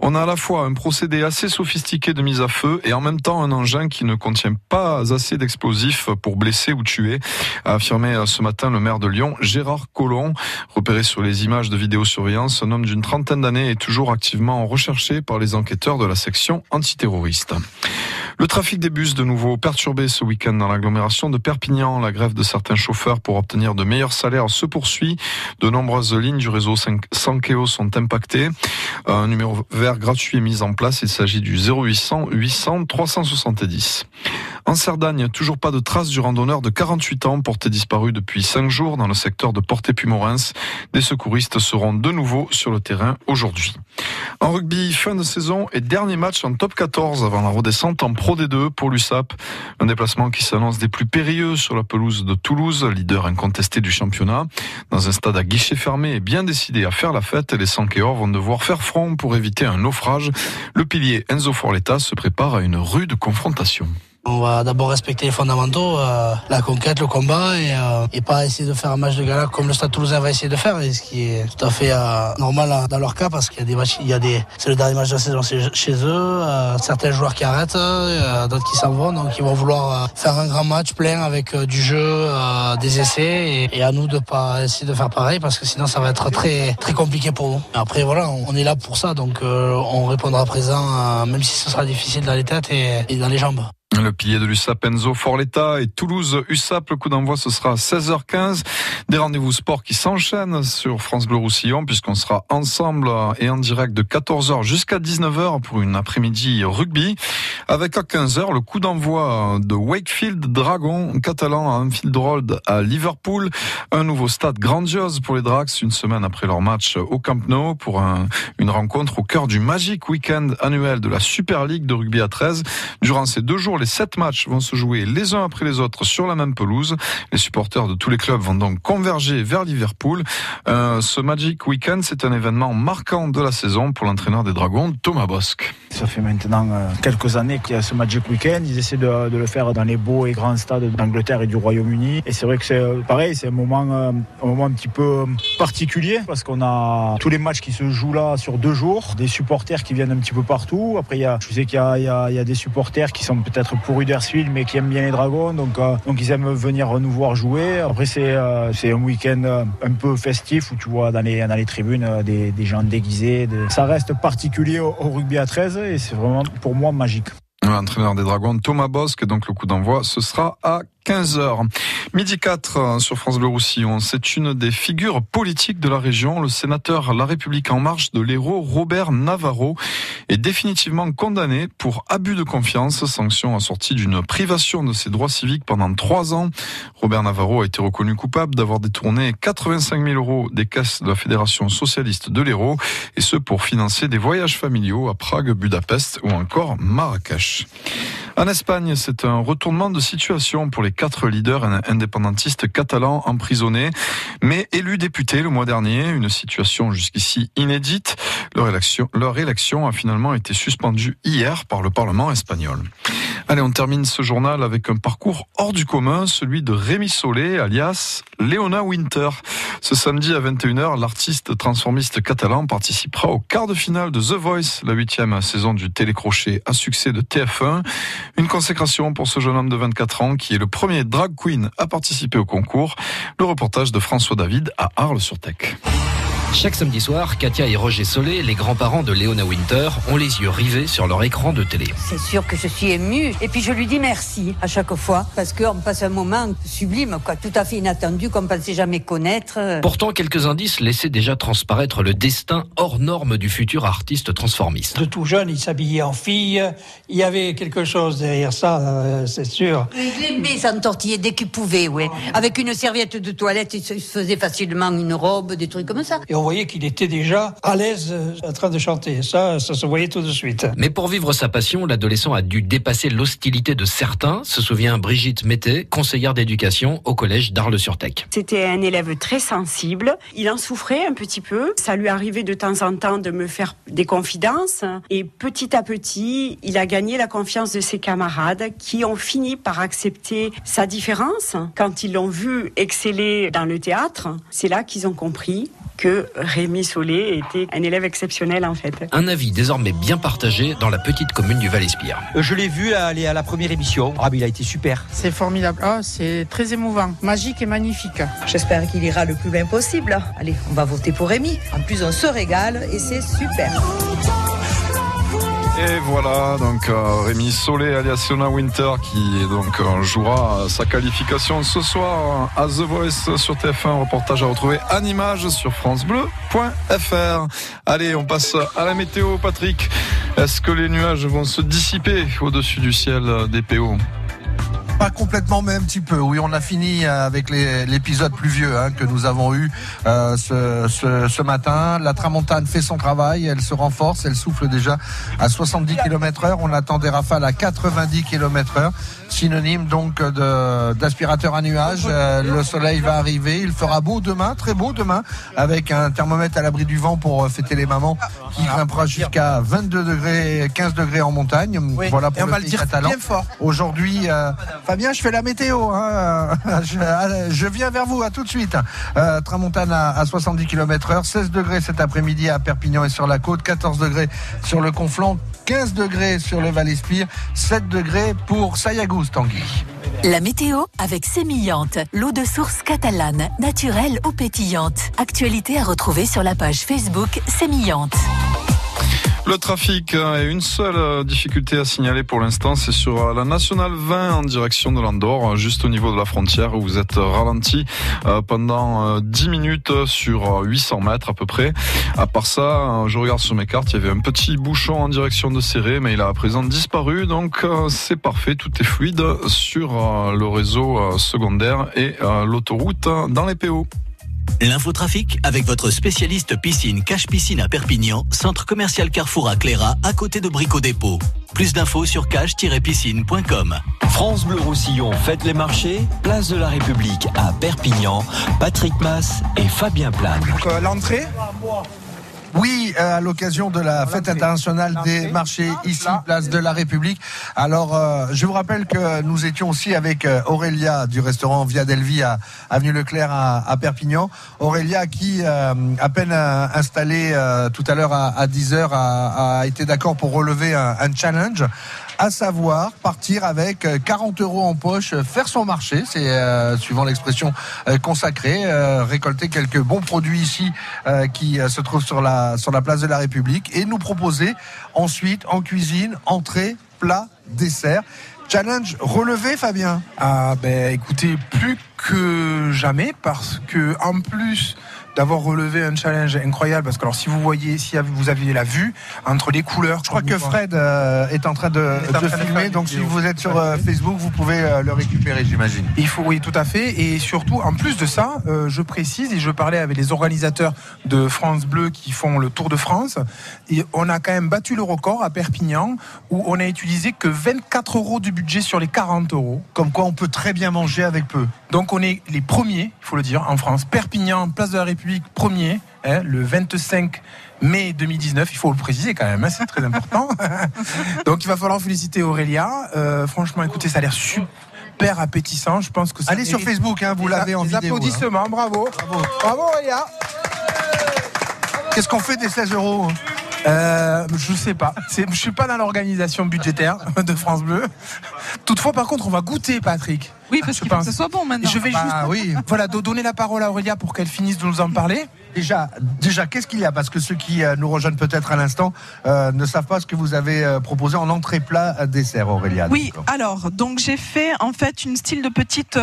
On a à la fois un procédé assez sophistiqué de mise à feu et en même temps un engin qui ne contient pas assez d'explosifs pour blesser ou tuer, a affirmé ce matin le maire de Lyon, Gérard Collomb. Repéré sur les images de vidéosurveillance, un homme d'une trentaine d'années est toujours activement recherché par les enquêteurs de la section antiterroriste. Le trafic des bus de nouveau perturbé ce week-end dans l'agglomération de Perpignan. La grève de certains chauffeurs pour obtenir de meilleurs salaires se poursuit. De nombreuses lignes du réseau 5 sont impactées. Un numéro vert gratuit est mis en place. Il s'agit du 0800 800 370. En Cerdagne, toujours pas de traces du randonneur de 48 ans porté disparu depuis 5 jours dans le secteur de Porté-Pumorens. Des secouristes seront de nouveau sur le terrain aujourd'hui. En rugby, fin de saison et dernier match en top 14 avant la redescente en Pro D2 pour l'USAP. Un déplacement qui s'annonce des plus périlleux sur la pelouse de Toulouse, leader incontesté du championnat. Dans un stade à guichet fermé et bien décidé à faire la fête, les Sankéors vont devoir faire front pour éviter un naufrage. Le pilier Enzo Forletta se prépare à une rude confrontation. On va d'abord respecter les fondamentaux, euh, la conquête, le combat, et, euh, et, pas essayer de faire un match de gala comme le Stade Toulousain va essayer de faire, ce qui est tout à fait euh, normal dans leur cas parce qu'il y a des matchs, il y a des, c'est le dernier match de la saison chez eux, certains joueurs qui arrêtent, d'autres qui s'en vont, donc ils vont vouloir faire un grand match plein avec du jeu, des essais, et, et, à nous de pas essayer de faire pareil parce que sinon ça va être très très compliqué pour nous. Après voilà, on, on est là pour ça, donc on répondra présent, même si ce sera difficile dans les têtes et, et dans les jambes. Le pilier de l'USAP Enzo Forletta et Toulouse USAP. Le coup d'envoi ce sera à 16h15. Des rendez-vous sport qui s'enchaînent sur France Bleu Roussillon puisqu'on sera ensemble et en direct de 14h jusqu'à 19h pour une après-midi rugby. Avec à 15h le coup d'envoi de Wakefield Dragon catalan à Anfield Road à Liverpool. Un nouveau stade grandiose pour les Drax une semaine après leur match au Camp Nou pour un, une rencontre au cœur du Magic Weekend annuel de la Super League de rugby à 13. Durant ces deux jours, sept matchs vont se jouer les uns après les autres sur la même pelouse. Les supporters de tous les clubs vont donc converger vers Liverpool. Euh, ce Magic Weekend, c'est un événement marquant de la saison pour l'entraîneur des Dragons, Thomas Bosque. Ça fait maintenant euh, quelques années qu'il y a ce Magic Weekend. Ils essaient de, le faire dans les beaux et grands stades d'Angleterre et du Royaume-Uni. Et c'est vrai que c'est euh, pareil, c'est un moment, un moment un petit peu particulier parce qu'on a tous les matchs qui se jouent là sur deux jours, des supporters qui viennent un petit peu partout. Après, il y a, je sais qu'il y a des supporters qui sont peut-être pour Huddersfield mais qui aiment bien les Dragons, donc, euh, donc ils aiment venir nous voir jouer. Après, c'est euh, un week-end euh, un peu festif où tu vois dans les, dans les tribunes des, des gens déguisés. Ça reste particulier au, au rugby à 13 et c'est vraiment pour moi magique. L'entraîneur des Dragons, Thomas Bosque, donc le coup d'envoi, ce sera à 15h. Midi 4 euh, sur France Bleu Roussillon. C'est une des figures politiques de la région. Le sénateur La République En Marche de l'Hérault, Robert Navarro, est définitivement condamné pour abus de confiance, sanction assortie d'une privation de ses droits civiques pendant trois ans. Robert Navarro a été reconnu coupable d'avoir détourné 85 000 euros des caisses de la Fédération socialiste de l'Hérault, et ce pour financer des voyages familiaux à Prague, Budapest ou encore Marrakech. En Espagne, c'est un retournement de situation pour les quatre leaders indépendantistes catalans emprisonnés, mais élus députés le mois dernier, une situation jusqu'ici inédite. Leur élection, leur élection a finalement été suspendue hier par le Parlement espagnol. Allez, on termine ce journal avec un parcours hors du commun, celui de Rémi Solé, alias Léona Winter. Ce samedi à 21h, l'artiste transformiste catalan participera au quart de finale de The Voice, la huitième saison du télécrochet à succès de TF1. Une consécration pour ce jeune homme de 24 ans qui est le premier drag queen à participer au concours. Le reportage de François David à Arles-sur-Tech. Chaque samedi soir, Katia et Roger Solé, les grands-parents de Léona Winter, ont les yeux rivés sur leur écran de télé. C'est sûr que je suis émue. Et puis je lui dis merci à chaque fois parce qu'on passe un moment sublime, quoi, tout à fait inattendu qu'on ne pensait jamais connaître. Pourtant, quelques indices laissaient déjà transparaître le destin hors norme du futur artiste transformiste. De tout jeune, il s'habillait en fille. Il y avait quelque chose derrière ça, euh, c'est sûr. Il aimait s'entortiller dès qu'il pouvait, oui. Avec une serviette de toilette, il se faisait facilement une robe, des trucs comme ça. Et on voyait qu'il était déjà à l'aise euh, en train de chanter. Ça, ça se voyait tout de suite. Mais pour vivre sa passion, l'adolescent a dû dépasser l'hostilité de certains, se souvient Brigitte Mété, conseillère d'éducation au collège d'Arles-sur-Tech. C'était un élève très sensible. Il en souffrait un petit peu. Ça lui arrivait de temps en temps de me faire des confidences. Et petit à petit, il a gagné la confiance de ses camarades qui ont fini par accepter sa différence. Quand ils l'ont vu exceller dans le théâtre, c'est là qu'ils ont compris que Rémi Solé était un élève exceptionnel en fait. Un avis désormais bien partagé dans la petite commune du Val-Espire. Je l'ai vu aller à la première émission. Ah, mais il a été super. C'est formidable. Oh, c'est très émouvant, magique et magnifique. J'espère qu'il ira le plus loin possible. Allez, on va voter pour Rémi. En plus, on se régale et c'est super. Et voilà, donc euh, Rémi Solé alias Winter qui donc euh, jouera sa qualification ce soir à The Voice sur TF1. Reportage à retrouver en image sur francebleu.fr. Allez, on passe à la météo, Patrick. Est-ce que les nuages vont se dissiper au-dessus du ciel des PO Pas complètement, mais un petit peu. Oui, on a fini avec l'épisode pluvieux hein, que nous avons eu euh, ce, ce- ce matin. La tramontane fait son travail, elle se renforce, elle souffle déjà à 70 km heure. On attend des rafales à 90 km heure. Synonyme donc de- d'aspirateur à nuages. Euh, le soleil va arriver. Il fera beau demain, très beau demain, avec un thermomètre à l'abri du vent pour euh, fêter les mamans qui grimpera jusqu'à 22 degrés, 15 degrés en montagne. voilà pour et on le va le dire catalan. Aujourd'hui, euh, Fabien, je fais la météo. hein. <laughs> Je, je viens vers vous, à tout de suite. Euh, Tramontane à, à 70 km heure, 16 degrés cet après-midi à Perpignan et sur la côte, 14 degrés sur le Conflent, 15 degrés sur le Val-Espire, 7 degrés pour Sayagous, Tanguy. La météo avec Sémillante, l'eau de source catalane, naturelle ou pétillante. Actualité à retrouver sur la page Facebook Sémillante. Le trafic a une seule euh, difficulté à signaler pour l'instant, c'est sur euh, la nationale 20 en direction de l'Andorre, juste au niveau de la frontière où vous êtes ralenti euh, pendant 10 minutes sur 800 mètres à peu près. À part ça, je regarde sur mes cartes, il y avait un petit bouchon en direction de Serré, mais il a à présent disparu, donc c'est parfait, tout est fluide sur le réseau secondaire et l'autoroute dans les PO. L'infotrafic avec votre spécialiste piscine Cache Piscine à Perpignan, centre commercial Carrefour à Cléra, à côté de Brico Dépôt. Plus d'infos sur cache-piscine.com. France Bleu Roussillon fête les marchés, place de la République à Perpignan. Patrick Mass et Fabien Plane. Euh, l'entrée oui, euh, à l'occasion de la fête internationale des marchés ici, place de la République. Alors, euh, je vous rappelle que nous étions aussi avec euh, Aurélia du restaurant Via Delvi à Avenue Leclerc à, Perpignan. Aurélia qui, à peine installée tout à l'heure à, 10h, a, été d'accord pour relever un, un challenge à savoir partir avec 40 euh, euros en poche, faire son marché, c'est euh, suivant l'expression euh, consacrée, récolter quelques bons produits ici qui se trouvent sur la sur la place de la République et nous proposer ensuite en cuisine entrée, plat, dessert. Challenge relevé, Fabien? Ah ben écoutez, plus que jamais parce que en plus d'avoir relevé un challenge incroyable parce que alors si vous voyez, si vous aviez la vue entre les couleurs. Je crois que Fred euh, est en train de, de filmer, donc si vous êtes sur euh, Facebook, vous pouvez euh, le récupérer, j'imagine. Il faut, oui, tout à fait. Et surtout, en plus de ça, je précise et je parlais avec les organisateurs de France Bleu qui font le Tour de France, et on a quand même battu le record à Perpignan où on a utilisé que 24 euros du budget sur les 40 euros. Comme quoi, on peut très bien manger avec peu. Donc on est les premiers, il faut le dire, en France. Perpignan, place de la République premier, hein, le 25 mai 2019. Il faut le préciser quand même, hein, c'est très important. <laughs> Donc il va falloir féliciter Aurélia. Euh, franchement, écoutez, ça a l'air super appétissant. Je pense que ça allez sur Facebook, hein, vous l'avez en vidéo. Applaudissements, bravo. bravo, bravo Aurélia. Qu'est-ce qu'on fait des 16 euros euh, je sais pas. Je suis pas dans l'organisation budgétaire de France Bleu. Toutefois, par contre, on va goûter, Patrick. Oui, parce qu'il faut que ce soit bon maintenant. Je vais bah, juste, oui. voilà, donner la parole à Aurélia pour qu'elle finisse de nous en parler. Déjà, déjà, qu'est-ce qu'il y a? Parce que ceux qui euh, nous rejoignent peut-être à l'instant euh, ne savent pas ce que vous avez euh, proposé en entrée plat dessert, Aurélia. Oui, alors donc j'ai fait en fait une style de petite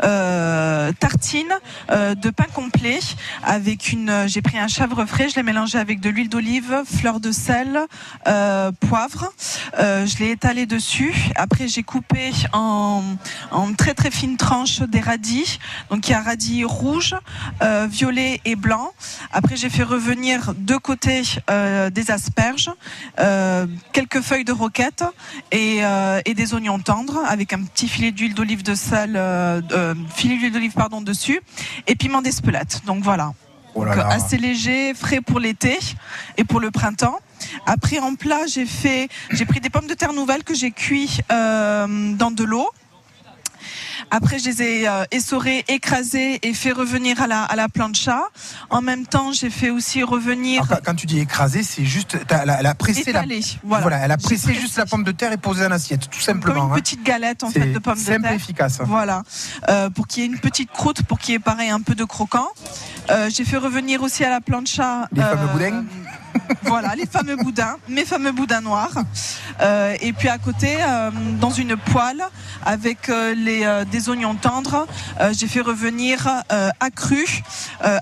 tartine de pain complet avec une. J'ai pris un chèvre frais, je l'ai mélangé avec de l'huile d'olive, fleur de sel, poivre. je l'ai étalé dessus. Après j'ai coupé en, en très très fines tranches des radis. Donc il y a radis rouge, violet et blanc. Après, j'ai fait revenir de côté euh, des asperges, euh, quelques feuilles de roquette euh, et, des oignons tendres avec un petit filet d'huile d'olive de sel, filet d'huile d'olive pardon dessus et piment d'espelette. Donc voilà. Oh assez léger, frais pour l'été et pour le printemps. Après en plat, j'ai fait, j'ai pris des pommes de terre nouvelles que j'ai cuit dans de l'eau après, je les ai euh, essorés, écrasés et fait revenir à la, à la plancha. En même temps, j'ai fait aussi revenir. quand, tu dis écrasé, c'est juste, elle a, pressé la, voilà. elle a pressé juste la pomme de terre et posé en assiette, tout simplement. Comme une hein. petite galette en fait de pommes de terre. Simple et efficace. Voilà, euh, pour qu'il y ait une petite croûte, pour qu'il y ait pareil un peu de croquant. Euh, j'ai fait revenir aussi à la plancha. Les fameux boudins voilà, les fameux boudins, mes fameux boudins noirs. Euh, et puis à côté, euh, dans une poêle avec euh, les, des oignons tendres, j'ai fait revenir accru,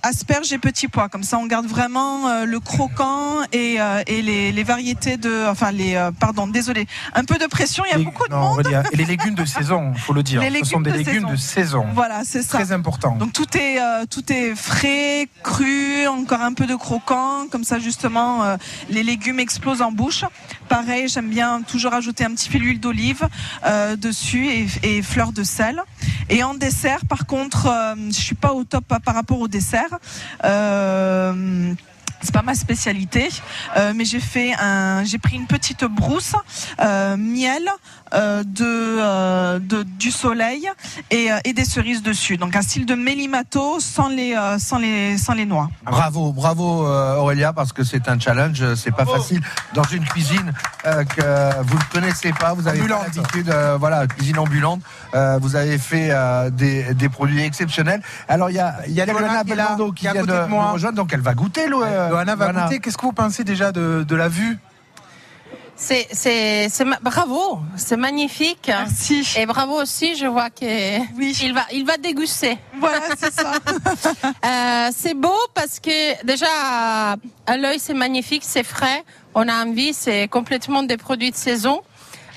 asperges et petits pois. Comme ça, on garde vraiment le croquant et, et les, les, variétés de, enfin les, pardon, désolé, un peu de pression. Il y a beaucoup de monde. et les légumes de saison, il faut le dire. <laughs> Ce sont des légumes de saison. Voilà, c'est ça. Très important. Donc tout est, tout est frais, cru, encore un peu de croquant, comme ça justement euh, les légumes explosent en bouche. Pareil, j'aime bien toujours ajouter un petit fil d'huile d'olive euh, dessus et, fleurs de sel. Et en dessert, par contre, euh, je suis pas au top par rapport au dessert c'est pas ma spécialité, mais j'ai fait un, j'ai pris une petite brousse, miel, de, du soleil et, euh, et, des cerises dessus. Donc un style de mélimato sans les, sans les, sans les noix. Bravo, bravo Aurélia, parce que c'est un challenge, c'est pas facile dans une cuisine que vous ne connaissez pas, vous avez l'habitude, voilà, cuisine ambulante, vous avez fait des, des, produits exceptionnels. Alors il y a, y a Loana qui, vient de, nous rejoindre, donc elle va goûter. Loana va goûter. Qu'est-ce que vous pensez déjà de, de la vue? C'est, c'est, c'est ma- bravo, c'est magnifique. Merci. Et bravo aussi, je vois que il va, il va déguster. Voilà, c'est ça. <laughs> Euh, c'est beau parce que déjà à, l'œil c'est magnifique, c'est frais, on a envie, c'est complètement des produits de saison.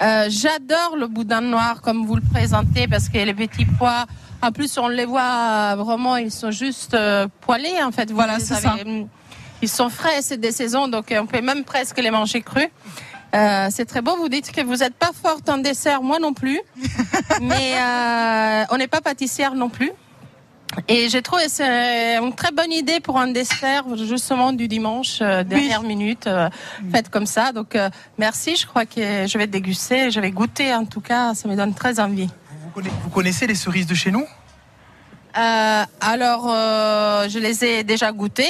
Euh, j'adore le boudin noir comme vous le présentez parce que les petits pois, en plus on les voit vraiment, ils sont juste euh, poêlés en fait. Voilà, c'est ça. Ils sont frais, c'est des saisons, donc on peut même presque les manger crus. Euh, c'est très beau. Vous dites que vous n'êtes pas forte en dessert, moi non plus. <laughs> Mais euh, on n'est pas pâtissière non plus. Et j'ai trouvé que c'est une très bonne idée pour un dessert justement du dimanche, euh, dernière minute, euh, faite comme ça. Donc euh, merci, je crois que je vais déguster, je vais goûter en tout cas, ça me donne très envie. Vous connaissez, vous connaissez les cerises de chez nous? Euh, alors, euh, je les ai déjà goûtées,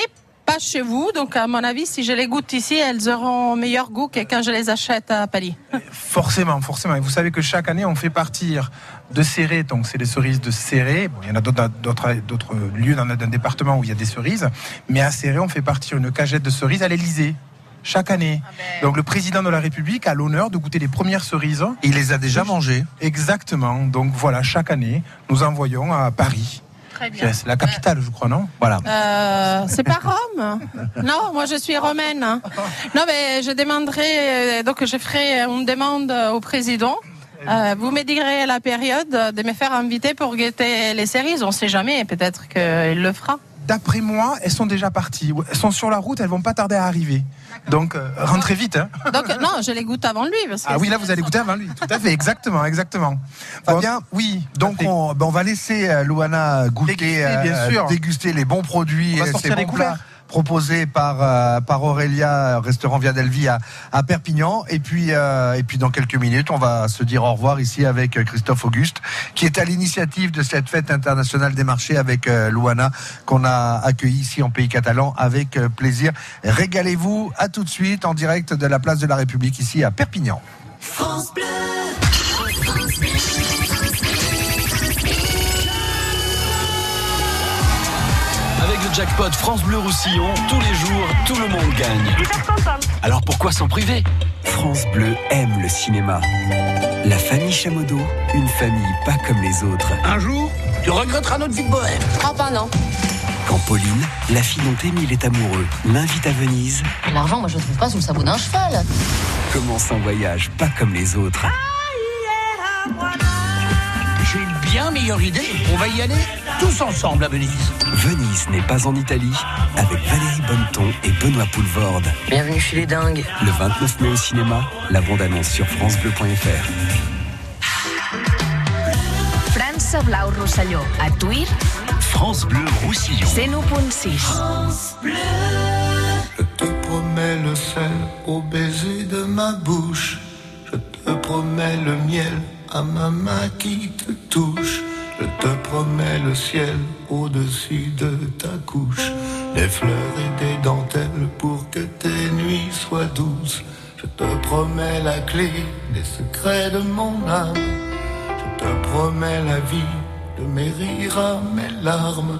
pas chez vous. Donc, à mon avis, si je les goûte ici, elles auront meilleur goût que quand je les achète à Paris. Forcément, forcément. Et vous savez que chaque année, on fait partir de Serré, donc c'est les cerises de Serré. Bon, il y en a d'autres- lieux dans un département où il y a des cerises. Mais à Serré, on fait partir une cagette de cerises à l'Elysée. Chaque année. Donc le président de la République a l'honneur de goûter les premières cerises. Il les a déjà mangées. Exactement. Donc voilà, chaque année, nous envoyons à Paris. Très bien. C'est la capitale, je crois, non Voilà. Euh, c'est pas Rome? Non, moi je suis romaine. Non, mais je demanderai, euh, donc je ferai une demande au président. Euh, vous me direz la période de me faire inviter pour guetter les cerises. On sait jamais, peut-être qu'il le fera. D'après moi, elles sont déjà parties. Elles sont sur la route, elles vont pas tarder à arriver. Donc euh, rentrez vite. Hein. Donc non, je les goûte avant lui. Parce que Ah oui, là vous allez goûter avant lui. Tout à fait, exactement, exactement. <laughs> Fabien, oui. Donc on, ben, on va laisser euh, Louana goûter, Déguster, bien euh, sûr. déguster les bons produits, On va et sortir ces les bons plats proposés par euh, par Aurélia, restaurant Via Delvi à, Perpignan. Et puis euh, et puis dans quelques minutes, on va se dire au revoir ici avec euh, Christophe Auguste, qui est à l'initiative de cette fête internationale des marchés avec euh, Louana qu'on a accueilli ici en pays catalan avec euh, plaisir. Régalez-vous. À tout de suite en direct de la place de la République ici à Perpignan. Le jackpot France Bleu Roussillon, tous les jours, tout le monde gagne. Alors pourquoi s'en priver? France Bleu aime le cinéma. La famille Chamodo, une famille pas comme les autres. Un jour, tu regretteras notre vie de bohème. Oh, ben non. Quand Pauline, la fille dont Émile est amoureux, l'invite à Venise, L'argent, moi, je le trouve pas sous le sabot d'un cheval. commence un voyage pas comme les autres. J'ai une bien meilleure idée. On va y aller tous ensemble à Venise. Venise n'est pas en Italie, avec Valérie Bonneton et Benoît Poulvorde. Bienvenue chez les dingues. Le 29 mai au cinéma, la bande-annonce sur francebleu.fr. França Blau Rosselló. A Tuir, France Bleu Roussillon. 101.6. Je te promets le sel au baiser de ma bouche. Je te promets le miel à ma main qui te touche. Je te promets le ciel au-dessus de ta couche. Des fleurs et des dentelles pour que tes nuits soient douces. Je te promets la clé des secrets de mon âme. Je te promets la vie de mes rires à mes larmes.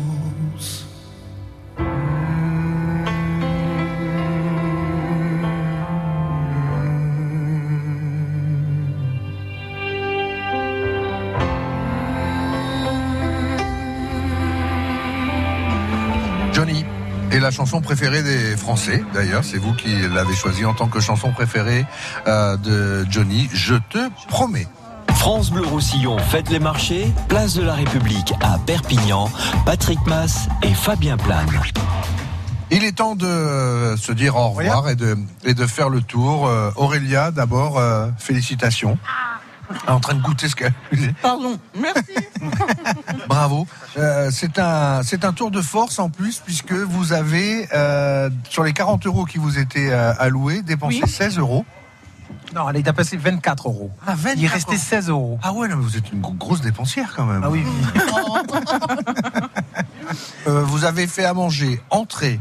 La chanson préférée des Français. D'ailleurs, c'est vous qui l'avez choisi en tant que chanson préférée euh, de Johnny. Je te promets. France Bleu Roussillon fête les marchés, place de la République à Perpignan, Patrick Mass et Fabien Plane. Il est temps de se dire au revoir et de, et de faire le tour. Euh, Aurélia, d'abord, euh, félicitations. En train de goûter ce qu'elle Pardon, merci. <laughs> Bravo. Euh, c'est un c'est un tour de force en plus puisque vous avez euh, sur les 40 euros qui vous étaient euh, alloués dépensé Oui. 16 euros. Non, elle est passé 24 euros. Ah, 24 Il restait 16 euros. Ah ouais, non, mais vous êtes une gro- grosse dépensière quand même. Ah oui, <laughs> Euh, vous avez fait à manger entrée,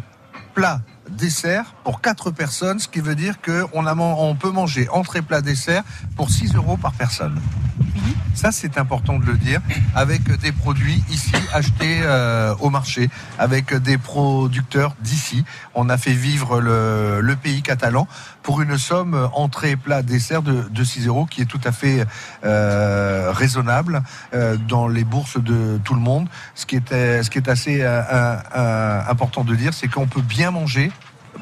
plat, dessert pour 4 personnes, ce qui veut dire que on, a man- on peut manger entrée, plat, dessert pour 6 euros par personne. Ça, c'est important de le dire, avec des produits ici achetés euh, au marché, avec des producteurs d'ici. On a fait vivre le, pays catalan pour une somme entrée, plat, dessert de, de 6 euros, qui est tout à fait euh, raisonnable euh, dans les bourses de tout le monde. Ce qui est, assez important de dire, c'est qu'on peut bien manger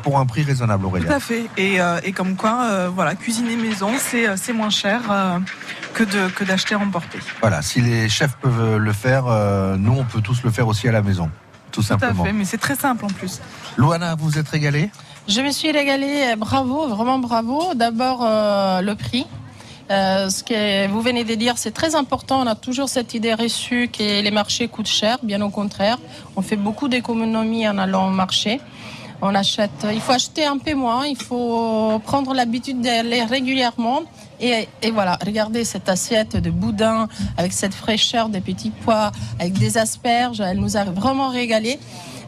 pour un prix raisonnable, Tout Aurélien. à fait. Et, euh, et comme quoi, euh, voilà, cuisiner maison, c'est euh, c'est moins cher euh, que de que d'acheter emporté. Voilà, si les chefs peuvent le faire, euh, nous, on peut tous le faire aussi à la maison, tout Tout à simplement. fait, mais c'est très simple en plus. Loana, vous êtes régalée? Je me suis régalée, bravo, vraiment bravo. D'abord, euh, le prix. Euh, ce que vous venez de dire, c'est très important. On a toujours cette idée reçue que les marchés coûtent cher. Bien au contraire, on fait beaucoup d'économies en allant au marché. On achète, il faut acheter un peu moins, il faut prendre l'habitude d'aller régulièrement. Et, et voilà, regardez cette assiette de boudin avec cette fraîcheur des petits pois, avec des asperges. Elle nous a vraiment régalé.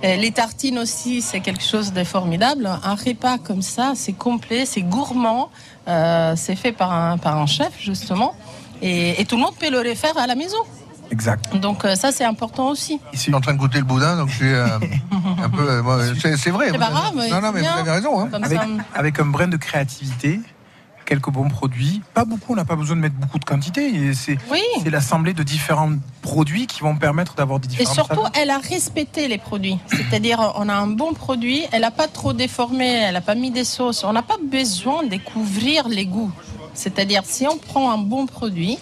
Les tartines aussi, c'est quelque chose de formidable. Un repas comme ça, c'est complet, c'est gourmand. Euh, c'est fait par un, par un chef, justement. Et, et tout le monde peut le refaire à la maison. Exact. Donc euh, ça, c'est important aussi. Je suis en train de goûter le boudin, donc je suis euh, <laughs> un peu. euh, c'est c'est vrai. C'est pas grave, Non, non, mais bien. vous avez raison. hein. Avec, ça, avec un brin de créativité, quelques bons produits. Pas beaucoup, on n'a pas besoin de mettre beaucoup de quantité. Et C'est c'est l'assemblée de différents produits qui vont permettre d'avoir des Et différents surtout, elle a respecté les produits. C'est-à-dire, on a un bon produit, elle n'a pas trop déformé, elle n'a pas mis des sauces. On n'a pas besoin de découvrir les goûts. C'est-à-dire, si on prend un bon produit,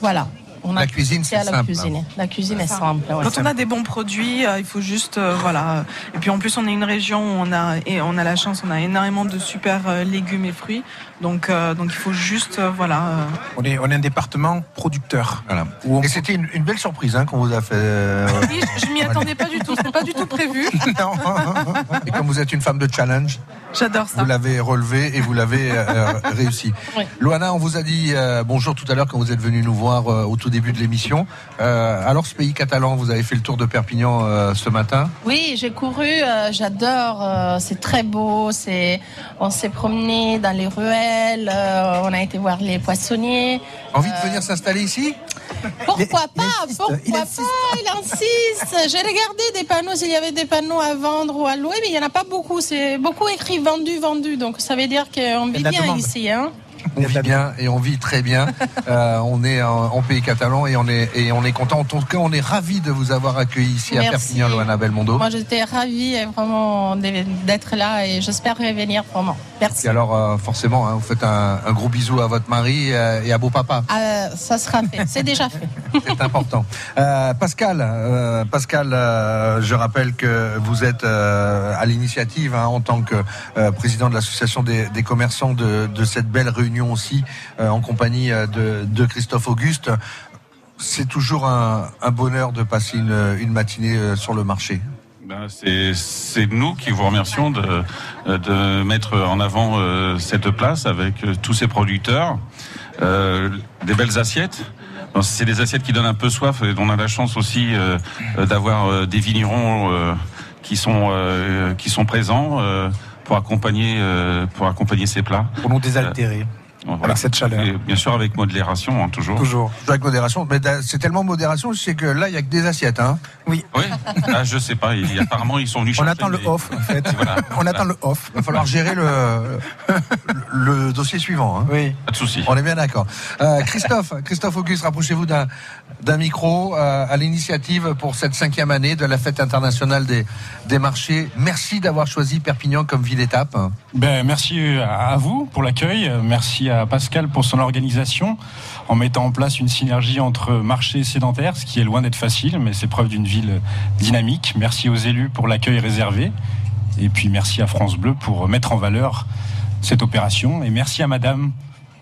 voilà. On a La cuisine, c'est c'est à la simple, cuisine. hein. La cuisine est simple. ouais. Quand on a des bons produits, euh, il faut juste, euh, voilà. Et puis en plus, on est une région où on a et on a la chance, on a énormément de super euh, légumes et fruits. Donc, euh, donc il faut juste, euh, voilà. euh, On est, on est un département producteur. Voilà. Et c'était une, une belle surprise hein, qu'on vous a fait. euh, Oui, je je m'y attendais pas du tout. C'était pas du tout prévu. <laughs> Et comme vous êtes une femme de challenge, J'adore ça. vous l'avez relevé et vous l'avez euh, réussi. Oui. Loana, on vous a dit euh, bonjour tout à l'heure quand vous êtes venu nous voir euh, au tout début de l'émission. Euh, alors, ce pays catalan, vous avez fait le tour de Perpignan euh, ce matin? Oui, j'ai couru, euh, j'adore, euh, c'est très beau, c'est, on s'est promené dans les ruelles, euh, on a été voir les poissonniers. Envie Euh, de venir s'installer ici? Pourquoi pas Pourquoi pas Il insiste. <laughs> J'ai regardé des panneaux, s'il y avait des panneaux à vendre ou à louer, mais il n'y en a pas beaucoup. C'est beaucoup écrit vendu, vendu. Donc ça veut dire qu'on vit bien demande. ici. Hein On vit bien et on vit très bien. <laughs> Euh, on est en, en pays catalan et on est et on est content. En tout cas, on est ravi de vous avoir accueilli ici à. Perpignan, Loana Belmondo. Moi, j'étais ravie vraiment d'être là et j'espère revenir vraiment. Merci. Et alors, euh, forcément, hein, vous faites un, un gros bisou à votre mari et à beau papa. Euh, ça sera fait. C'est déjà fait. <laughs> C'est important. Euh, Pascal, Pascal, je rappelle que vous êtes à l'initiative hein, en tant que président de l'association des, des commerçants de, de cette belle réunion aussi, euh, en compagnie euh, de, de Christophe Auguste. C'est toujours un, un bonheur de passer une, une matinée euh, sur le marché. Ben, c'est- nous qui vous remercions de, de mettre en avant cette place avec tous ces producteurs, euh, des belles assiettes. Non, C'est des assiettes qui donnent un peu soif et on a la chance aussi euh, d'avoir des vignerons euh, qui sont qui sont présents pour accompagner pour accompagner ces plats. Pour nous désaltérer. Voilà. Avec cette chaleur. Et bien sûr avec modération, hein, toujours. Toujours. Avec modération. Mais c'est tellement modération, je sais que là, il y a que des assiettes. Hein. Oui. Oui. Ah, je sais pas. il- apparemment, ils sont venus. On chercher attend le off, en fait. <laughs> Voilà. On attend le off. Il va falloir gérer le, le, le dossier suivant. Hein. Oui. Pas de souci. On est bien d'accord. Euh, Christophe, <laughs> Christophe Auguste, rapprochez-vous d'un d'un micro euh, à l'initiative pour cette cinquième année de la fête internationale des, des marchés. Merci d'avoir choisi Perpignan comme ville étape. Ben, merci à vous pour l'accueil. Merci à Pascal pour son organisation en mettant en place une synergie entre marché et sédentaire, ce qui est loin d'être facile, mais c'est preuve d'une ville dynamique. Merci aux élus pour l'accueil réservé. Et puis merci à France Bleu pour mettre en valeur cette opération. Et merci à Madame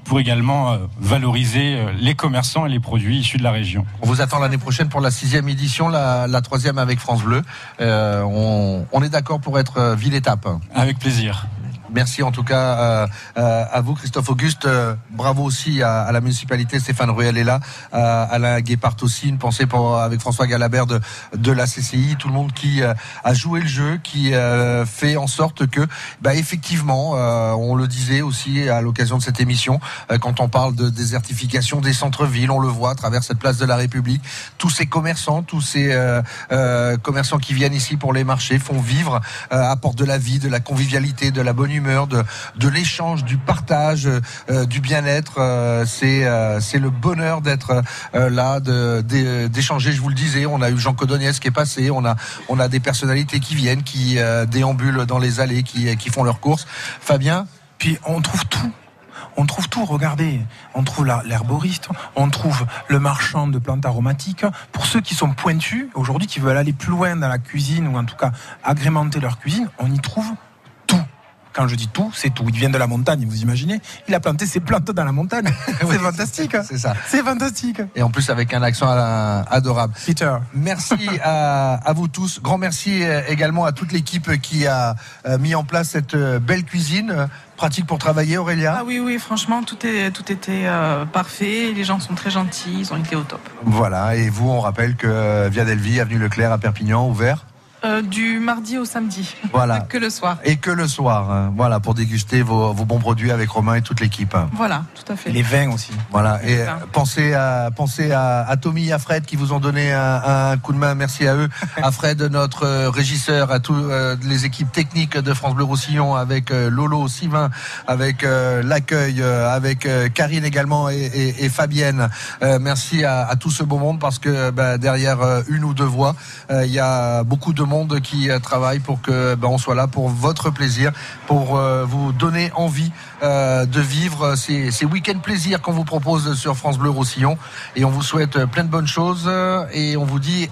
pour également euh, valoriser euh, les commerçants et les produits issus de la région. On vous attend l'année prochaine pour la sixième édition, la, la troisième avec France Bleu. Euh, on, on est d'accord pour être ville étape. Avec plaisir. Merci en tout cas euh, euh, à vous, Christophe Auguste. Euh, bravo aussi à, à la municipalité. Stéphane Ruel est là. À Alain Guépart aussi. Une pensée pour, avec François Galabert de, de la CCI. Tout le monde qui euh, a joué le jeu, qui euh, fait en sorte que, bah, effectivement, euh, on le disait aussi à l'occasion de cette émission, euh, quand on parle de désertification des centres-villes, on le voit à travers cette place de la République. Tous ces commerçants, tous ces euh, euh, commerçants qui viennent ici pour les marchés font vivre, euh, apportent de la vie, de la convivialité, de la bonne humeur, de, l'échange, du partage, euh, du bien-être. Euh, c'est euh, c'est le bonheur d'être euh, là, d'échanger. Je vous le disais, on a eu Jean Codoniès qui est passé, on a on a des personnalités qui viennent, qui euh, déambulent dans les allées, qui qui font leurs courses. Fabien, Puis on trouve tout. On trouve tout, regardez. On trouve l'herboriste, on trouve le marchand de plantes aromatiques. Pour ceux qui sont pointus, aujourd'hui, qui veulent aller plus loin dans la cuisine, ou en tout cas agrémenter leur cuisine, on y trouve. Quand je dis tout, c'est tout. Il vient de la montagne, vous imaginez Il a planté ses plantes dans la montagne. <laughs> c'est fantastique. c'est ça. C'est fantastique. Et en plus avec un accent euh, adorable. Peter. Merci <laughs> à, à vous tous. Grand merci euh, également à toute l'équipe qui a euh, mis en place cette belle cuisine. Pratique pour travailler, Aurélia Ah oui, oui, franchement, tout, est, tout était euh, parfait. Les gens sont très gentils, ils ont été au top. Voilà, et vous, on rappelle que Via Delvi, avenue Leclerc à Perpignan, ouvert Euh, du mardi au samedi. Voilà. <laughs> que le soir. et que le soir. hein. Voilà, pour déguster vos, vos bons produits avec Romain et toute l'équipe. Voilà, tout à fait. Les vins aussi. Voilà, et euh, pensez à pensez à, à Tommy et à Fred qui vous ont donné un, un coup de main. Merci à eux, <laughs> à Fred, notre euh, régisseur, à tous euh, les équipes techniques de France Bleu Roussillon, avec euh, Lolo, Sylvain, avec euh, l'accueil, euh, avec euh, Karine également et, et- et Fabienne. Euh, merci à, à tout ce beau monde parce que bah, derrière euh, une ou deux voix, euh, il y a beaucoup de monde qui euh, travaille pour que bah, on soit là pour votre plaisir, pour euh, vous donner envie euh, de vivre ces, ces week-ends plaisirs qu'on vous propose sur France Bleu Roussillon. Et on vous souhaite euh, plein de bonnes choses euh, et on vous dit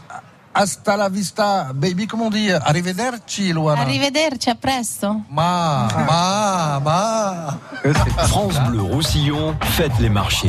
hasta la vista, baby, comment on dit Arrivederci, Luana. Arrivederci, a presto. Ma, ma, ma. <laughs> France Bleu Roussillon, faites les marchés.